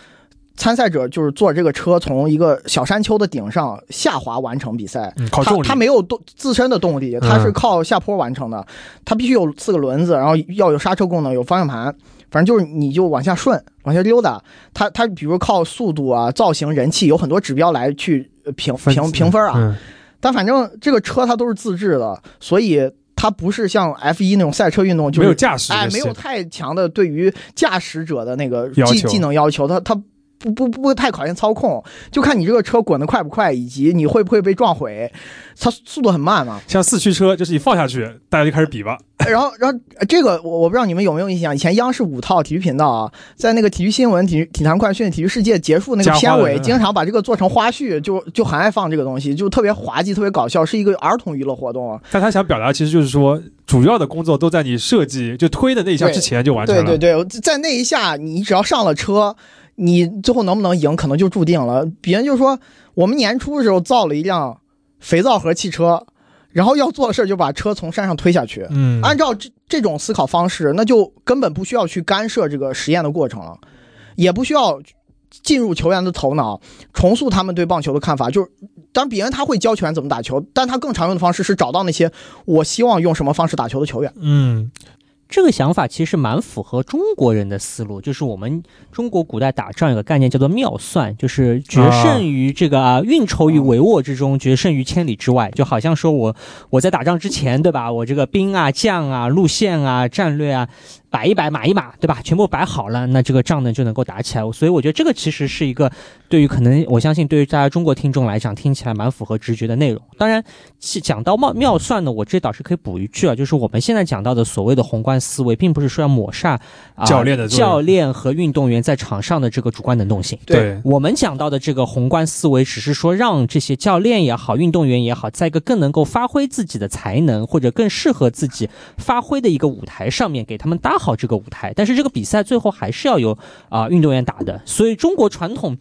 参赛者就是坐这个车从一个小山丘的顶上下滑完成比赛。他他没有动自身的动力，他是靠下坡完成的。他必须有四个轮子，然后要有刹车功能，有方向盘。反正就是你就往下顺，往下溜达。它它比如靠速度啊、造型、人气，有很多指标来去评评评分啊。但反正这个车它都是自制的，所以。它不是像 F 一那种赛车运动，就没有驾驶，哎，没有太强的对于驾驶者的那个技技能要求，它它。不不不会太考验操控，就看你这个车滚得快不快，以及你会不会被撞毁。它速度很慢嘛，像四驱车，就是一放下去，大家就开始比吧。然后，然后这个我我不知道你们有没有印象，以前央视五套体育频道啊，在那个体育新闻、体育体坛快讯、体育世界结束那个片尾，经常把这个做成花絮，就就很爱放这个东西，就特别滑稽、特别搞笑，是一个儿童娱乐活动。但他想表达其实就是说，主要的工作都在你设计就推的那一下之前就完成了。对对对，在那一下你只要上了车。你最后能不能赢，可能就注定了。别人就说，我们年初的时候造了一辆肥皂盒汽车，然后要做的事儿就把车从山上推下去。嗯，按照这这种思考方式，那就根本不需要去干涉这个实验的过程了，也不需要进入球员的头脑，重塑他们对棒球的看法。就是，当然别人他会教球员怎么打球，但他更常用的方式是找到那些我希望用什么方式打球的球员。嗯。这个想法其实蛮符合中国人的思路，就是我们中国古代打仗有个概念叫做妙算，就是决胜于这个啊运筹于帷幄之中，决胜于千里之外。就好像说我我在打仗之前，对吧？我这个兵啊、将啊、路线啊、战略啊。摆一摆，码一码，对吧？全部摆好了，那这个仗呢就能够打起来。所以我觉得这个其实是一个对于可能我相信对于大家中国听众来讲，听起来蛮符合直觉的内容。当然，讲到妙妙算呢，我这倒是可以补一句啊，就是我们现在讲到的所谓的宏观思维，并不是说要抹杀教练的教练和运动员在场上的这个主观能动性。对我们讲到的这个宏观思维，只是说让这些教练也好，运动员也好，在一个更能够发挥自己的才能或者更适合自己发挥的一个舞台上面，给他们搭好这个舞台。但是这个比赛最后还是要由啊运动员打的，所以中国传统。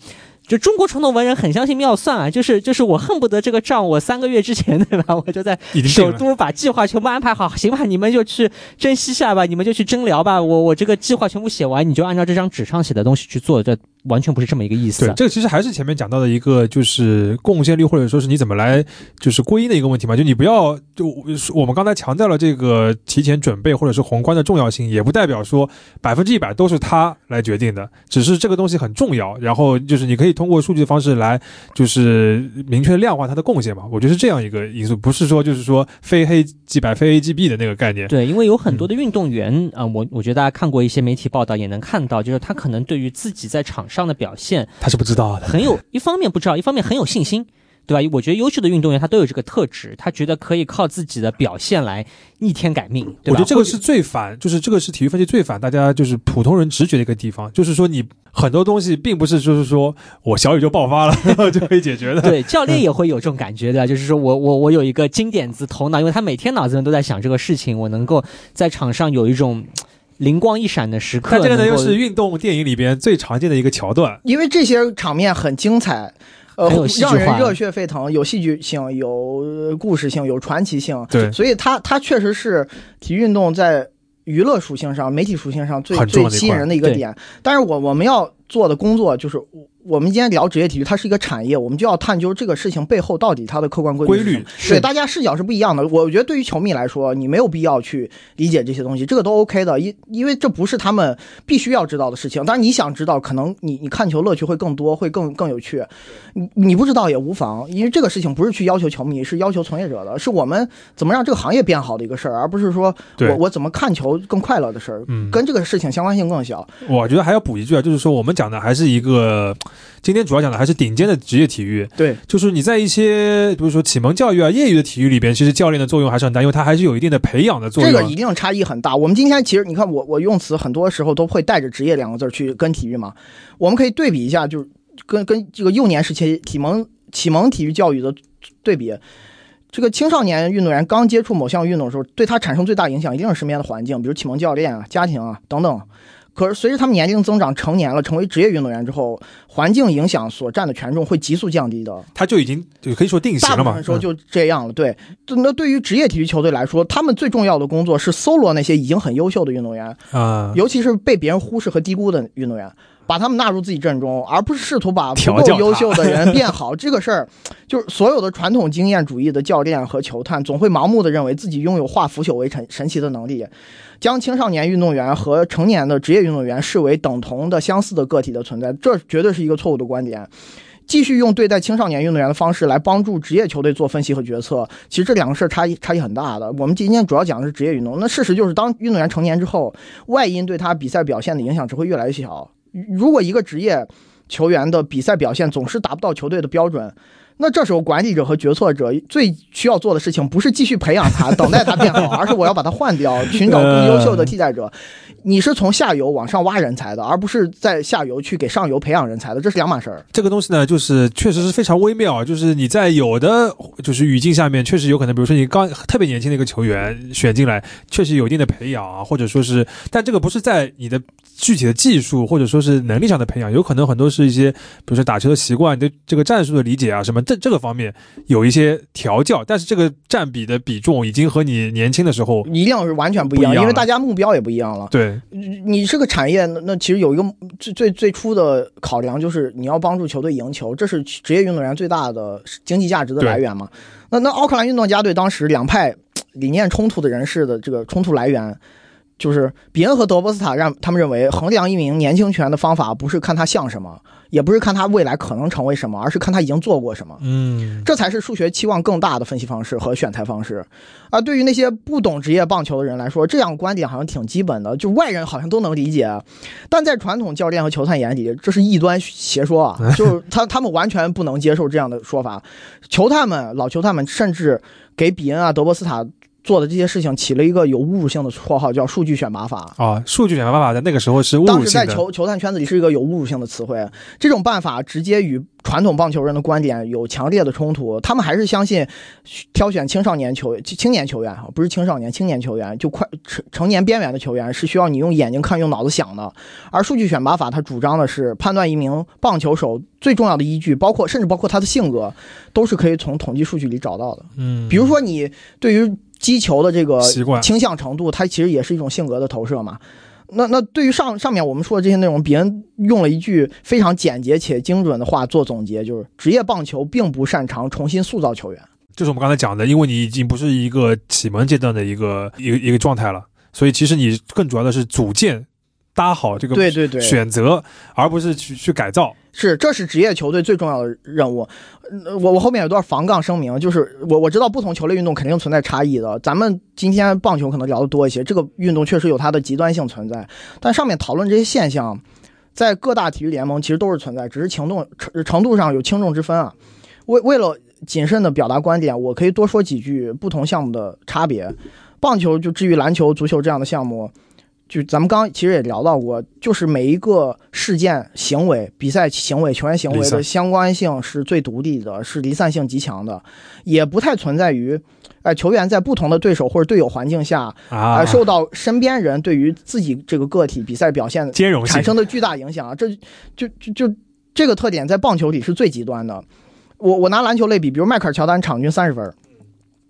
就中国传统文人很相信妙算啊，就是就是我恨不得这个仗我三个月之前 对吧，我就在首都把计划全部安排好，行吧，你们就去珍惜下吧，你们就去征聊吧，我我这个计划全部写完，你就按照这张纸上写的东西去做，这完全不是这么一个意思。对，这个其实还是前面讲到的一个就是贡献率或者说是你怎么来就是归因的一个问题嘛，就你不要就我们刚才强调了这个提前准备或者是宏观的重要性，也不代表说百分之一百都是他来决定的，只是这个东西很重要，然后就是你可以。通过数据的方式来，就是明确量化它的贡献嘛？我觉得是这样一个因素，不是说就是说非黑即白、非 A 即 B 的那个概念。对，因为有很多的运动员啊，我我觉得大家看过一些媒体报道，也能看到，就是他可能对于自己在场上的表现，他是不知道的，很有一方面不知道，一方面很有信心。对吧？我觉得优秀的运动员他都有这个特质，他觉得可以靠自己的表现来逆天改命。我觉得这个是最反，就是这个是体育分析最反大家就是普通人直觉的一个地方，就是说你很多东西并不是就是说我小雨就爆发了 就可以解决的。对，教练也会有这种感觉的，就是说我我我有一个金点子头脑，因为他每天脑子里都在想这个事情，我能够在场上有一种灵光一闪的时刻。这个呢又是运动电影里边最常见的一个桥段，因为这些场面很精彩。呃，让人热血沸腾，有戏剧性，有故事性，有传奇性。对，所以它它确实是体育运动在娱乐属性上、媒体属性上最最吸引人的一个点。但是我我们要做的工作就是。我们今天聊职业体育，它是一个产业，我们就要探究这个事情背后到底它的客观规律。对，大家视角是不一样的。我觉得对于球迷来说，你没有必要去理解这些东西，这个都 OK 的，因因为这不是他们必须要知道的事情。但是你想知道，可能你你看球乐趣会更多，会更更有趣。你你不知道也无妨，因为这个事情不是去要求球迷，是要求从业者的，是我们怎么让这个行业变好的一个事儿，而不是说我我怎么看球更快乐的事儿。嗯，跟这个事情相关性更小。我觉得还要补一句啊，就是说我们讲的还是一个。今天主要讲的还是顶尖的职业体育，对，就是你在一些比如说启蒙教育啊、业余的体育里边，其实教练的作用还是很大，因为它还是有一定的培养的作用。这个一定差异很大。我们今天其实你看，我我用词很多时候都会带着“职业”两个字去跟体育嘛。我们可以对比一下，就是跟跟这个幼年时期启蒙启蒙体育教育的对比。这个青少年运动员刚接触某项运动的时候，对他产生最大影响一定是身边的环境，比如启蒙教练啊、家庭啊等等。可是随着他们年龄增长，成年了，成为职业运动员之后，环境影响所占的权重会急速降低的。他就已经可以说定型了嘛？大部分时候就这样了。对，那对于职业体育球队来说，他们最重要的工作是搜罗那些已经很优秀的运动员啊，尤其是被别人忽视和低估的运动员。把他们纳入自己阵中，而不是试图把不够优秀的人变好。这个事儿，就是所有的传统经验主义的教练和球探总会盲目的认为自己拥有化腐朽为神神奇的能力，将青少年运动员和成年的职业运动员视为等同的相似的个体的存在，这绝对是一个错误的观点。继续用对待青少年运动员的方式来帮助职业球队做分析和决策，其实这两个事儿差异差异很大的。我们今天主要讲的是职业运动，那事实就是当运动员成年之后，外因对他比赛表现的影响只会越来越小。如果一个职业球员的比赛表现总是达不到球队的标准，那这时候管理者和决策者最需要做的事情，不是继续培养他，等待他变好，而是我要把他换掉，寻找更优秀的替代者。你是从下游往上挖人才的，而不是在下游去给上游培养人才的，这是两码事儿。这个东西呢，就是确实是非常微妙，就是你在有的就是语境下面，确实有可能，比如说你刚特别年轻的一个球员选进来，确实有一定的培养啊，或者说是，但这个不是在你的具体的技术或者说是能力上的培养，有可能很多是一些，比如说打球的习惯、对这个战术的理解啊什么，这这个方面有一些调教，但是这个占比的比重已经和你年轻的时候一样是完全不一样，因为大家目标也不一样了。对。你这个产业，那那其实有一个最最最初的考量，就是你要帮助球队赢球，这是职业运动员最大的经济价值的来源嘛？那那奥克兰运动家队当时两派理念冲突的人士的这个冲突来源，就是比恩和德波斯塔让他们认为，衡量一名年轻球员的方法不是看他像什么，也不是看他未来可能成为什么，而是看他已经做过什么。嗯，这才是数学期望更大的分析方式和选材方式。而对于那些不懂职业棒球的人来说，这样观点好像挺基本的，就外人好像都能理解。但在传统教练和球探眼里，这是异端邪说啊！就是他他们完全不能接受这样的说法。球探们、老球探们甚至给比恩啊、德波斯塔。做的这些事情起了一个有侮辱性的绰号，叫“数据选拔法”啊。数据选拔法在那个时候是侮辱性的。当时在球球探圈子里是一个有侮辱性的词汇。这种办法直接与传统棒球人的观点有强烈的冲突。他们还是相信挑选青少年球青年球员哈，不是青少年青年球员，就快成成年边缘的球员是需要你用眼睛看、用脑子想的。而数据选拔法它主张的是判断一名棒球手最重要的依据，包括甚至包括他的性格，都是可以从统计数据里找到的。嗯，比如说你对于击球的这个习惯倾向程度，它其实也是一种性格的投射嘛。那那对于上上面我们说的这些内容，比恩用了一句非常简洁且精准的话做总结，就是职业棒球并不擅长重新塑造球员。就是我们刚才讲的，因为你已经不是一个启蒙阶段的一个一个一个状态了，所以其实你更主要的是组建。搭好这个对对对选择，而不是去去改造。是，这是职业球队最重要的任务。我我后面有段防杠声明，就是我我知道不同球类运动肯定存在差异的。咱们今天棒球可能聊得多一些，这个运动确实有它的极端性存在。但上面讨论这些现象，在各大体育联盟其实都是存在，只是程度程程度上有轻重之分啊。为为了谨慎的表达观点，我可以多说几句不同项目的差别。棒球就至于篮球、足球这样的项目。就咱们刚其实也聊到过，就是每一个事件、行为、比赛行为、球员行为的相关性是最独立的，是离散性极强的，也不太存在于，哎，球员在不同的对手或者队友环境下啊，受到身边人对于自己这个个体比赛表现兼容产生的巨大影响啊，这就就就这个特点在棒球里是最极端的。我我拿篮球类比，比如迈克尔乔丹场均三十分，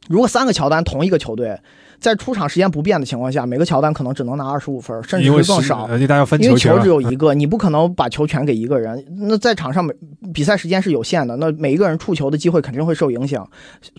如果三个乔丹同一个球队。在出场时间不变的情况下，每个乔丹可能只能拿二十五分，甚至是更少。因为大家分球因为球只有一个，你不可能把球全给一个人。那在场上每比赛时间是有限的，那每一个人触球的机会肯定会受影响，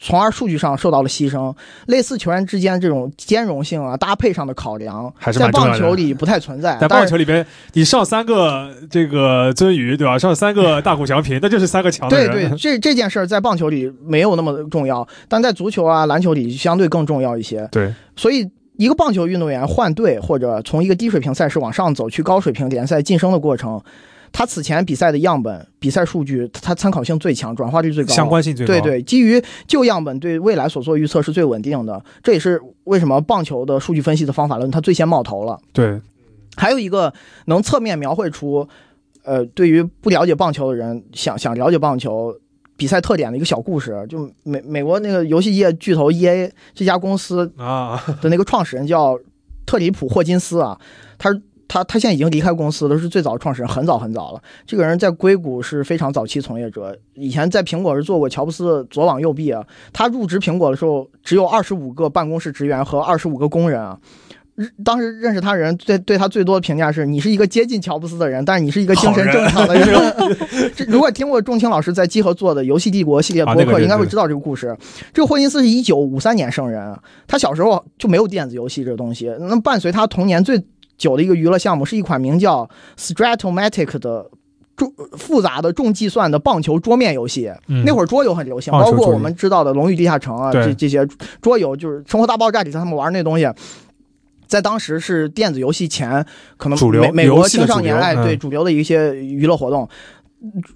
从而数据上受到了牺牲。类似球员之间这种兼容性啊、搭配上的考量，在棒球里不太存在。在棒球里边，你上三个这个尊宇，对吧？上三个大谷翔平，那就是三个强的人。对对，这这件事儿在棒球里没有那么重要，但在足球啊、篮球里相对更重要一些。对。所以，一个棒球运动员换队或者从一个低水平赛事往上走去高水平联赛晋升的过程，他此前比赛的样本、比赛数据，他参考性最强，转化率最高，相关性最高。对对，基于旧样本对未来所做预测是最稳定的。这也是为什么棒球的数据分析的方法论它最先冒头了。对，还有一个能侧面描绘出，呃，对于不了解棒球的人想想了解棒球。比赛特点的一个小故事，就美美国那个游戏业巨头 E A 这家公司啊 的那个创始人叫特里普霍金斯啊，他他他现在已经离开公司了，是最早创始人，很早很早了。这个人在硅谷是非常早期从业者，以前在苹果是做过乔布斯的左膀右臂啊。他入职苹果的时候，只有二十五个办公室职员和二十五个工人啊。当时认识他人对对他最多的评价是你是一个接近乔布斯的人，但是你是一个精神正常的人。这如果听过仲青老师在集合做的《游戏帝国》系列博客，应该会知道这个故事。这个霍金斯是一九五三年生人，他小时候就没有电子游戏这个东西。那伴随他童年最久的一个娱乐项目是一款名叫 Stratomatic 的重复杂的重计算的棒球桌面游戏。那会儿桌游很流行，包括我们知道的《龙与地下城》啊，这这些桌游就是《生活大爆炸》里头他们玩那东西。在当时是电子游戏前，可能美美国青少年爱对主流的一些娱乐活动。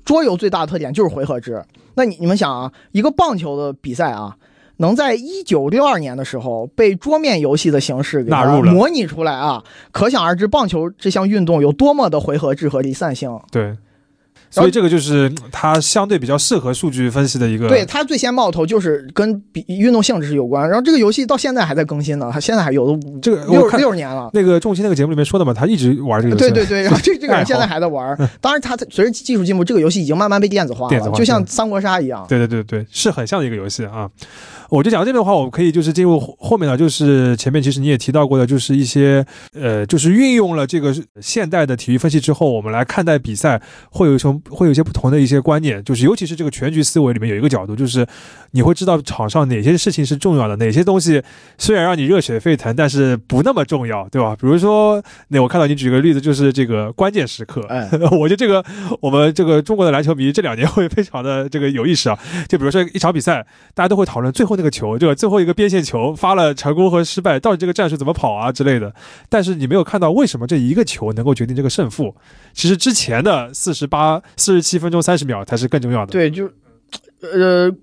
桌游最大的特点就是回合制。那你你们想啊，一个棒球的比赛啊，能在一九六二年的时候被桌面游戏的形式给纳入了模拟出来啊，可想而知棒球这项运动有多么的回合制和离散性。对。所以这个就是它相对比较适合数据分析的一个。对它最先冒头就是跟比运动性质是有关，然后这个游戏到现在还在更新呢，它现在还有的这个六六年了。那个重心那个节目里面说的嘛，他一直玩这个游戏。对对对，然后这这个人现在还在玩。当然，他随着技术进步，这个游戏已经慢慢被电子化了，就像三国杀一样。对对对对，是很像的一个游戏啊。我就讲到这边的话，我可以就是进入后面呢，就是前面其实你也提到过的，就是一些呃，就是运用了这个现代的体育分析之后，我们来看待比赛会有什么会有一些不同的一些观念，就是尤其是这个全局思维里面有一个角度，就是你会知道场上哪些事情是重要的，哪些东西虽然让你热血沸腾，但是不那么重要，对吧？比如说，那我看到你举个例子，就是这个关键时刻，哎，我觉得这个我们这个中国的篮球迷这两年会非常的这个有意识啊，就比如说一场比赛，大家都会讨论最后那个球，对吧？最后一个边线球发了成功和失败，到底这个战术怎么跑啊之类的。但是你没有看到为什么这一个球能够决定这个胜负，其实之前的四十八、四十七分钟三十秒才是更重要的。对，就呃。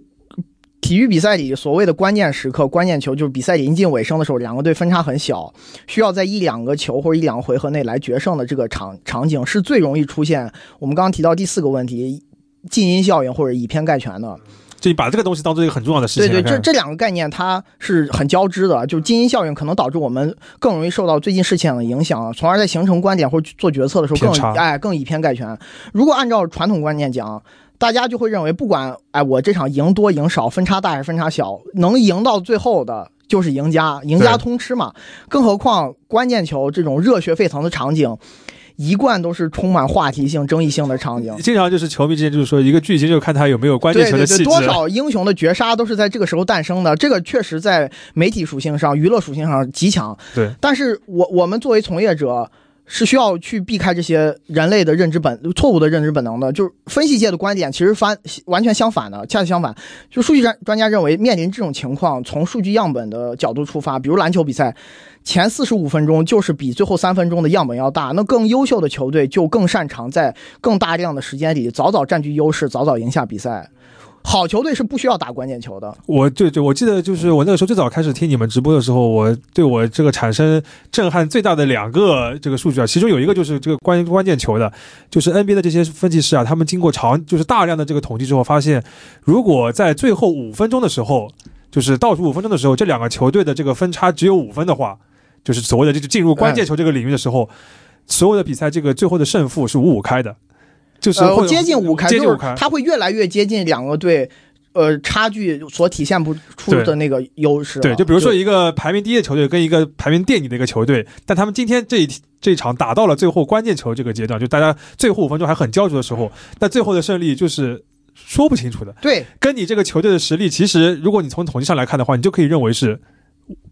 体育比赛里所谓的关键时刻、关键球，就是比赛临近尾声的时候，两个队分差很小，需要在一两个球或者一两个回合内来决胜的这个场场景，是最容易出现我们刚刚提到第四个问题——近因效应或者以偏概全的。就你把这个东西当做一个很重要的事情。对对，这这两个概念它是很交织的，就是静音效应可能导致我们更容易受到最近事情的影响，从而在形成观点或者做决策的时候更哎更以偏概全。如果按照传统观念讲，大家就会认为，不管哎我这场赢多赢少，分差大还是分差小，能赢到最后的就是赢家，赢家通吃嘛。更何况关键球这种热血沸腾的场景，一贯都是充满话题性、争议性的场景。经常就是球迷之间就是说，一个剧情就看他有没有关键球的细致。多少英雄的绝杀都是在这个时候诞生的，这个确实在媒体属性上、娱乐属性上极强。对，但是我我们作为从业者。是需要去避开这些人类的认知本错误的认知本能的，就是分析界的观点其实反完全相反的，恰恰相反。就数据专专家认为，面临这种情况，从数据样本的角度出发，比如篮球比赛前四十五分钟就是比最后三分钟的样本要大，那更优秀的球队就更擅长在更大量的时间里早早占据优势，早早赢下比赛。好球队是不需要打关键球的。我对对，我记得就是我那个时候最早开始听你们直播的时候，我对我这个产生震撼最大的两个这个数据啊，其中有一个就是这个关关键球的，就是 NBA 的这些分析师啊，他们经过长就是大量的这个统计之后，发现如果在最后五分钟的时候，就是倒数五分钟的时候，这两个球队的这个分差只有五分的话，就是所谓的这进入关键球这个领域的时候，所有的比赛这个最后的胜负是五五开的。就是接近五开，就是它会越来越接近两个队，呃，差距所体现不出的那个优势。对，就比如说一个排名第一的球队跟一个排名垫底的一个球队，但他们今天这一这一场打到了最后关键球这个阶段，就大家最后五分钟还很焦灼的时候，那最后的胜利就是说不清楚的。对，跟你这个球队的实力，其实如果你从统计上来看的话，你就可以认为是。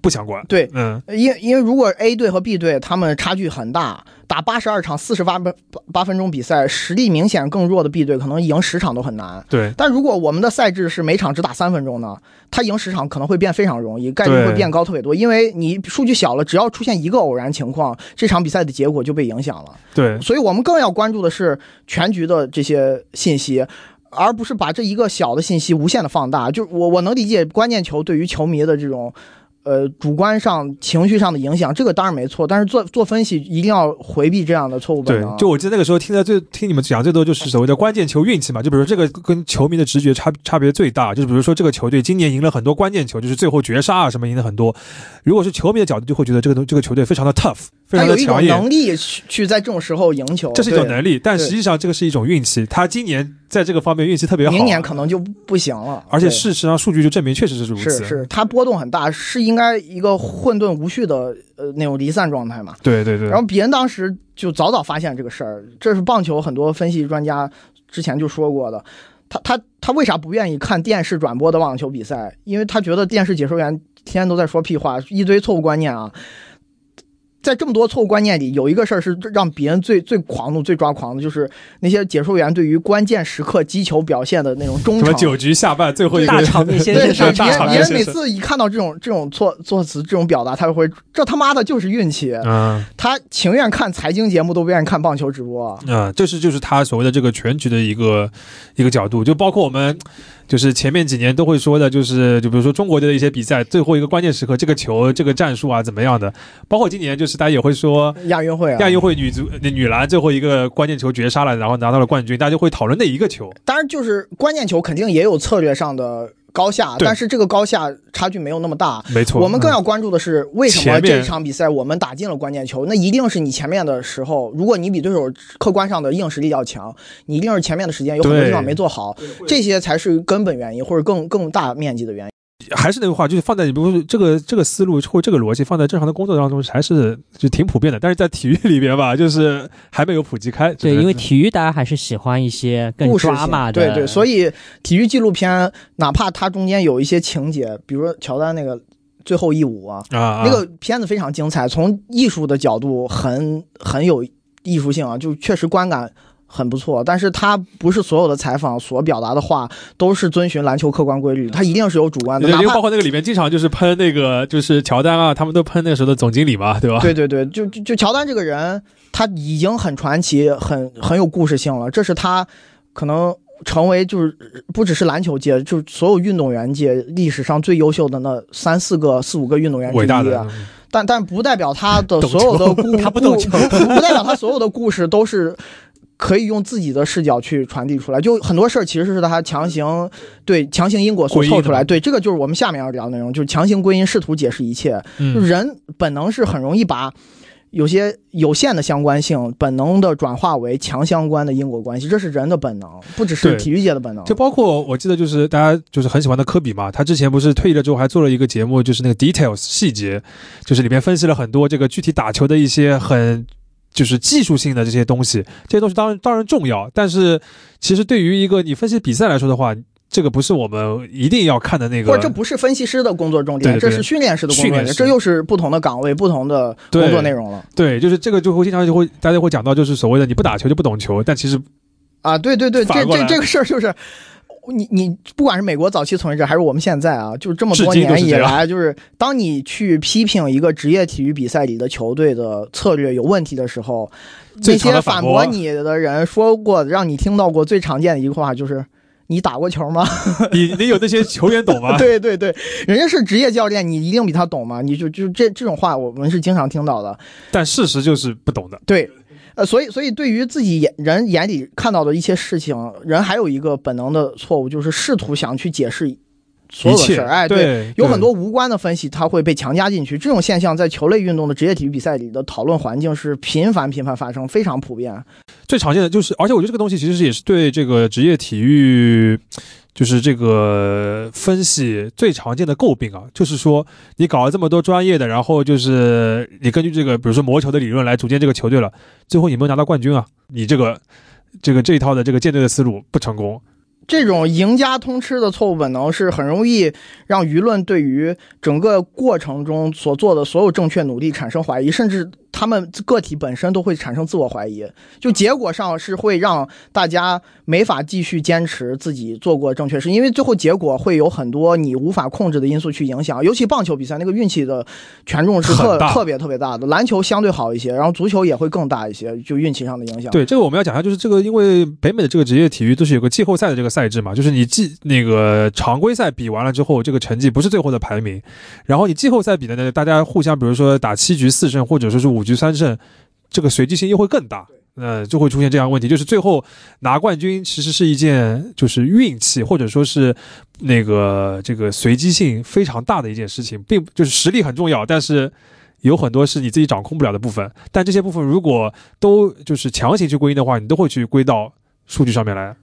不相关，对，嗯，因因为如果 A 队和 B 队他们差距很大，打八十二场四十八八八分钟比赛，实力明显更弱的 B 队可能赢十场都很难，对。但如果我们的赛制是每场只打三分钟呢，他赢十场可能会变非常容易，概率会变高特别多，因为你数据小了，只要出现一个偶然情况，这场比赛的结果就被影响了，对。所以我们更要关注的是全局的这些信息，而不是把这一个小的信息无限的放大。就我我能理解关键球对于球迷的这种。呃，主观上情绪上的影响，这个当然没错，但是做做分析一定要回避这样的错误本能。对，就我记得那个时候听的最听你们讲最多就是所谓的关键球运气嘛，就比如这个跟球迷的直觉差差别最大，就是比如说这个球队今年赢了很多关键球，就是最后绝杀啊什么赢了很多。如果是球迷的角度，就会觉得这个东这个球队非常的 tough，非常的强硬，能力去去在这种时候赢球，这是一种能力，但实际上这个是一种运气。他今年。在这个方面运气特别好，明年可能就不行了。而且事实上，数据就证明确实是如此。是是，它波动很大，是应该一个混沌无序的呃那种离散状态嘛？对对对。然后别人当时就早早发现这个事儿，这是棒球很多分析专家之前就说过的。他他他为啥不愿意看电视转播的网球比赛？因为他觉得电视解说员天天都在说屁话，一堆错误观念啊。在这么多错误观念里，有一个事儿是让别人最最狂怒、最抓狂的，就是那些解说员对于关键时刻击球表现的那种忠诚。九局下半最后一个大场面，对，别人每次一看到这种这种措措辞、这种表达，他就会这他妈的就是运气。嗯，他情愿看财经节目，都不愿意看棒球直播。嗯，这是就是他所谓的这个全局的一个一个角度，就包括我们。就是前面几年都会说的，就是就比如说中国队的一些比赛，最后一个关键时刻，这个球、这个战术啊怎么样的？包括今年，就是大家也会说亚运会，啊亚运会女足女篮最后一个关键球绝杀了，然后拿到了冠军，大家就会讨论那一个球。当然，就是关键球肯定也有策略上的。高下，但是这个高下差距没有那么大。没错，我们更要关注的是为什么这场比赛我们打进了关键球？那一定是你前面的时候，如果你比对手客观上的硬实力要强，你一定是前面的时间有很多地方没做好，这些才是根本原因或者更更大面积的原因。还是那句话，就是放在你比如说这个这个思路或这个逻辑放在正常的工作当中，还是就挺普遍的。但是在体育里边吧，就是还没有普及开。对，因为体育大家还是喜欢一些更抓马的。对对，所以体育纪录片哪怕它中间有一些情节，比如说乔丹那个最后一舞啊，那个片子非常精彩，从艺术的角度很很有艺术性啊，就确实观感。很不错，但是他不是所有的采访所表达的话都是遵循篮球客观规律，他一定是有主观的。因为包括那个里面经常就是喷那个就是乔丹啊，他们都喷那时候的总经理嘛，对吧？对对对，就就就乔丹这个人，他已经很传奇，很很有故事性了。这是他可能成为就是不只是篮球界，就是所有运动员界历史上最优秀的那三四个、四五个运动员之一啊。但但不代表他的 所有的故，他不懂球，不代表他所有的故事都是。可以用自己的视角去传递出来，就很多事儿其实是他强行对强行因果所凑出来。对，这个就是我们下面要聊的内容，就是强行归因，试图解释一切。人本能是很容易把有些有限的相关性本能的转化为强相关的因果关系，这是人的本能，不只是体育界的本能。就包括我记得就是大家就是很喜欢的科比嘛，他之前不是退役了之后还做了一个节目，就是那个 details 细节，就是里面分析了很多这个具体打球的一些很。就是技术性的这些东西，这些东西当然当然重要，但是其实对于一个你分析比赛来说的话，这个不是我们一定要看的那个。不，这不是分析师的工作重点，这是训练师的工作重点，这又是不同的岗位、不同的工作内容了。对，就是这个就会经常就会大家会讲到，就是所谓的你不打球就不懂球，但其实啊，对对对，这这这个事儿就是。你你不管是美国早期从业者，还是我们现在啊，就是这么多年以来，就是当你去批评一个职业体育比赛里的球队的策略有问题的时候，那些反驳你的人说过，让你听到过最常见的一句话就是：“你打过球吗？你你有那些球员懂吗？” 对对对，人家是职业教练，你一定比他懂吗？你就就这这种话，我们是经常听到的。但事实就是不懂的。对。呃，所以，所以对于自己眼人眼里看到的一些事情，人还有一个本能的错误，就是试图想去解释所有的事儿。哎，对，有很多无关的分析，它会被强加进去。这种现象在球类运动的职业体育比赛里的讨论环境是频繁频繁发生，非常普遍。最常见的就是，而且我觉得这个东西其实是也是对这个职业体育。就是这个分析最常见的诟病啊，就是说你搞了这么多专业的，然后就是你根据这个，比如说魔球的理论来组建这个球队了，最后你没有拿到冠军啊，你这个这个这一套的这个建队的思路不成功。这种赢家通吃的错误本能是很容易让舆论对于整个过程中所做的所有正确努力产生怀疑，甚至。他们个体本身都会产生自我怀疑，就结果上是会让大家没法继续坚持自己做过正确事，因为最后结果会有很多你无法控制的因素去影响。尤其棒球比赛那个运气的权重是特特别特别大的，篮球相对好一些，然后足球也会更大一些，就运气上的影响。对这个我们要讲一下，就是这个因为北美的这个职业体育都是有个季后赛的这个赛制嘛，就是你季那个常规赛比完了之后，这个成绩不是最后的排名，然后你季后赛比的呢，大家互相比如说打七局四胜，或者说是五。局三胜，这个随机性又会更大，呃，就会出现这样问题，就是最后拿冠军其实是一件就是运气或者说是那个这个随机性非常大的一件事情，并就是实力很重要，但是有很多是你自己掌控不了的部分，但这些部分如果都就是强行去归因的话，你都会去归到数据上面来，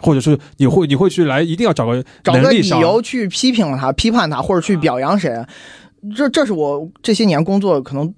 或者是你会你会去来一定要找个找个理由去批评他、批判他或者去表扬谁，这这是我这些年工作可能。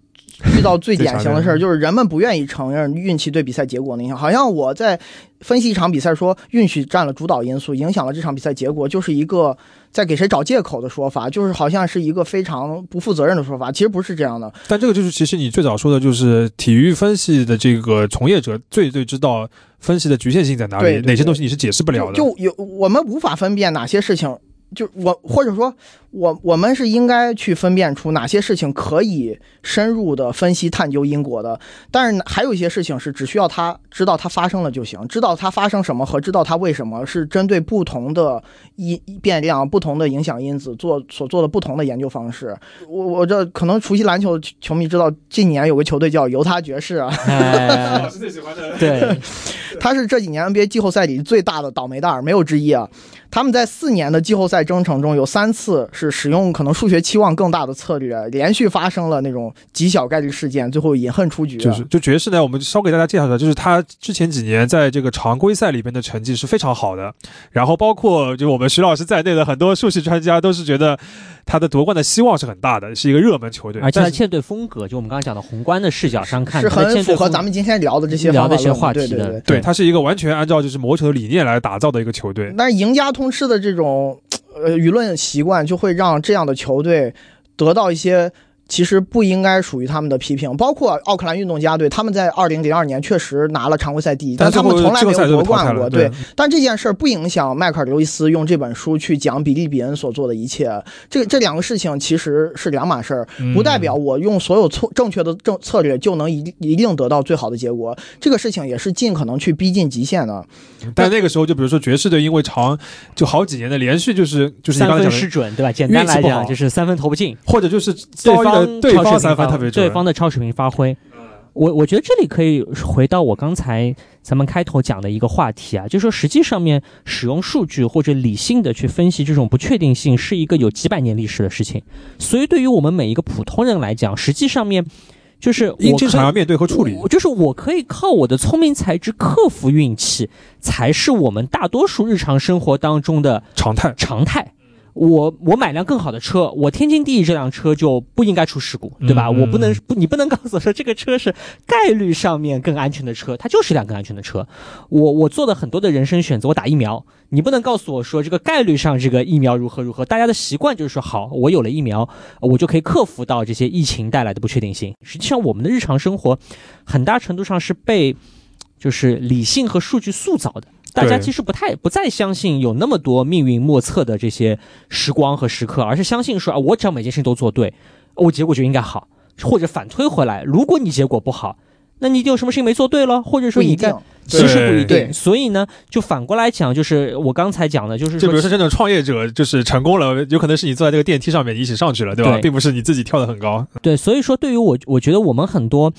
遇到最 典型的事儿就是人们不愿意承认运气对比赛结果的影响。好像我在分析一场比赛，说运气占了主导因素，影响了这场比赛结果，就是一个在给谁找借口的说法，就是好像是一个非常不负责任的说法。其实不是这样的。但这个就是其实你最早说的就是体育分析的这个从业者最最知道分析的局限性在哪里，哪些东西你是解释不了的。就有我们无法分辨哪些事情。就我，或者说，我我们是应该去分辨出哪些事情可以深入的分析探究因果的，但是还有一些事情是只需要他知道它发生了就行，知道它发生什么和知道它为什么是针对不同的因变量、不同的影响因子做所做的不同的研究方式。我我这可能熟悉篮球的球迷知道，近年有个球队叫犹他爵士啊，老师最喜欢的对，他是这几年 NBA 季后赛里最大的倒霉蛋，没有之一啊。他们在四年的季后赛征程中，有三次是使用可能数学期望更大的策略，连续发生了那种极小概率事件，最后饮恨出局。就是就爵士呢，我们稍给大家介绍一下，就是他之前几年在这个常规赛里边的成绩是非常好的，然后包括就我们徐老师在内的很多数学专家都是觉得他的夺冠的希望是很大的，是一个热门球队。而且但是舰队风格，就我们刚刚讲的宏观的视角上看，是很符合咱们今天聊的这些聊的一些话题的对对对。对，他是一个完全按照就是魔球的理念来打造的一个球队。但是赢家通吃的这种呃舆论习惯，就会让这样的球队得到一些其实不应该属于他们的批评。包括奥克兰运动家队，他们在二零零二年确实拿了常规赛第一，但他们从来没有夺冠过。对，但这件事儿不影响迈克尔·刘易斯用这本书去讲比利·比恩所做的一切。这这两个事情其实是两码事儿，不代表我用所有错正确的政策略就能一一定得到最好的结果。这个事情也是尽可能去逼近极限的。但那个时候，就比如说爵士队，因为长就好几年的连续就是就是三分失准，对吧？简单来讲就是三分投不进，或者就是对遭遇对超水平方三分发特别准，对方的超水平发挥。我我觉得这里可以回到我刚才咱们开头讲的一个话题啊，就是说实际上面使用数据或者理性的去分析这种不确定性是一个有几百年历史的事情，所以对于我们每一个普通人来讲，实际上面就是我因经常要面对和处理。我就是我可以靠我的聪明才智克服运气，才是我们大多数日常生活当中的常态。常态。我我买辆更好的车，我天经地义这辆车就不应该出事故，对吧？嗯我不能不，你不能告诉我说这个车是概率上面更安全的车，它就是一辆更安全的车。我我做的很多的人生选择，我打疫苗，你不能告诉我说这个概率上这个疫苗如何如何。大家的习惯就是说，好，我有了疫苗，我就可以克服到这些疫情带来的不确定性。实际上，我们的日常生活很大程度上是被就是理性和数据塑造的。大家其实不太不再相信有那么多命运莫测的这些时光和时刻，而是相信说啊，我只要每件事情都做对，我结果就应该好，或者反推回来，如果你结果不好，那你一定有什么事情没做对了，或者说你在。其实不一定，所以呢，就反过来讲，就是我刚才讲的，就是说就比如说，这种创业者就是成功了，有可能是你坐在这个电梯上面，一起上去了，对吧？对并不是你自己跳得很高。对，所以说对于我，我觉得我们很多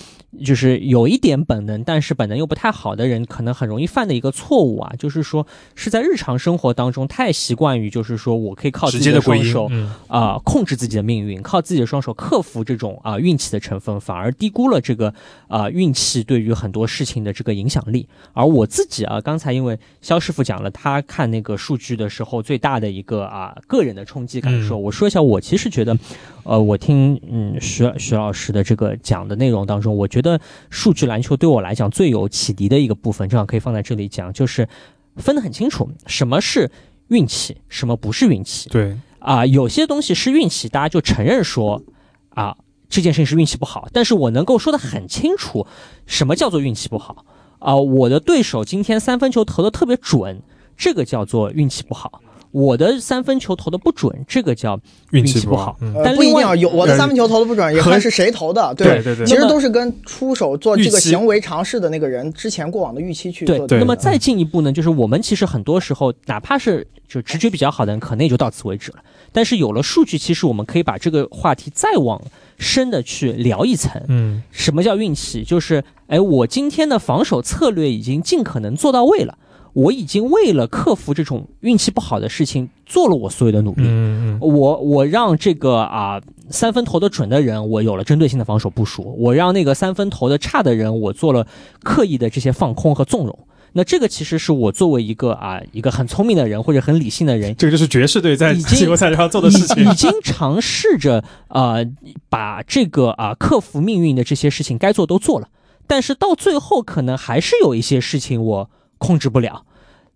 就是有一点本能，但是本能又不太好的人，可能很容易犯的一个错误啊，就是说是在日常生活当中太习惯于，就是说我可以靠自己的双手，嗯，啊、控制自己的命运，靠自己的双手克服这种啊、运气的成分，反而低估了这个啊、运气对于很多事情的这个影响力。而我自己啊，刚才因为肖师傅讲了他看那个数据的时候最大的一个啊个人的冲击感受，嗯我说一下，我其实觉得，呃，我听嗯徐徐老师的这个讲的内容当中，我觉得数据篮球对我来讲最有启迪的一个部分，正好可以放在这里讲，就是分得很清楚，什么是运气，什么不是运气。对，啊、有些东西是运气，大家就承认说啊这件事情是运气不好，但是我能够说得很清楚，什么叫做运气不好啊、我的对手今天三分球投的特别准，这个叫做运气不好。我的三分球投的不准，这个叫运气不好气好。嗯，呃不一但另外定要有我的三分球投的不准，也和看是谁投的。对对对其实都是跟出手做这个行为尝试的那个人之前过往的预期去做对的。对那么再进一步呢，就是我们其实很多时候，哪怕是就直觉比较好的人，可能也就到此为止了。但是有了数据，其实我们可以把这个话题再往深的去聊一层。嗯，什么叫运气？就是，哎，我今天的防守策略已经尽可能做到位了，我已经为了克服这种运气不好的事情做了我所有的努力。嗯嗯我我让这个啊三分投的准的人，我有了针对性的防守部署；我让那个三分投的差的人，我做了刻意的这些放空和纵容。那这个其实是我作为一个啊一个很聪明的人或者很理性的人，这个就是爵士队在季后赛上做的事情已。经尝试着呃把这个啊、克服命运的这些事情该做都做了，但是到最后可能还是有一些事情我控制不了。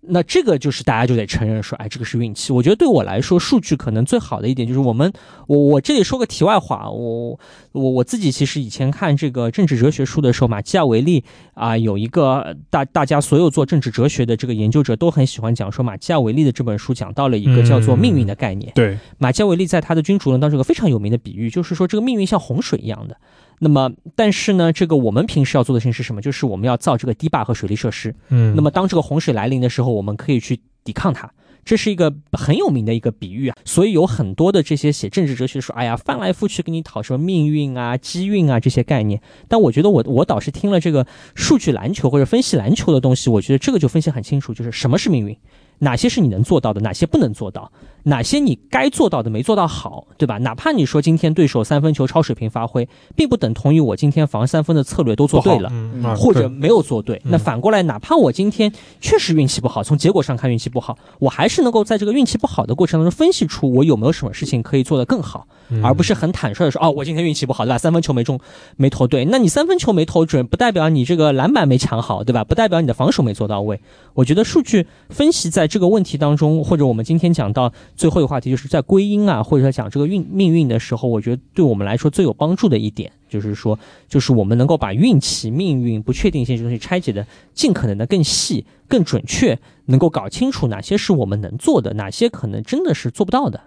那这个就是大家就得承认说，哎，这个是运气。我觉得对我来说，数据可能最好的一点就是我们，我我这里说个题外话，我我我自己其实以前看这个政治哲学书的时候，马基亚维利啊、有一个大大家所有做政治哲学的这个研究者都很喜欢讲说，马基亚维利的这本书讲到了一个叫做命运的概念。对，马基亚维利在他的《君主论》当中有个非常有名的比喻，就是说这个命运像洪水一样的。那么，但是呢，这个我们平时要做的事情是什么？就是我们要造这个堤坝和水利设施。嗯，那么，当这个洪水来临的时候，我们可以去抵抗它。这是一个很有名的一个比喻啊。所以有很多的这些写政治哲学说，哎呀，翻来覆去跟你讨什么命运啊、机运啊这些概念。但我觉得我我倒是听了这个数据篮球或者分析篮球的东西，我觉得这个就分析很清楚，就是什么是命运。哪些是你能做到的，哪些不能做到？哪些你该做到的没做到好，对吧？哪怕你说今天对手三分球超水平发挥，并不等同于我今天防三分的策略都做对了，嗯或者没有做对。那反过来，哪怕我今天确实运气不好，从结果上看运气不好，我还是能够在这个运气不好的过程当中分析出我有没有什么事情可以做得更好，而不是很坦率的说，哦，我今天运气不好，对吧？三分球没中，没投对。那你三分球没投准，不代表你这个篮板没抢好，对吧？不代表你的防守没做到位。我觉得数据分析在这个问题当中，或者我们今天讲到最后一个话题，就是在归因啊，或者说讲这个运命运的时候，我觉得对我们来说最有帮助的一点，就是说，就是我们能够把运气、命运、不确定性这东西拆解的尽可能的更细、更准确，能够搞清楚哪些是我们能做的，哪些可能真的是做不到的。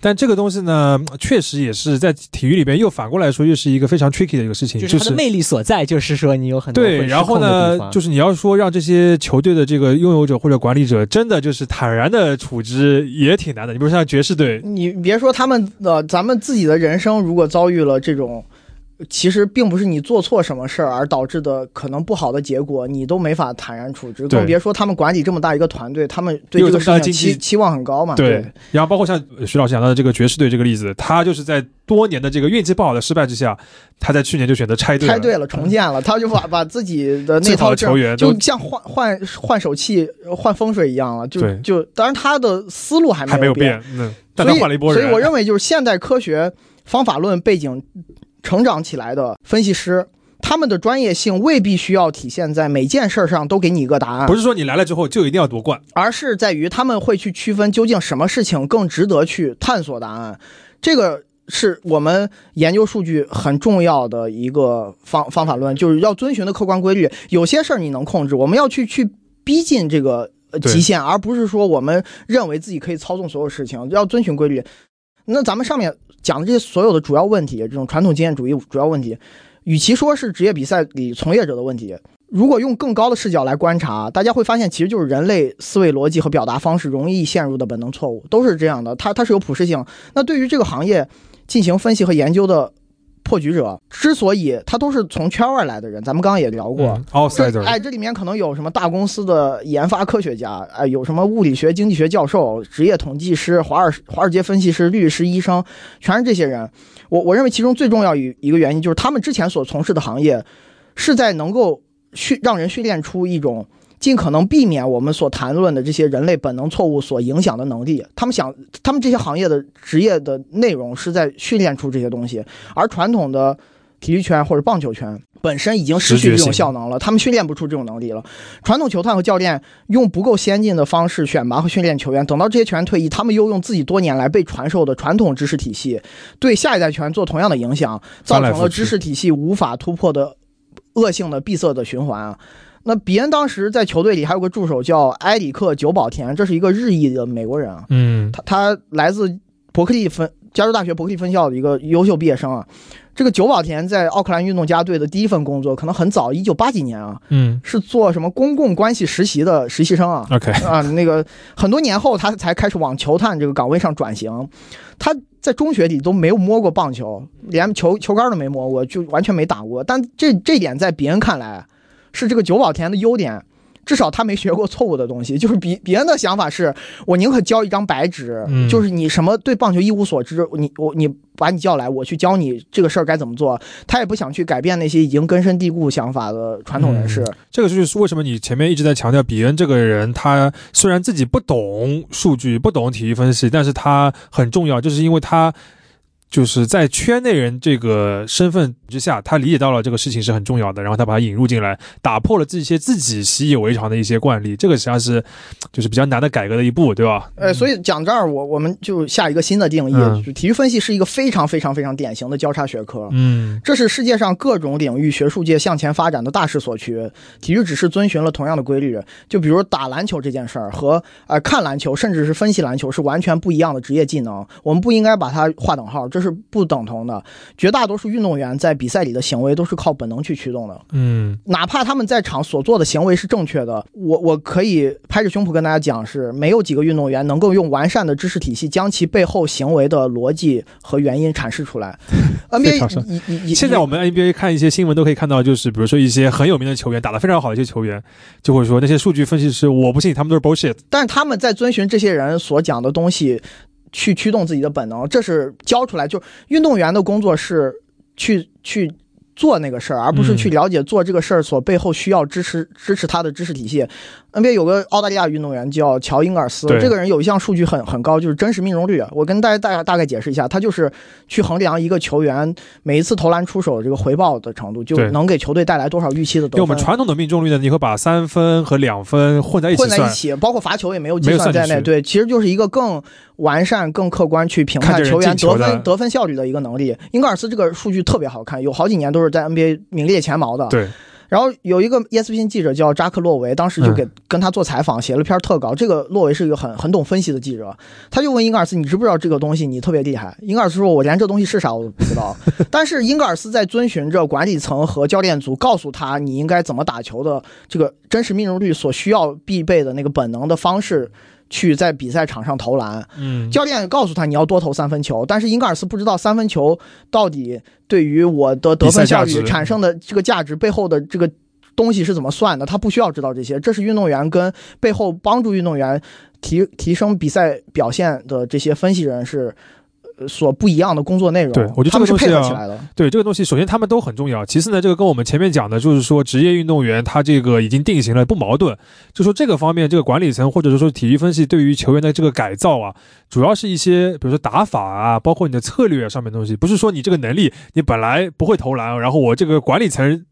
但这个东西呢，确实也是在体育里边又反过来说，又是一个非常 tricky 的一个事情，就是它的魅力所在，就是说你有很多对，然后呢，就是你要说让这些球队的这个拥有者或者管理者真的就是坦然的处之，也挺难的。你比如像爵士队，你别说他们的，咱们自己的人生如果遭遇了这种，其实并不是你做错什么事儿而导致的可能不好的结果，你都没法坦然处之，更别说他们管理这么大一个团队，他们对这个事情期期望很高嘛。对，然后包括像徐老师讲到的这个爵士队这个例子，他就是在多年的这个运气不好的失败之下，他在去年就选择拆队了，拆队了，重建了，他就把把自己的那套阵球员就像换换换手气、换风水一样了，就就当然他的思路还还没有没变变，，嗯，但所以他换了一波人，所以我认为就是现代科学方法论背景成长起来的分析师，他们的专业性未必需要体现在每件事儿上都给你一个答案不，是说你来了之后就一定要夺冠，而是在于他们会去区分究竟什么事情更值得去探索答案。这个是我们研究数据很重要的一个方方法论，就是要遵循的客观规律。有些事儿你能控制，我们要去去逼近这个极限，而不是说我们认为自己可以操纵所有事情，要遵循规律。那咱们上面讲的这些所有的主要问题，这种传统经验主义主要问题，与其说是职业比赛里从业者的问题，如果用更高的视角来观察，大家会发现，其实就是人类思维逻辑和表达方式容易陷入的本能错误，都是这样的。它它是有普适性。那对于这个行业进行分析和研究的破局者，之所以他都是从圈外来的人，咱们刚刚也聊过。嗯，outsider，这哎，这里面可能有什么大公司的研发科学家，哎，有什么物理学、经济学教授、职业统计师、华尔华尔街分析师、律师、医生，全是这些人。我我认为其中最重要一一个原因就是他们之前所从事的行业，是在能够训让人训练出一种尽可能避免我们所谈论的这些人类本能错误所影响的能力。他们想，他们这些行业的职业的内容是在训练出这些东西，而传统的体育圈或者棒球圈本身已经失去这种效能了，他们训练不出这种能力了。传统球探和教练用不够先进的方式选拔和训练球员，等到这些球员退役，他们又用自己多年来被传授的传统知识体系对下一代球员做同样的影响，造成了知识体系无法突破的恶性的闭塞的循环啊。那比恩当时在球队里还有个助手叫埃里克·久保田，这是一个日裔的美国人啊，嗯，他他来自伯克利分加州大学伯克利分校的一个优秀毕业生啊。这个久保田在奥克兰运动家队的第一份工作可能很早，一九八几年啊，嗯是做什么公共关系实习的实习生啊。，OK，啊，那个很多年后他才开始往球探这个岗位上转型。他在中学里都没有摸过棒球，连球球杆都没摸过，就完全没打过。但这这点在别人看来是这个久保田的优点。至少他没学过错误的东西，就是比别人的想法是，我宁可交一张白纸，嗯就是你什么对棒球一无所知，你我你把你叫来，我去教你这个事儿该怎么做。他也不想去改变那些已经根深蒂固想法的传统人士。这个就是为什么你前面一直在强调比恩这个人，他虽然自己不懂数据、不懂体育分析，但是他很重要，就是因为他就是在圈内人这个身份之下，他理解到了这个事情是很重要的，然后他把它引入进来，打破了这些自己习以为常的一些惯例，这个实际上是就是比较难的改革的一步，对吧？呃，所以讲这儿，我我们就下一个新的定义，嗯就体育分析是一个非常非常非常典型的交叉学科。嗯这是世界上各种领域学术界向前发展的大势所趋，体育只是遵循了同样的规律。就比如打篮球这件事儿和呃看篮球，甚至是分析篮球是完全不一样的职业技能，我们不应该把它划等号。这是不等同的。绝大多数运动员在比赛里的行为都是靠本能去驱动的，嗯，哪怕他们在场所做的行为是正确的，我我可以拍着胸脯跟大家讲，是没有几个运动员能够用完善的知识体系将其背后行为的逻辑和原因阐释出来。NBA 一一一现在我们 NBA 看一些新闻都可以看到，就是比如说一些很有名的球员打得非常好的一些球员，就会说那些数据分析师，我不信他们都是 bullshit。但是他们在遵循这些人所讲的东西，去驱动自己的本能，这是教出来。就运动员的工作是去去做那个事儿，而不是去了解做这个事儿所背后需要支持支持他的知识体系。NBA 有个澳大利亚运动员叫乔英格尔斯，这个人有一项数据很很高，就是真实命中率。我跟大家大概大概解释一下，他就是去衡量一个球员每一次投篮出手这个回报的程度，就能给球队带来多少预期的得分。我们传统的命中率呢，你会把三分和两分混在一起算，混在一起，包括罚球也没有计算在内。对，其实就是一个更完善、更客观去评判球员得分得分效率的一个能力。英格尔斯这个数据特别好看，有好几年都是在 NBA 名列前茅的。对，然后有一个 E ESPN 记者叫扎克洛维，当时就给、跟他做采访，写了篇特稿。这个洛维是一个很很懂分析的记者，他就问英格尔斯：“你知不知道这个东西？你特别厉害。”英格尔斯说：“我连这东西是啥我都不知道。”但是英格尔斯在遵循着管理层和教练组告诉他你应该怎么打球的这个真实命中率所需要必备的那个本能的方式。去在比赛场上投篮，嗯，教练告诉他你要多投三分球，但是英格尔斯不知道三分球到底对于我的得分效率产生的这个价值背后的这个东西是怎么算的，他不需要知道这些，这是运动员跟背后帮助运动员提提升比赛表现的这些分析人是。呃所不一样的工作内容，对我觉得他们是配合这个东西啊起来的。对这个东西，首先他们都很重要。其次呢，这个跟我们前面讲的，就是说职业运动员他这个已经定型了，不矛盾。就说这个方面，这个管理层或者是说体育分析对于球员的这个改造啊，主要是一些比如说打法啊，包括你的策略啊上面的东西，不是说你这个能力你本来不会投篮，然后我这个管理层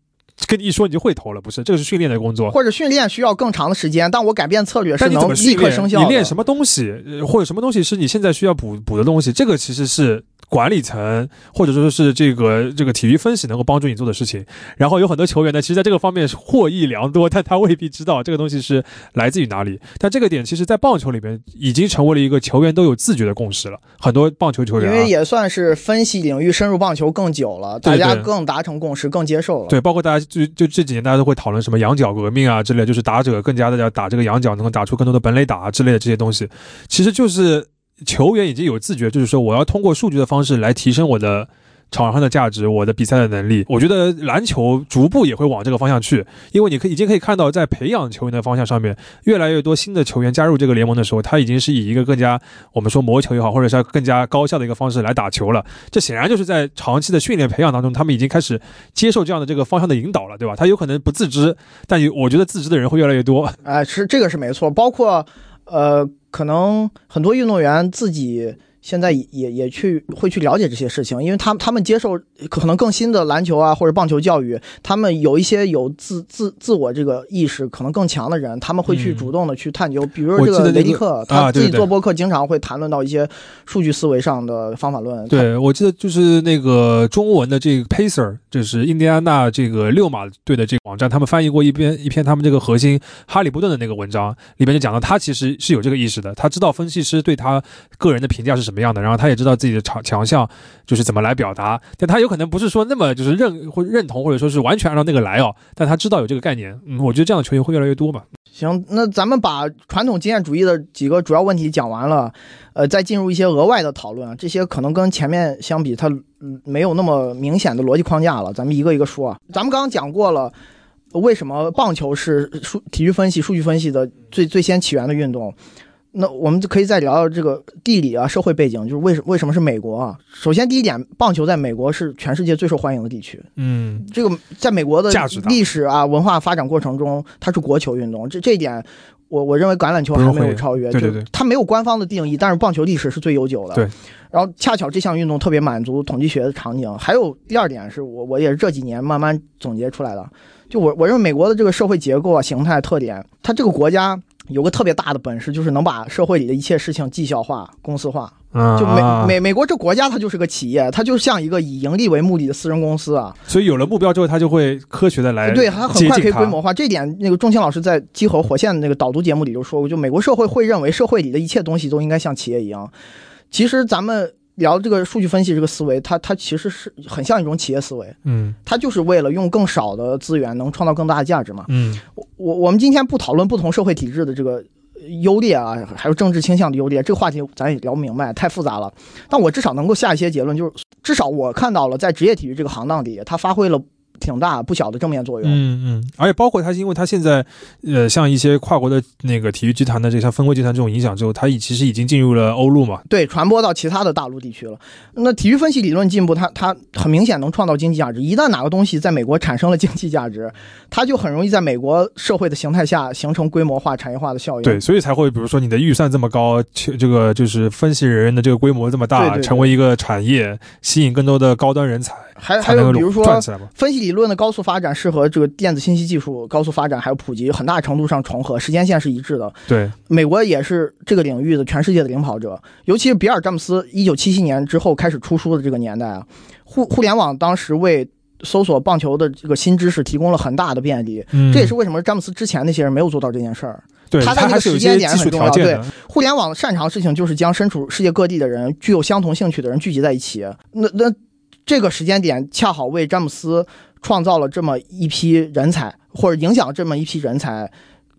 跟你一说你就会投了，不是，这个是训练的工作。或者训练需要更长的时间，但我改变策略是你能立？刻生效的。你练什么东西，呃或者什么东西是你现在需要补补的东西？这个其实是管理层或者说是这个这个体育分析能够帮助你做的事情。然后有很多球员呢，其实在这个方面是获益良多，但他未必知道这个东西是来自于哪里。但这个点其实，在棒球里面已经成为了一个球员都有自觉的共识了。很多棒球球员、啊，因为也算是分析领域深入棒球更久了，大家更达成共识，更接受了。对，包括大家就就这几年大家都会讨论什么羊角革命啊之类，就是打者更加的要打这个羊角，能够打出更多的本垒打啊之类的这些东西，其实就是球员已经有自觉，就是说我要通过数据的方式来提升我的。场上的价值，我的比赛的能力，我觉得篮球逐步也会往这个方向去，因为你可以已经可以看到，在培养球员的方向上面，越来越多新的球员加入这个联盟的时候，他已经是以一个更加我们说魔球也好，或者是更加高效的一个方式来打球了。这显然就是在长期的训练培养当中，他们已经开始接受这样的这个方向的引导了，对吧？他有可能不自知，但有我觉得自知的人会越来越多。哎、是这个是没错，包括呃，可能很多运动员自己。现在也也也去会去了解这些事情，因为他们他们接受可能更新的篮球啊或者棒球教育，他们有一些有自自自我这个意识可能更强的人，他们会去嗯主动的去探究，比如我记得那个这个雷迪克，啊他自己做播客经常会谈论到一些数据思维上的方法论。对，我记得就是那个中文的这个 Pacer，就是印第安纳这个六马队的这个网站，他们翻译过一篇一篇他们这个核心哈利波顿的那个文章，里面就讲到他其实是有这个意识的，他知道分析师对他个人的评价是什么怎么样的，然后他也知道自己的强强项就是怎么来表达，但他有可能不是说那么就是认或认同或者说是完全按照那个来哦，但他知道有这个概念，嗯，我觉得这样的球员会越来越多吧。行，那咱们把传统经验主义的几个主要问题讲完了，呃，再进入一些额外的讨论。这些可能跟前面相比，它嗯没有那么明显的逻辑框架了。咱们一个一个说啊。咱们刚刚讲过了，为什么棒球是数体育分析、数据分析的最最先起源的运动？那我们就可以再聊聊这个地理啊、社会背景，就是为什为什么是美国啊？首先第一点，棒球在美国是全世界最受欢迎的地区。嗯，这个在美国的历史啊文化发展过程中，它是国球运动，这这一点。我我认为橄榄球还没有超越，对对对它没有官方的定义，但是棒球历史是最悠久的。对，然后恰巧这项运动特别满足统计学的场景。还有第二点是我我也是这几年慢慢总结出来的，就我我认为美国的这个社会结构啊、形态特点，它这个国家有个特别大的本事，就是能把社会里的一切事情绩效化、公司化。啊就美美美国这国家，它就是个企业，它就像一个以盈利为目的的私人公司啊。所以有了目标之后，它就会科学的来对，它很快可以规模化。这点，那个钟情老师在《激活火线》的那个导读节目里就说过，就美国社会会认为社会里的一切东西都应该像企业一样。其实咱们聊这个数据分析这个思维，它它其实是很像一种企业思维，嗯它就是为了用更少的资源能创造更大的价值嘛。嗯我我我们今天不讨论不同社会体制的这个优劣啊，还有政治倾向的优劣，这个话题咱也聊不明白，太复杂了。但我至少能够下一些结论，就是至少我看到了在职业体育这个行当里，它发挥了挺大不小的正面作用。嗯嗯，而且包括它，因为它现在呃，像一些跨国的那个体育集团的这像分会集团这种影响之后，它已其实已经进入了欧陆嘛。对，传播到其他的大陆地区了。那体育分析理论进步，它它很明显能创造经济价值。一旦哪个东西在美国产生了经济价值，它就很容易在美国社会的形态下形成规模化、产业化的效应。对，所以才会比如说你的预算这么高，其这个就是分析人员的这个规模这么大，对对对成为一个产业，吸引更多的高端人才，还还有比如说。分析理论的高速发展是和这个电子信息技术高速发展还有普及很大程度上重合，时间线是一致的。对，美国也是这个领域的全世界的领跑者，尤其是比尔·詹姆斯一九七七年之后开始出书的这个年代啊，互互联网当时为搜索棒球的这个新知识提供了很大的便利。嗯，这也是为什么詹姆斯之前那些人没有做到这件事儿。对他在那个时间点很重要对。互联网擅长的事情就是将身处世界各地的人、具有相同兴趣的人聚集在一起。那那这个时间点恰好为詹姆斯创造了这么一批人才，或者影响这么一批人才，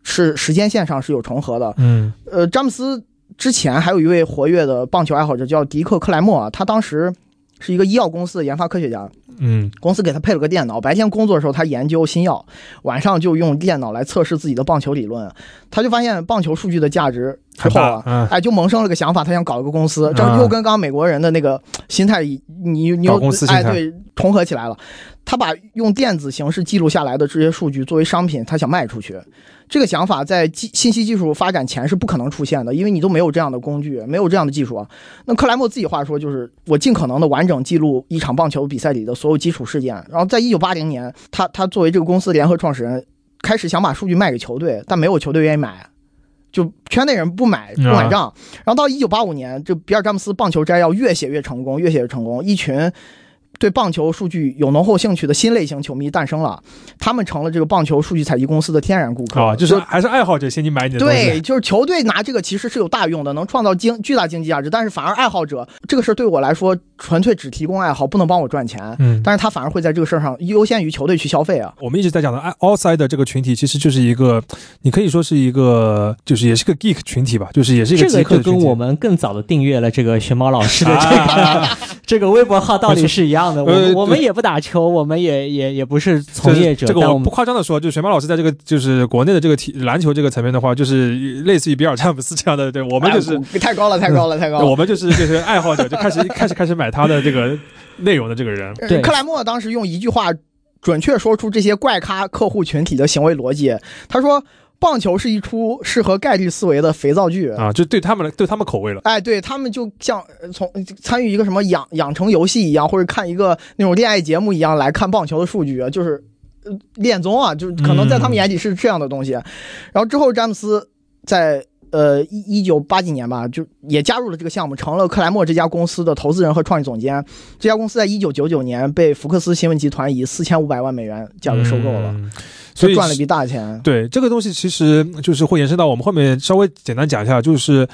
是时间线上是有重合的。嗯呃，詹姆斯之前还有一位活跃的棒球爱好者叫迪克·克莱默啊，他当时是一个医药公司的研发科学家，嗯公司给他配了个电脑，白天工作的时候他研究新药，晚上就用电脑来测试自己的棒球理论。他就发现棒球数据的价值之很大后啊，，嗯，哎，就萌生了个想法，他想搞一个公司，这啊又跟刚刚美国人的那个心态，你你又哎对重合起来了。他把用电子形式记录下来的这些数据作为商品，他想卖出去。这个想法在技信息技术发展前是不可能出现的，因为你都没有这样的工具，没有这样的技术啊。那克莱默自己话说，就是我尽可能的完整记录一场棒球比赛里的所有基础事件。然后在一九八零年，他他作为这个公司的联合创始人，开始想把数据卖给球队，但没有球队愿意买。就圈内人不买不买账，然后到一九八五年，这比尔詹姆斯棒球摘要越写越成功，越写越成功，一群对棒球数据有浓厚兴趣的新类型球迷诞生了，他们成了这个棒球数据采集公司的天然顾客啊，就是还是爱好者先去买你的东西。对，就是球队拿这个其实是有大用的，能创造经巨大经济价值，但是反而爱好者这个事儿对我来说纯粹只提供爱好，不能帮我赚钱。嗯，但是他反而会在这个事儿上优先于球队去消费啊。我们一直在讲的 outside 的这个群体，其实就是一个，你可以说是一个，就是也是个 geek 群体吧，就是也是一个这个就。跟我们更早的订阅了这个熊猫老师的这个、啊这个微博号道理是一样的。我呃我们也不打球，我们也也也不是从业者，这个我们夸张的说，就是玄马老师在这个就是国内的这个体篮球这个层面的话，就是类似于比尔詹姆斯这样的，对我们就是、哎太高了，太高了，太高了。我们就是就是爱好者，就开始开始开始买他的这个内容的这个人。对呃克莱默当时用一句话准确说出这些怪咖客户群体的行为逻辑。他说：“棒球是一出适合概率思维的肥皂剧。啊，就对他们对他们口味了。哎，对他们就像呃从参与一个什么养养成游戏一样，或者看一个那种恋爱节目一样来看棒球的数据，就是呃恋综啊，就是可能在他们眼里是这样的东西。然后之后詹姆斯在呃一一九八几年吧，就也加入了这个项目，成了克莱默这家公司的投资人和创意总监。这家公司在一九九九年被福克斯新闻集团以四千五百万美元价格收购了，嗯所以赚了一笔大钱。对这个东西，其实就是会延伸到我们后面稍微简单讲一下，就是。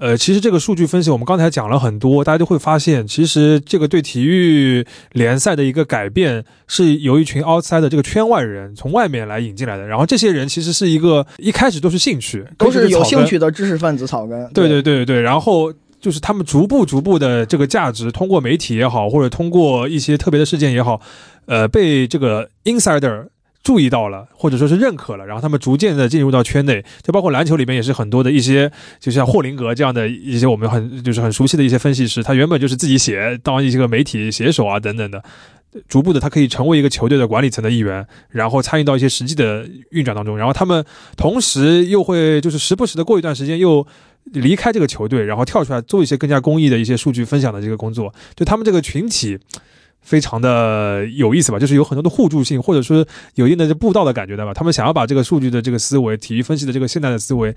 呃，其实这个数据分析，我们刚才讲了很多，大家就会发现，其实这个对体育联赛的一个改变，是由一群 outside 的这个圈外人从外面来引进来的。然后这些人其实是一个一开始都是兴趣，都是有兴趣的知识分子草根。对对对对，然后就是他们逐步逐步的这个价值，通过媒体也好，或者通过一些特别的事件也好，呃，被这个 insider 注意到了，或者说是认可了，然后他们逐渐的进入到圈内，就包括篮球里面也是很多的一些，就像霍林格这样的一些我们很就是很熟悉的一些分析师，他原本就是自己写当一些个媒体写手啊等等的。逐步的，他可以成为一个球队的管理层的一员，然后参与到一些实际的运转当中。然后他们同时又会就是时不时的过一段时间又离开这个球队，然后跳出来做一些更加公益的一些数据分享的这个工作。就他们这个群体非常的有意思吧，就是有很多的互助性，或者说有一定的步道的感觉的吧。他们想要把这个数据的这个思维、体育分析的这个现代的思维，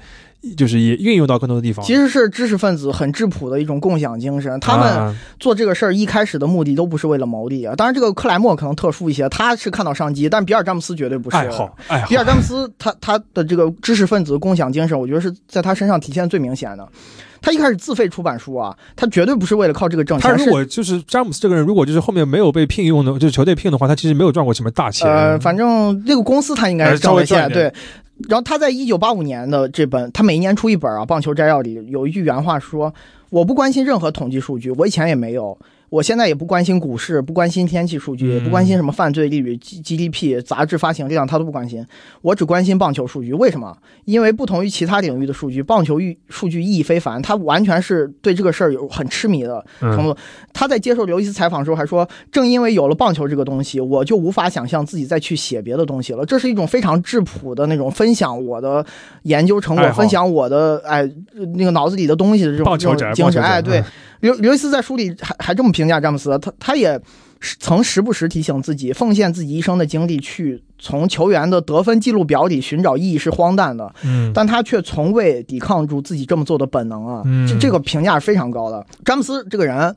就是也运用到更多的地方。其实是知识分子很质朴的一种共享精神。他们啊做这个事儿一开始的目的都不是为了牟利啊。当然，这个克莱默可能特殊一些，他是看到商机，但比尔詹姆斯绝对不是。爱好爱好比尔詹姆斯他他的这个知识分子共享精神，我觉得是在他身上体现最明显的。他一开始自费出版书啊，他绝对不是为了靠这个挣钱。他如果就是詹姆斯这个人，如果就是后面没有被聘用的，就是球队聘的话，他其实没有赚过什么大钱。呃，反正这个公司他应该是挣了钱，对。然后他在一九八五年的这本，他每一年出一本啊，《棒球摘要》里有一句原话说：“我不关心任何统计数据，我以前也没有。”我现在也不关心股市，不关心天气数据，也不关心什么犯罪率、G G D P、杂志发行量，他都不关心。我只关心棒球数据。为什么？因为不同于其他领域的数据，棒球域数据意义非凡。他完全是对这个事儿有很痴迷的程度。他在接受刘易斯采访的时候还说：“正因为有了棒球这个东西，我就无法想象自己再去写别的东西了。”这是一种非常质朴的那种分享我的研究成果，分享我的哎那个脑子里的东西的这种精神。哎，对。刘刘易斯在书里还还这么评价詹姆斯，他他也曾时不时提醒自己，奉献自己一生的精力去从球员的得分记录表里寻找意义是荒诞的，嗯，但他却从未抵抗住自己这么做的本能啊，这这个评价是非常高的。詹姆斯这个人，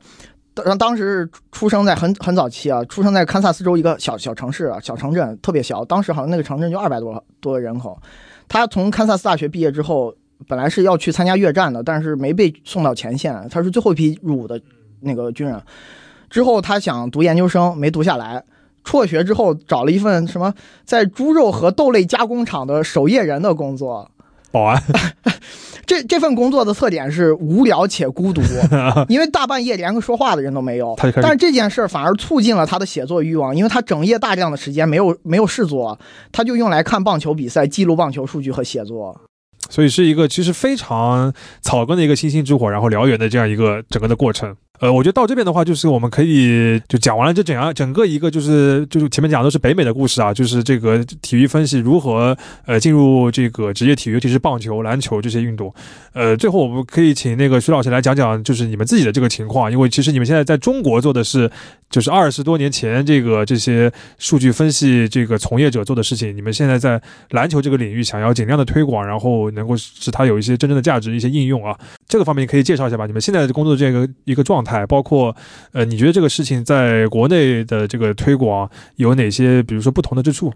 当当时出生在很很早期啊，出生在堪萨斯州一个小小城市啊，小城镇特别小，当时好像那个城镇就二百多多人口。他从堪萨斯大学毕业之后。本来是要去参加越战的，但是没被送到前线。他是最后一批入伍的那个军人。之后他想读研究生，没读下来。辍学之后找了一份什么在猪肉和豆类加工厂的守夜人的工作，保安。这这份工作的特点是无聊且孤独，因为大半夜连个说话的人都没有。但是这件事儿反而促进了他的写作欲望，因为他整夜大量的时间没有没有事做，他就用来看棒球比赛、记录棒球数据和写作。所以是一个其实非常草根的一个星星之火，然后燎原的这样一个整个的过程。呃，我觉得到这边的话，就是我们可以就讲完了这整样整个一个就是就是前面讲的都是北美的故事啊，就是这个体育分析如何呃进入这个职业体育，尤其是棒球、篮球这些运动。呃，最后我们可以请那个徐老师来讲讲，就是你们自己的这个情况，因为其实你们现在在中国做的是就是二十多年前这个这些数据分析这个从业者做的事情，你们现在在篮球这个领域想要尽量的推广，然后能够使它有一些真正的价值、一些应用啊，这个方面可以介绍一下吧？你们现在的工作这个一个状。包括，呃，你觉得这个事情在国内的这个推广有哪些，比如说不同的之处？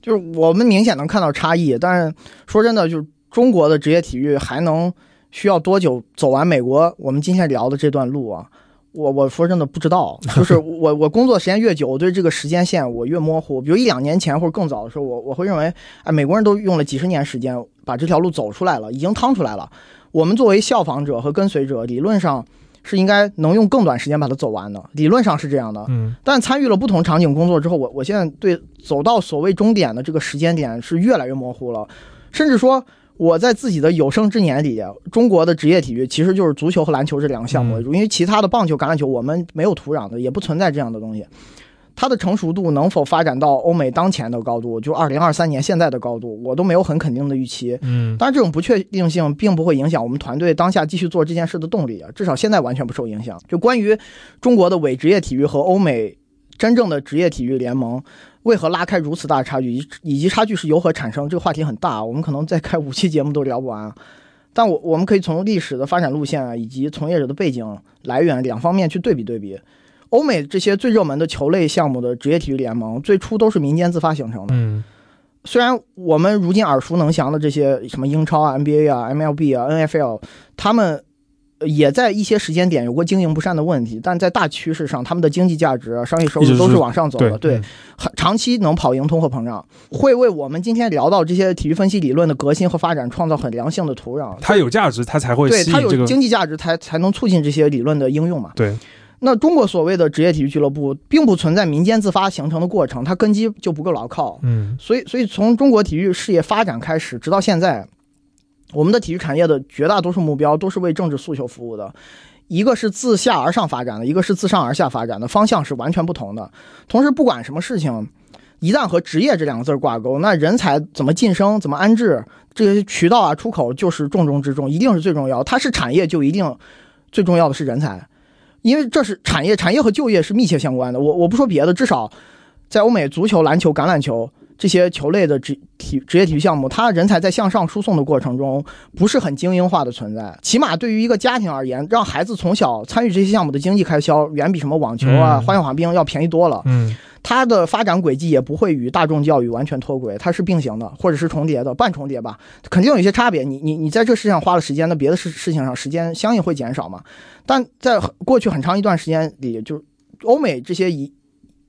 就是我们明显能看到差异，但是说真的，就是中国的职业体育还能需要多久走完美国我们今天聊的这段路啊？我我说真的不知道，就是我我工作时间越久，我对这个时间线我越模糊。比如一两年前或者更早的时候，我我会认为，哎，美国人都用了几十年时间把这条路走出来了，已经趟出来了。我们作为效仿者和跟随者，理论上。是应该能用更短时间把它走完的，理论上是这样的。嗯，但参与了不同场景工作之后，我我现在对走到所谓终点的这个时间点是越来越模糊了，甚至说我在自己的有生之年里，中国的职业体育其实就是足球和篮球这两个项目因为其他的棒球、橄榄球我们没有土壤的，也不存在这样的东西。它的成熟度能否发展到欧美当前的高度，就二零二三年现在的高度，我都没有很肯定的预期。嗯，当然这种不确定性并不会影响我们团队当下继续做这件事的动力啊，至少现在完全不受影响。就关于中国的伪职业体育和欧美真正的职业体育联盟为何拉开如此大的差距，以以及差距是由何产生，这个话题很大，我们可能再开五期节目都聊不完。但我我们可以从历史的发展路线啊，以及从业者的背景来源两方面去对比对比。欧美这些最热门的球类项目的职业体育联盟，最初都是民间自发形成的。嗯，虽然我们如今耳熟能详的这些什么英超啊、NBA 啊、MLB 啊、NFL，他们也在一些时间点有过经营不善的问题，但在大趋势上，他们的经济价值、商业收入都是往上走的。对，长期能跑赢通货膨胀，会为我们今天聊到这些体育分析理论的革新和发展创造很良性的土壤。它有价值，它才会对它有经济价值，才才能促进这些理论的应用嘛？对。那中国所谓的职业体育俱乐部，并不存在民间自发形成的过程，它根基就不够牢靠。嗯，所以，所以从中国体育事业发展开始，直到现在，我们的体育产业的绝大多数目标都是为政治诉求服务的，一个是自下而上发展的，一个是自上而下发展的，方向是完全不同的。同时，不管什么事情，一旦和职业这两个字挂钩，那人才怎么晋升、怎么安置，这些渠道啊、出口就是重中之重，一定是最重要。它是产业，就一定最重要的是人才。因为这是产业，产业和就业是密切相关的。我我不说别的，至少在欧美，足球、篮球、橄榄球这些球类的职体职业体育项目，它人才在向上输送的过程中不是很精英化的存在。起码对于一个家庭而言，让孩子从小参与这些项目的经济开销，远比什么网球啊、嗯花样滑冰要便宜多了。嗯它的发展轨迹也不会与大众教育完全脱轨，它是并行的，或者是重叠的，半重叠吧，肯定有一些差别。你你你在这事上花了时间，那别的事事情上时间相应会减少嘛。但在过去很长一段时间里，就欧美这些一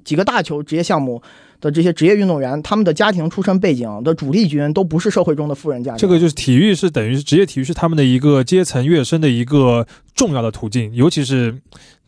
几个大球职业项目的这些职业运动员，他们的家庭出身背景的主力军都不是社会中的富人家庭。这个就是体育是等于是职业体育是他们的一个阶层跃升的一个重要的途径，尤其是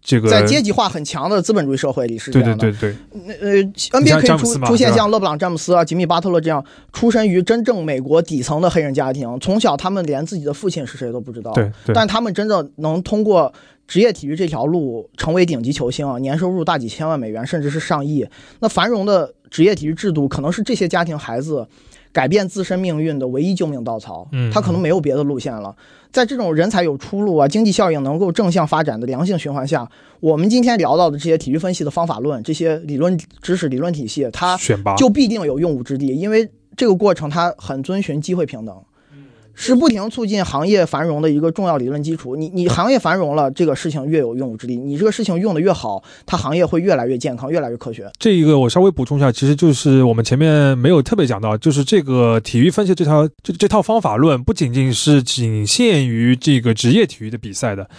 这个在阶级化很强的资本主义社会里是这对样的。对对对，那呃，NBA 可以出出现像勒布朗·詹姆斯啊、吉米·巴特勒这样出身于真正美国底层的黑人家庭，从小他们连自己的父亲是谁都不知道。对对，但他们真正能通过职业体育这条路成为顶级球星啊，年收入大几千万美元，甚至是上亿。那繁荣的职业体育制度，可能是这些家庭孩子改变自身命运的唯一救命稻草。嗯他可能没有别的路线了。在这种人才有出路啊，经济效应能够正向发展的良性循环下，我们今天聊到的这些体育分析的方法论、这些理论知识、理论体系，它就必定有用武之地，因为这个过程它很遵循机会平等，是不停促进行业繁荣的一个重要理论基础。你你行业繁荣了，这个事情越有用武之地，你这个事情用的越好，它行业会越来越健康，越来越科学。这一个我稍微补充一下，其实就是我们前面没有特别讲到，就是这个体育分析这套这这套方法论，不仅仅是仅限于这个职业体育的比赛的，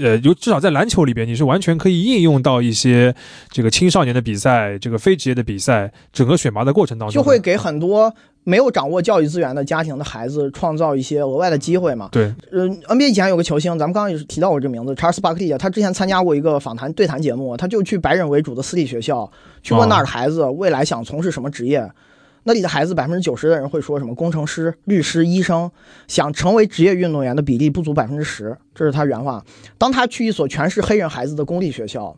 呃，有至少在篮球里边，你是完全可以应用到一些这个青少年的比赛、这个非职业的比赛，整个选拔的过程当中，就会给很多没有掌握教育资源的家庭的孩子创造一些额外的机会嘛。对，呃，NBA 以前有个球星，咱们刚刚也是提到过这名字，查尔斯巴克利啊，他之前参加过一个访谈对谈节目，他就去白人为主的私立学校，去问那儿的孩子未来想从事什么职业。那里的孩子百分之九十的人会说什么工程师、律师、医生，想成为职业运动员的比例不足百分之十，这是他原话。当他去一所全是黑人孩子的公立学校，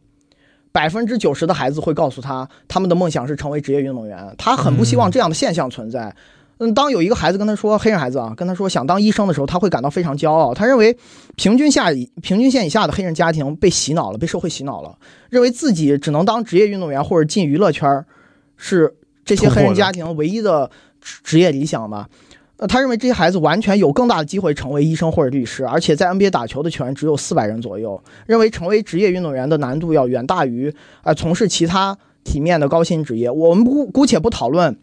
百分之九十的孩子会告诉他，他们的梦想是成为职业运动员。他很不希望这样的现象存在。嗯，当有一个孩子跟他说，黑人孩子啊，跟他说想当医生的时候，他会感到非常骄傲。他认为平均下平均线以下的黑人家庭被洗脑了，被社会洗脑了，认为自己只能当职业运动员或者进娱乐圈儿，是这些黑人家庭唯一的职职业理想吧。呃，他认为这些孩子完全有更大的机会成为医生或者律师，而且在 NBA 打球的球员只有四百人左右，认为成为职业运动员的难度要远大于啊、从事其他体面的高薪职业。我们姑姑且不讨论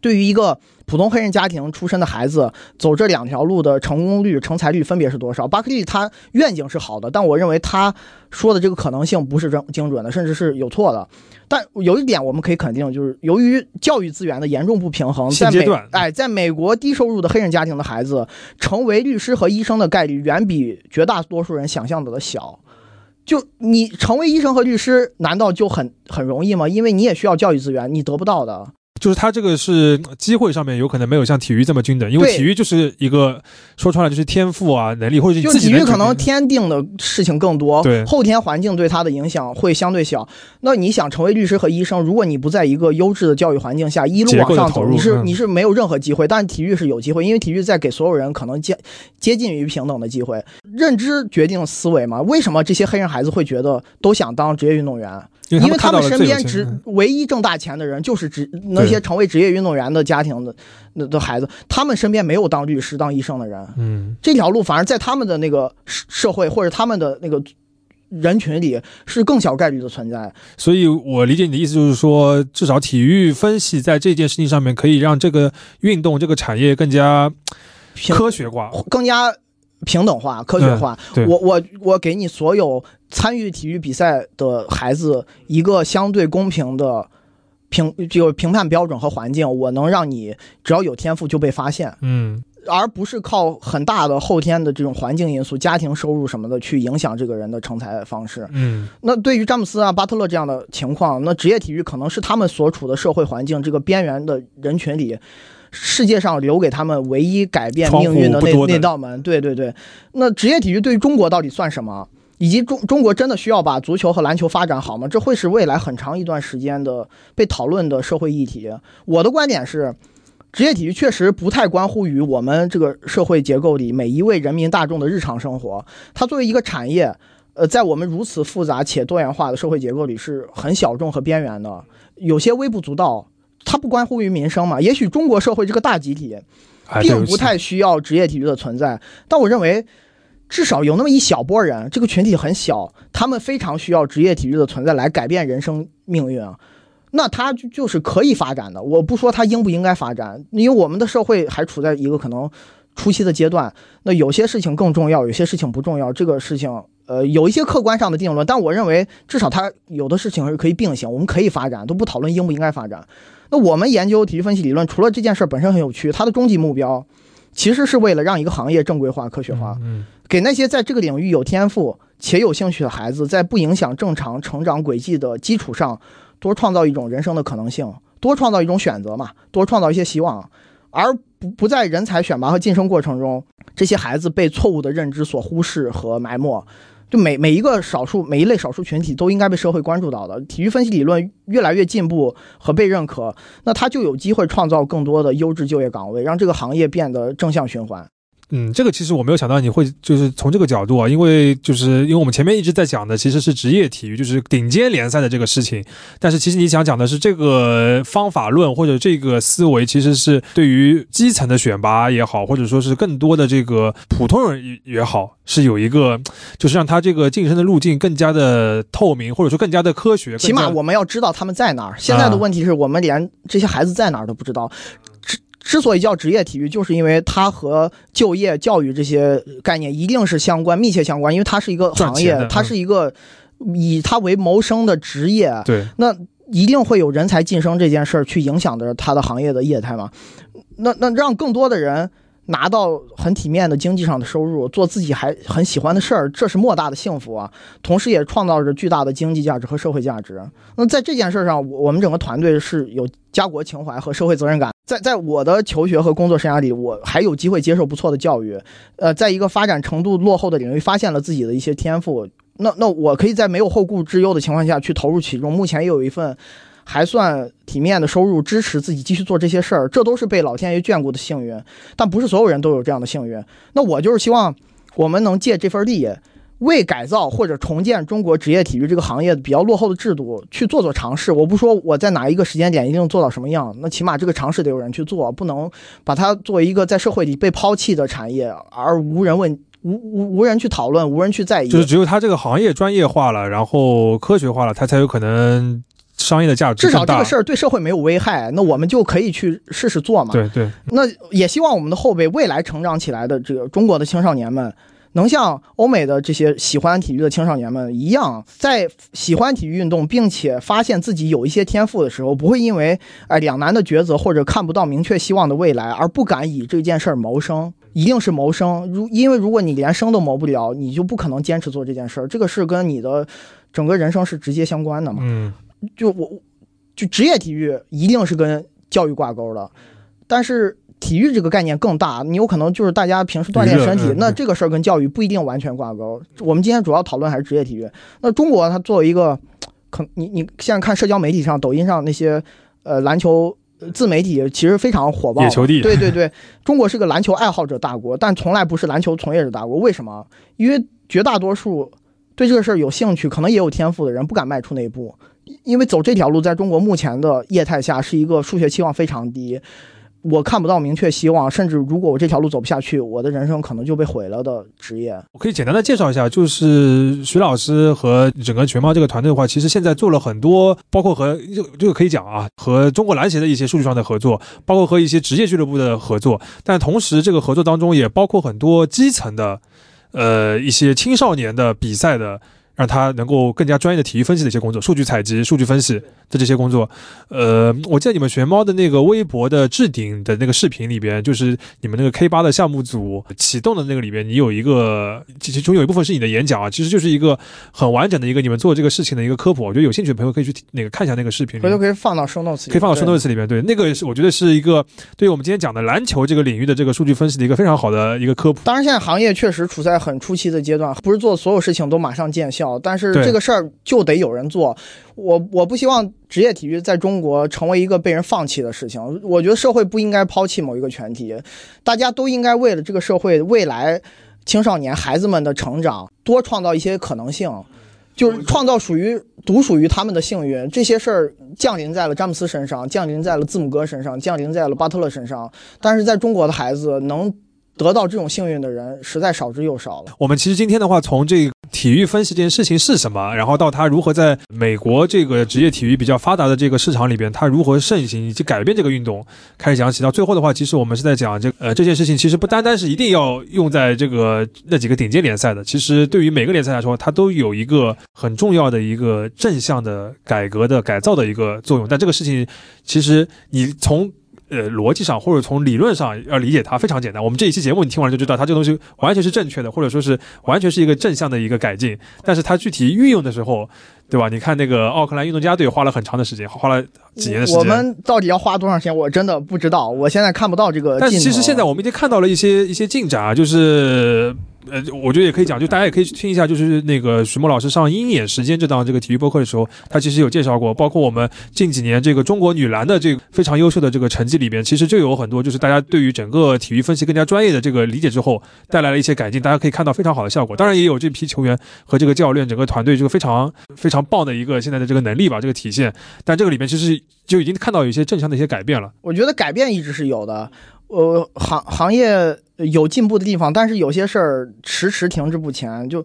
对于一个普通黑人家庭出身的孩子走这两条路的成功率、成才率分别是多少。巴克利他愿景是好的，但我认为他说的这个可能性不是精精准的，甚至是有错的。但有一点我们可以肯定，就是由于教育资源的严重不平衡，在美哎，在美国低收入的黑人家庭的孩子成为律师和医生的概率远比绝大多数人想象的小。就你成为医生和律师，难道就很很容易吗？因为你也需要教育资源，你得不到的。就是他这个是呃机会上面有可能没有像体育这么均等，因为体育就是一个说穿了就是天赋啊、能力或者是就体育可能天定的事情更多，对后天环境对他的影响会相对小。那你想成为律师和医生，如果你不在一个优质的教育环境下一路往上走，你是你是没有任何机会。但体育是有机会，因为体育在给所有人可能接接近于平等的机会。认知决定思维嘛？为什么这些黑人孩子会觉得都想当职业运动员？因为他们身边职钱嗯唯一挣大钱的人就是职那些成为职业运动员的家庭的那的孩子，他们身边没有当律师、当医生的人。嗯，这条路反而在他们的那个社社会或者他们的那个人群里是更小概率的存在。所以我理解你的意思就是说，至少体育分析在这件事情上面可以让这个运动这个产业更加科学化。更加平等化、科学化。对，我我我给你所有参与体育比赛的孩子一个相对公平的评这个评判标准和环境，我能让你只要有天赋就被发现，嗯，而不是靠很大的后天的这种环境因素、家庭收入什么的去影响这个人的成才方式。嗯，那对于詹姆斯啊、巴特勒这样的情况，那职业体育可能是他们所处的社会环境这个边缘的人群里，世界上留给他们唯一改变命运的那那道门。对对对，那职业体育对于中国到底算什么？以及中中国真的需要把足球和篮球发展好吗？这会是未来很长一段时间的被讨论的社会议题。我的观点是，职业体育确实不太关乎于我们这个社会结构里每一位人民大众的日常生活。它作为一个产业，呃，在我们如此复杂且多元化的社会结构里是很小众和边缘的，有些微不足道。它不关乎于民生嘛？也许中国社会这个大集体并不太需要职业体育的存在，但我认为至少有那么一小波人，这个群体很小，他们非常需要职业体育的存在来改变人生命运啊。那它就就是可以发展的。我不说它应不应该发展，因为我们的社会还处在一个可能初期的阶段。那有些事情更重要，有些事情不重要，这个事情。呃，有一些客观上的定论，但我认为至少它有的事情是可以并行，我们可以发展，都不讨论应不应该发展。那我们研究体育分析理论，除了这件事本身很有趣，它的终极目标其实是为了让一个行业正规化、科学化，嗯，给那些在这个领域有天赋且有兴趣的孩子，在不影响正常成长轨迹的基础上，多创造一种人生的可能性，多创造一种选择嘛，多创造一些希望，而不不在人才选拔和晋升过程中，这些孩子被错误的认知所忽视和埋没。就每每一个少数每一类少数群体都应该被社会关注到的。体育分析理论越来越进步和被认可，那它就有机会创造更多的优质就业岗位，让这个行业变得正向循环。嗯，这个其实我没有想到你会就是从这个角度啊，因为就是因为我们前面一直在讲的其实是职业体育，就是顶尖联赛的这个事情。但是其实你想讲的是这个方法论或者这个思维，其实是对于基层的选拔也好，或者说是更多的这个普通人也好，是有一个就是让他这个晋升的路径更加的透明，或者说更加的科学。起码我们要知道他们在哪儿。现在的问题是我们连这些孩子在哪儿都不知道。之所以叫职业体育，就是因为它和就业、教育这些概念一定是相关、密切相关，因为它是一个行业，它是一个以它为谋生的职业。对，那一定会有人才晋升这件事儿去影响着它的行业的业态嘛？那那让更多的人。拿到很体面的经济上的收入，做自己还很喜欢的事儿，这是莫大的幸福啊！同时也创造着巨大的经济价值和社会价值。那在这件事上，我们整个团队是有家国情怀和社会责任感。在在我的求学和工作生涯里，我还有机会接受不错的教育。呃，在一个发展程度落后的领域，发现了自己的一些天赋。那那我可以在没有后顾之忧的情况下去投入其中。目前也有一份。还算体面的收入，支持自己继续做这些事儿，这都是被老天爷眷顾的幸运。但不是所有人都有这样的幸运。那我就是希望我们能借这份力，为改造或者重建中国职业体育这个行业比较落后的制度去做做尝试。我不说我在哪一个时间点一定做到什么样，那起码这个尝试得有人去做，不能把它作为一个在社会里被抛弃的产业，而无人问、无无无人去讨论、无人去在意。就是只有它这个行业专业化了，然后科学化了，它才有可能。商业的价值至少这个事儿对社会没有危害，那我们就可以去试试做嘛。对对。那也希望我们的后辈未来成长起来的这个中国的青少年们，能像欧美的这些喜欢体育的青少年们一样，在喜欢体育运动，并且发现自己有一些天赋的时候，不会因为哎两难的抉择或者看不到明确希望的未来而不敢以这件事儿谋生。一定是谋生，如因为如果你连生都谋不了，你就不可能坚持做这件事儿。这个是跟你的整个人生是直接相关的嘛。嗯。就我，就职业体育一定是跟教育挂钩的，但是体育这个概念更大，你有可能就是大家平时锻炼身体，那这个事儿跟教育不一定完全挂钩。我们今天主要讨论还是职业体育。那中国它作为一个，可你你现在看社交媒体上，抖音上那些呃篮球自媒体其实非常火爆。野球帝。对对对，中国是个篮球爱好者大国，但从来不是篮球从业者大国。为什么？因为绝大多数对这个事儿有兴趣，可能也有天赋的人不敢迈出那一步。因为走这条路，在中国目前的业态下，是一个数学期望非常低，我看不到明确希望，甚至如果我这条路走不下去，我的人生可能就被毁了的职业。我可以简单的介绍一下，就是徐老师和整个全猫这个团队的话，其实现在做了很多，包括和就这个可以讲啊，和中国篮协的一些数据上的合作，包括和一些职业俱乐部的合作，但同时这个合作当中也包括很多基层的，呃，一些青少年的比赛的。让他能够更加专业的体育分析的一些工作，数据采集、数据分析的这些工作。呃，我记得你们玄猫的那个微博的置顶的那个视频里边，就是你们那个 K 八的项目组启动的那个里边，你有一个其中有一部分是你的演讲啊，其实就是一个很完整的一个你们做这个事情的一个科普。我觉得有兴趣的朋友可以去那个看一下那个视频，回头可以放到收 notes，可以放到收 notes 里边。对，那个是我觉得是一个对于我们今天讲的篮球这个领域的这个数据分析的一个非常好的一个科普。当然，现在行业确实处在很初期的阶段，不是做所有事情都马上见效。但是这个事儿就得有人做，我我不希望职业体育在中国成为一个被人放弃的事情。我觉得社会不应该抛弃某一个群体，大家都应该为了这个社会未来青少年孩子们的成长多创造一些可能性。就是创造属于独属于他们的幸运。这些事儿降临在了詹姆斯身上，降临在了字母哥身上，降临在了巴特勒身上。但是在中国的孩子能得到这种幸运的人，实在少之又少了。我们其实今天的话，从这个体育分析这件事情是什么，然后到它如何在美国这个职业体育比较发达的这个市场里边，它如何盛行以及改变这个运动，开始讲起。到最后的话，其实我们是在讲这呃这件事情，其实不单单是一定要用在这个那几个顶尖联赛的，其实对于每个联赛来说，它都有一个很重要的一个正向的改革的改造的一个作用。但这个事情，其实你从呃，逻辑上或者从理论上要理解它非常简单。我们这一期节目你听完就知道，它这个东西完全是正确的，或者说是完全是一个正向的一个改进。但是它具体运用的时候，对吧？你看那个奥克兰运动家队花了很长的时间，花了几年的时间。我们到底要花多长时间？我真的不知道，我现在看不到这个。但其实现在我们已经看到了一些一些进展啊，就是。呃，我觉得也可以讲，就大家也可以去听一下，就是那个徐墨老师上《鹰眼时间》这档这个体育播客的时候，他其实有介绍过，包括我们近几年这个中国女篮的这个非常优秀的这个成绩里边，其实就有很多就是大家对于整个体育分析更加专业的这个理解之后，带来了一些改进，大家可以看到非常好的效果。当然也有这批球员和这个教练整个团队这个非常非常棒的一个现在的这个能力吧，这个体现。但这个里面其实就已经看到有一些正向的一些改变了。我觉得改变一直是有的。呃，行行业有进步的地方，但是有些事儿迟迟停滞不前，就。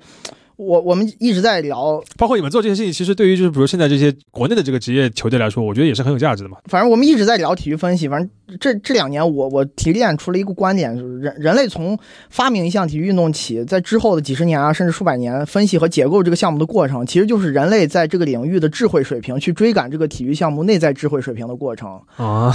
我我们一直在聊，包括你们做这些事情，其实对于就是比如现在这些国内的这个职业球队来说，我觉得也是很有价值的嘛。反正我们一直在聊体育分析，反正这这两年我我提炼出了一个观点，就是人人类从发明一项体育运动起，在之后的几十年啊，甚至数百年，分析和解构这个项目的过程，其实就是人类在这个领域的智慧水平去追赶这个体育项目内在智慧水平的过程啊。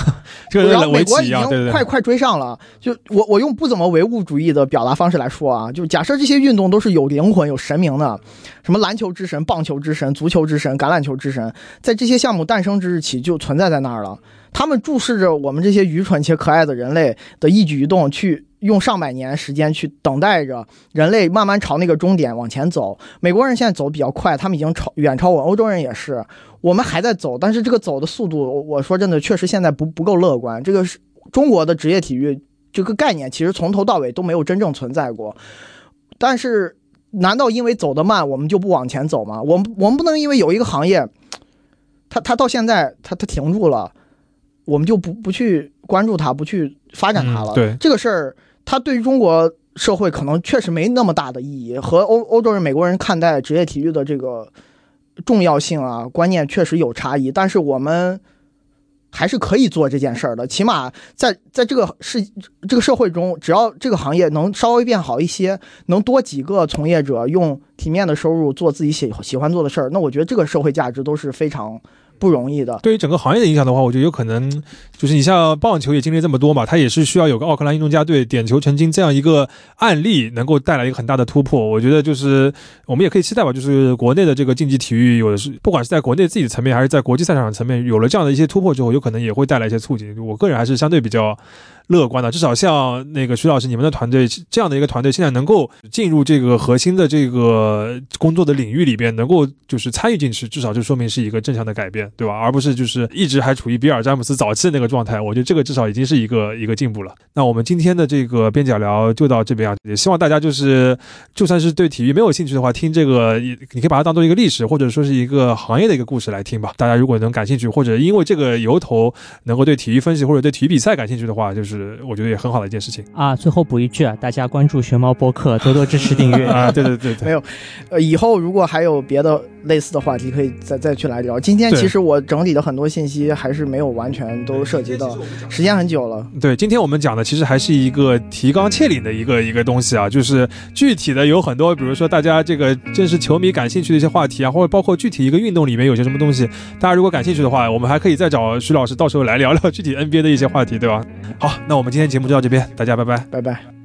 然后美国已经快快追上了，就我我用不怎么唯物主义的表达方式来说啊，就假设这些运动都是有灵魂、有神明行的。什么篮球之神、棒球之神、足球之神、橄榄球之神，在这些项目诞生之日起就存在在那儿了。他们注视着我们这些愚蠢且可爱的人类的一举一动，去用上百年时间去等待着人类慢慢朝那个终点往前走。美国人现在走比较快，他们已经超远超我，欧洲人也是。我们还在走，但是这个走的速度，我说真的，确实现在不不够乐观。这个是中国的职业体育这个概念，其实从头到尾都没有真正存在过，但是。难道因为走得慢，我们就不往前走吗？我们我们不能因为有一个行业，它它到现在它它停住了，我们就不不去关注它，不去发展它了。对这个事儿，它对于中国社会可能确实没那么大的意义，和欧欧洲人、美国人看待职业体育的这个重要性啊观念确实有差异，但是我们。还是可以做这件事儿的，起码在在这个世这个社会中，只要这个行业能稍微变好一些，能多几个从业者用体面的收入做自己喜喜欢做的事儿，那我觉得这个社会价值都是非常。不容易的。对于整个行业的影响的话，我觉得有可能就是你像棒球也经历这么多嘛，它也是需要有个奥克兰运动家队点球成金这样一个案例，能够带来一个很大的突破。我觉得就是我们也可以期待吧，就是国内的这个竞技体育有的是，不管是在国内自己层面，还是在国际赛场的层面，有了这样的一些突破之后，有可能也会带来一些促进。我个人还是相对比较。乐观的，至少像那个徐老师，你们的团队这样的一个团队，现在能够进入这个核心的这个工作的领域里边，能够就是参与进去，至少就说明是一个正向的改变，对吧？而不是就是一直还处于比尔詹姆斯早期的那个状态。我觉得这个至少已经是一个一个进步了。那我们今天的这个边角聊就到这边啊，也希望大家就是就算是对体育没有兴趣的话，听这个你可以把它当做一个历史或者说是一个行业的一个故事来听吧。大家如果能感兴趣，或者因为这个由头能够对体育分析或者对体育比赛感兴趣的话，就是。是，我觉得也很好的一件事情啊。最后补一句啊，大家关注熊猫播客，多多支持订阅 啊。对对对对，没有，呃，以后如果还有别的类似的话题，可以再再去来聊。今天其实我整理的很多信息还是没有完全都涉及到，时间很久了。对，今天我们讲的其实还是一个提纲挈领的一个一个东西啊，就是具体的有很多，比如说大家这个正是球迷感兴趣的一些话题啊，或者包括具体一个运动里面有些什么东西，大家如果感兴趣的话，我们还可以再找徐老师，到时候来聊聊具体 NBA 的一些话题，对吧？好。那我们今天节目就到这边，大家拜拜，拜拜。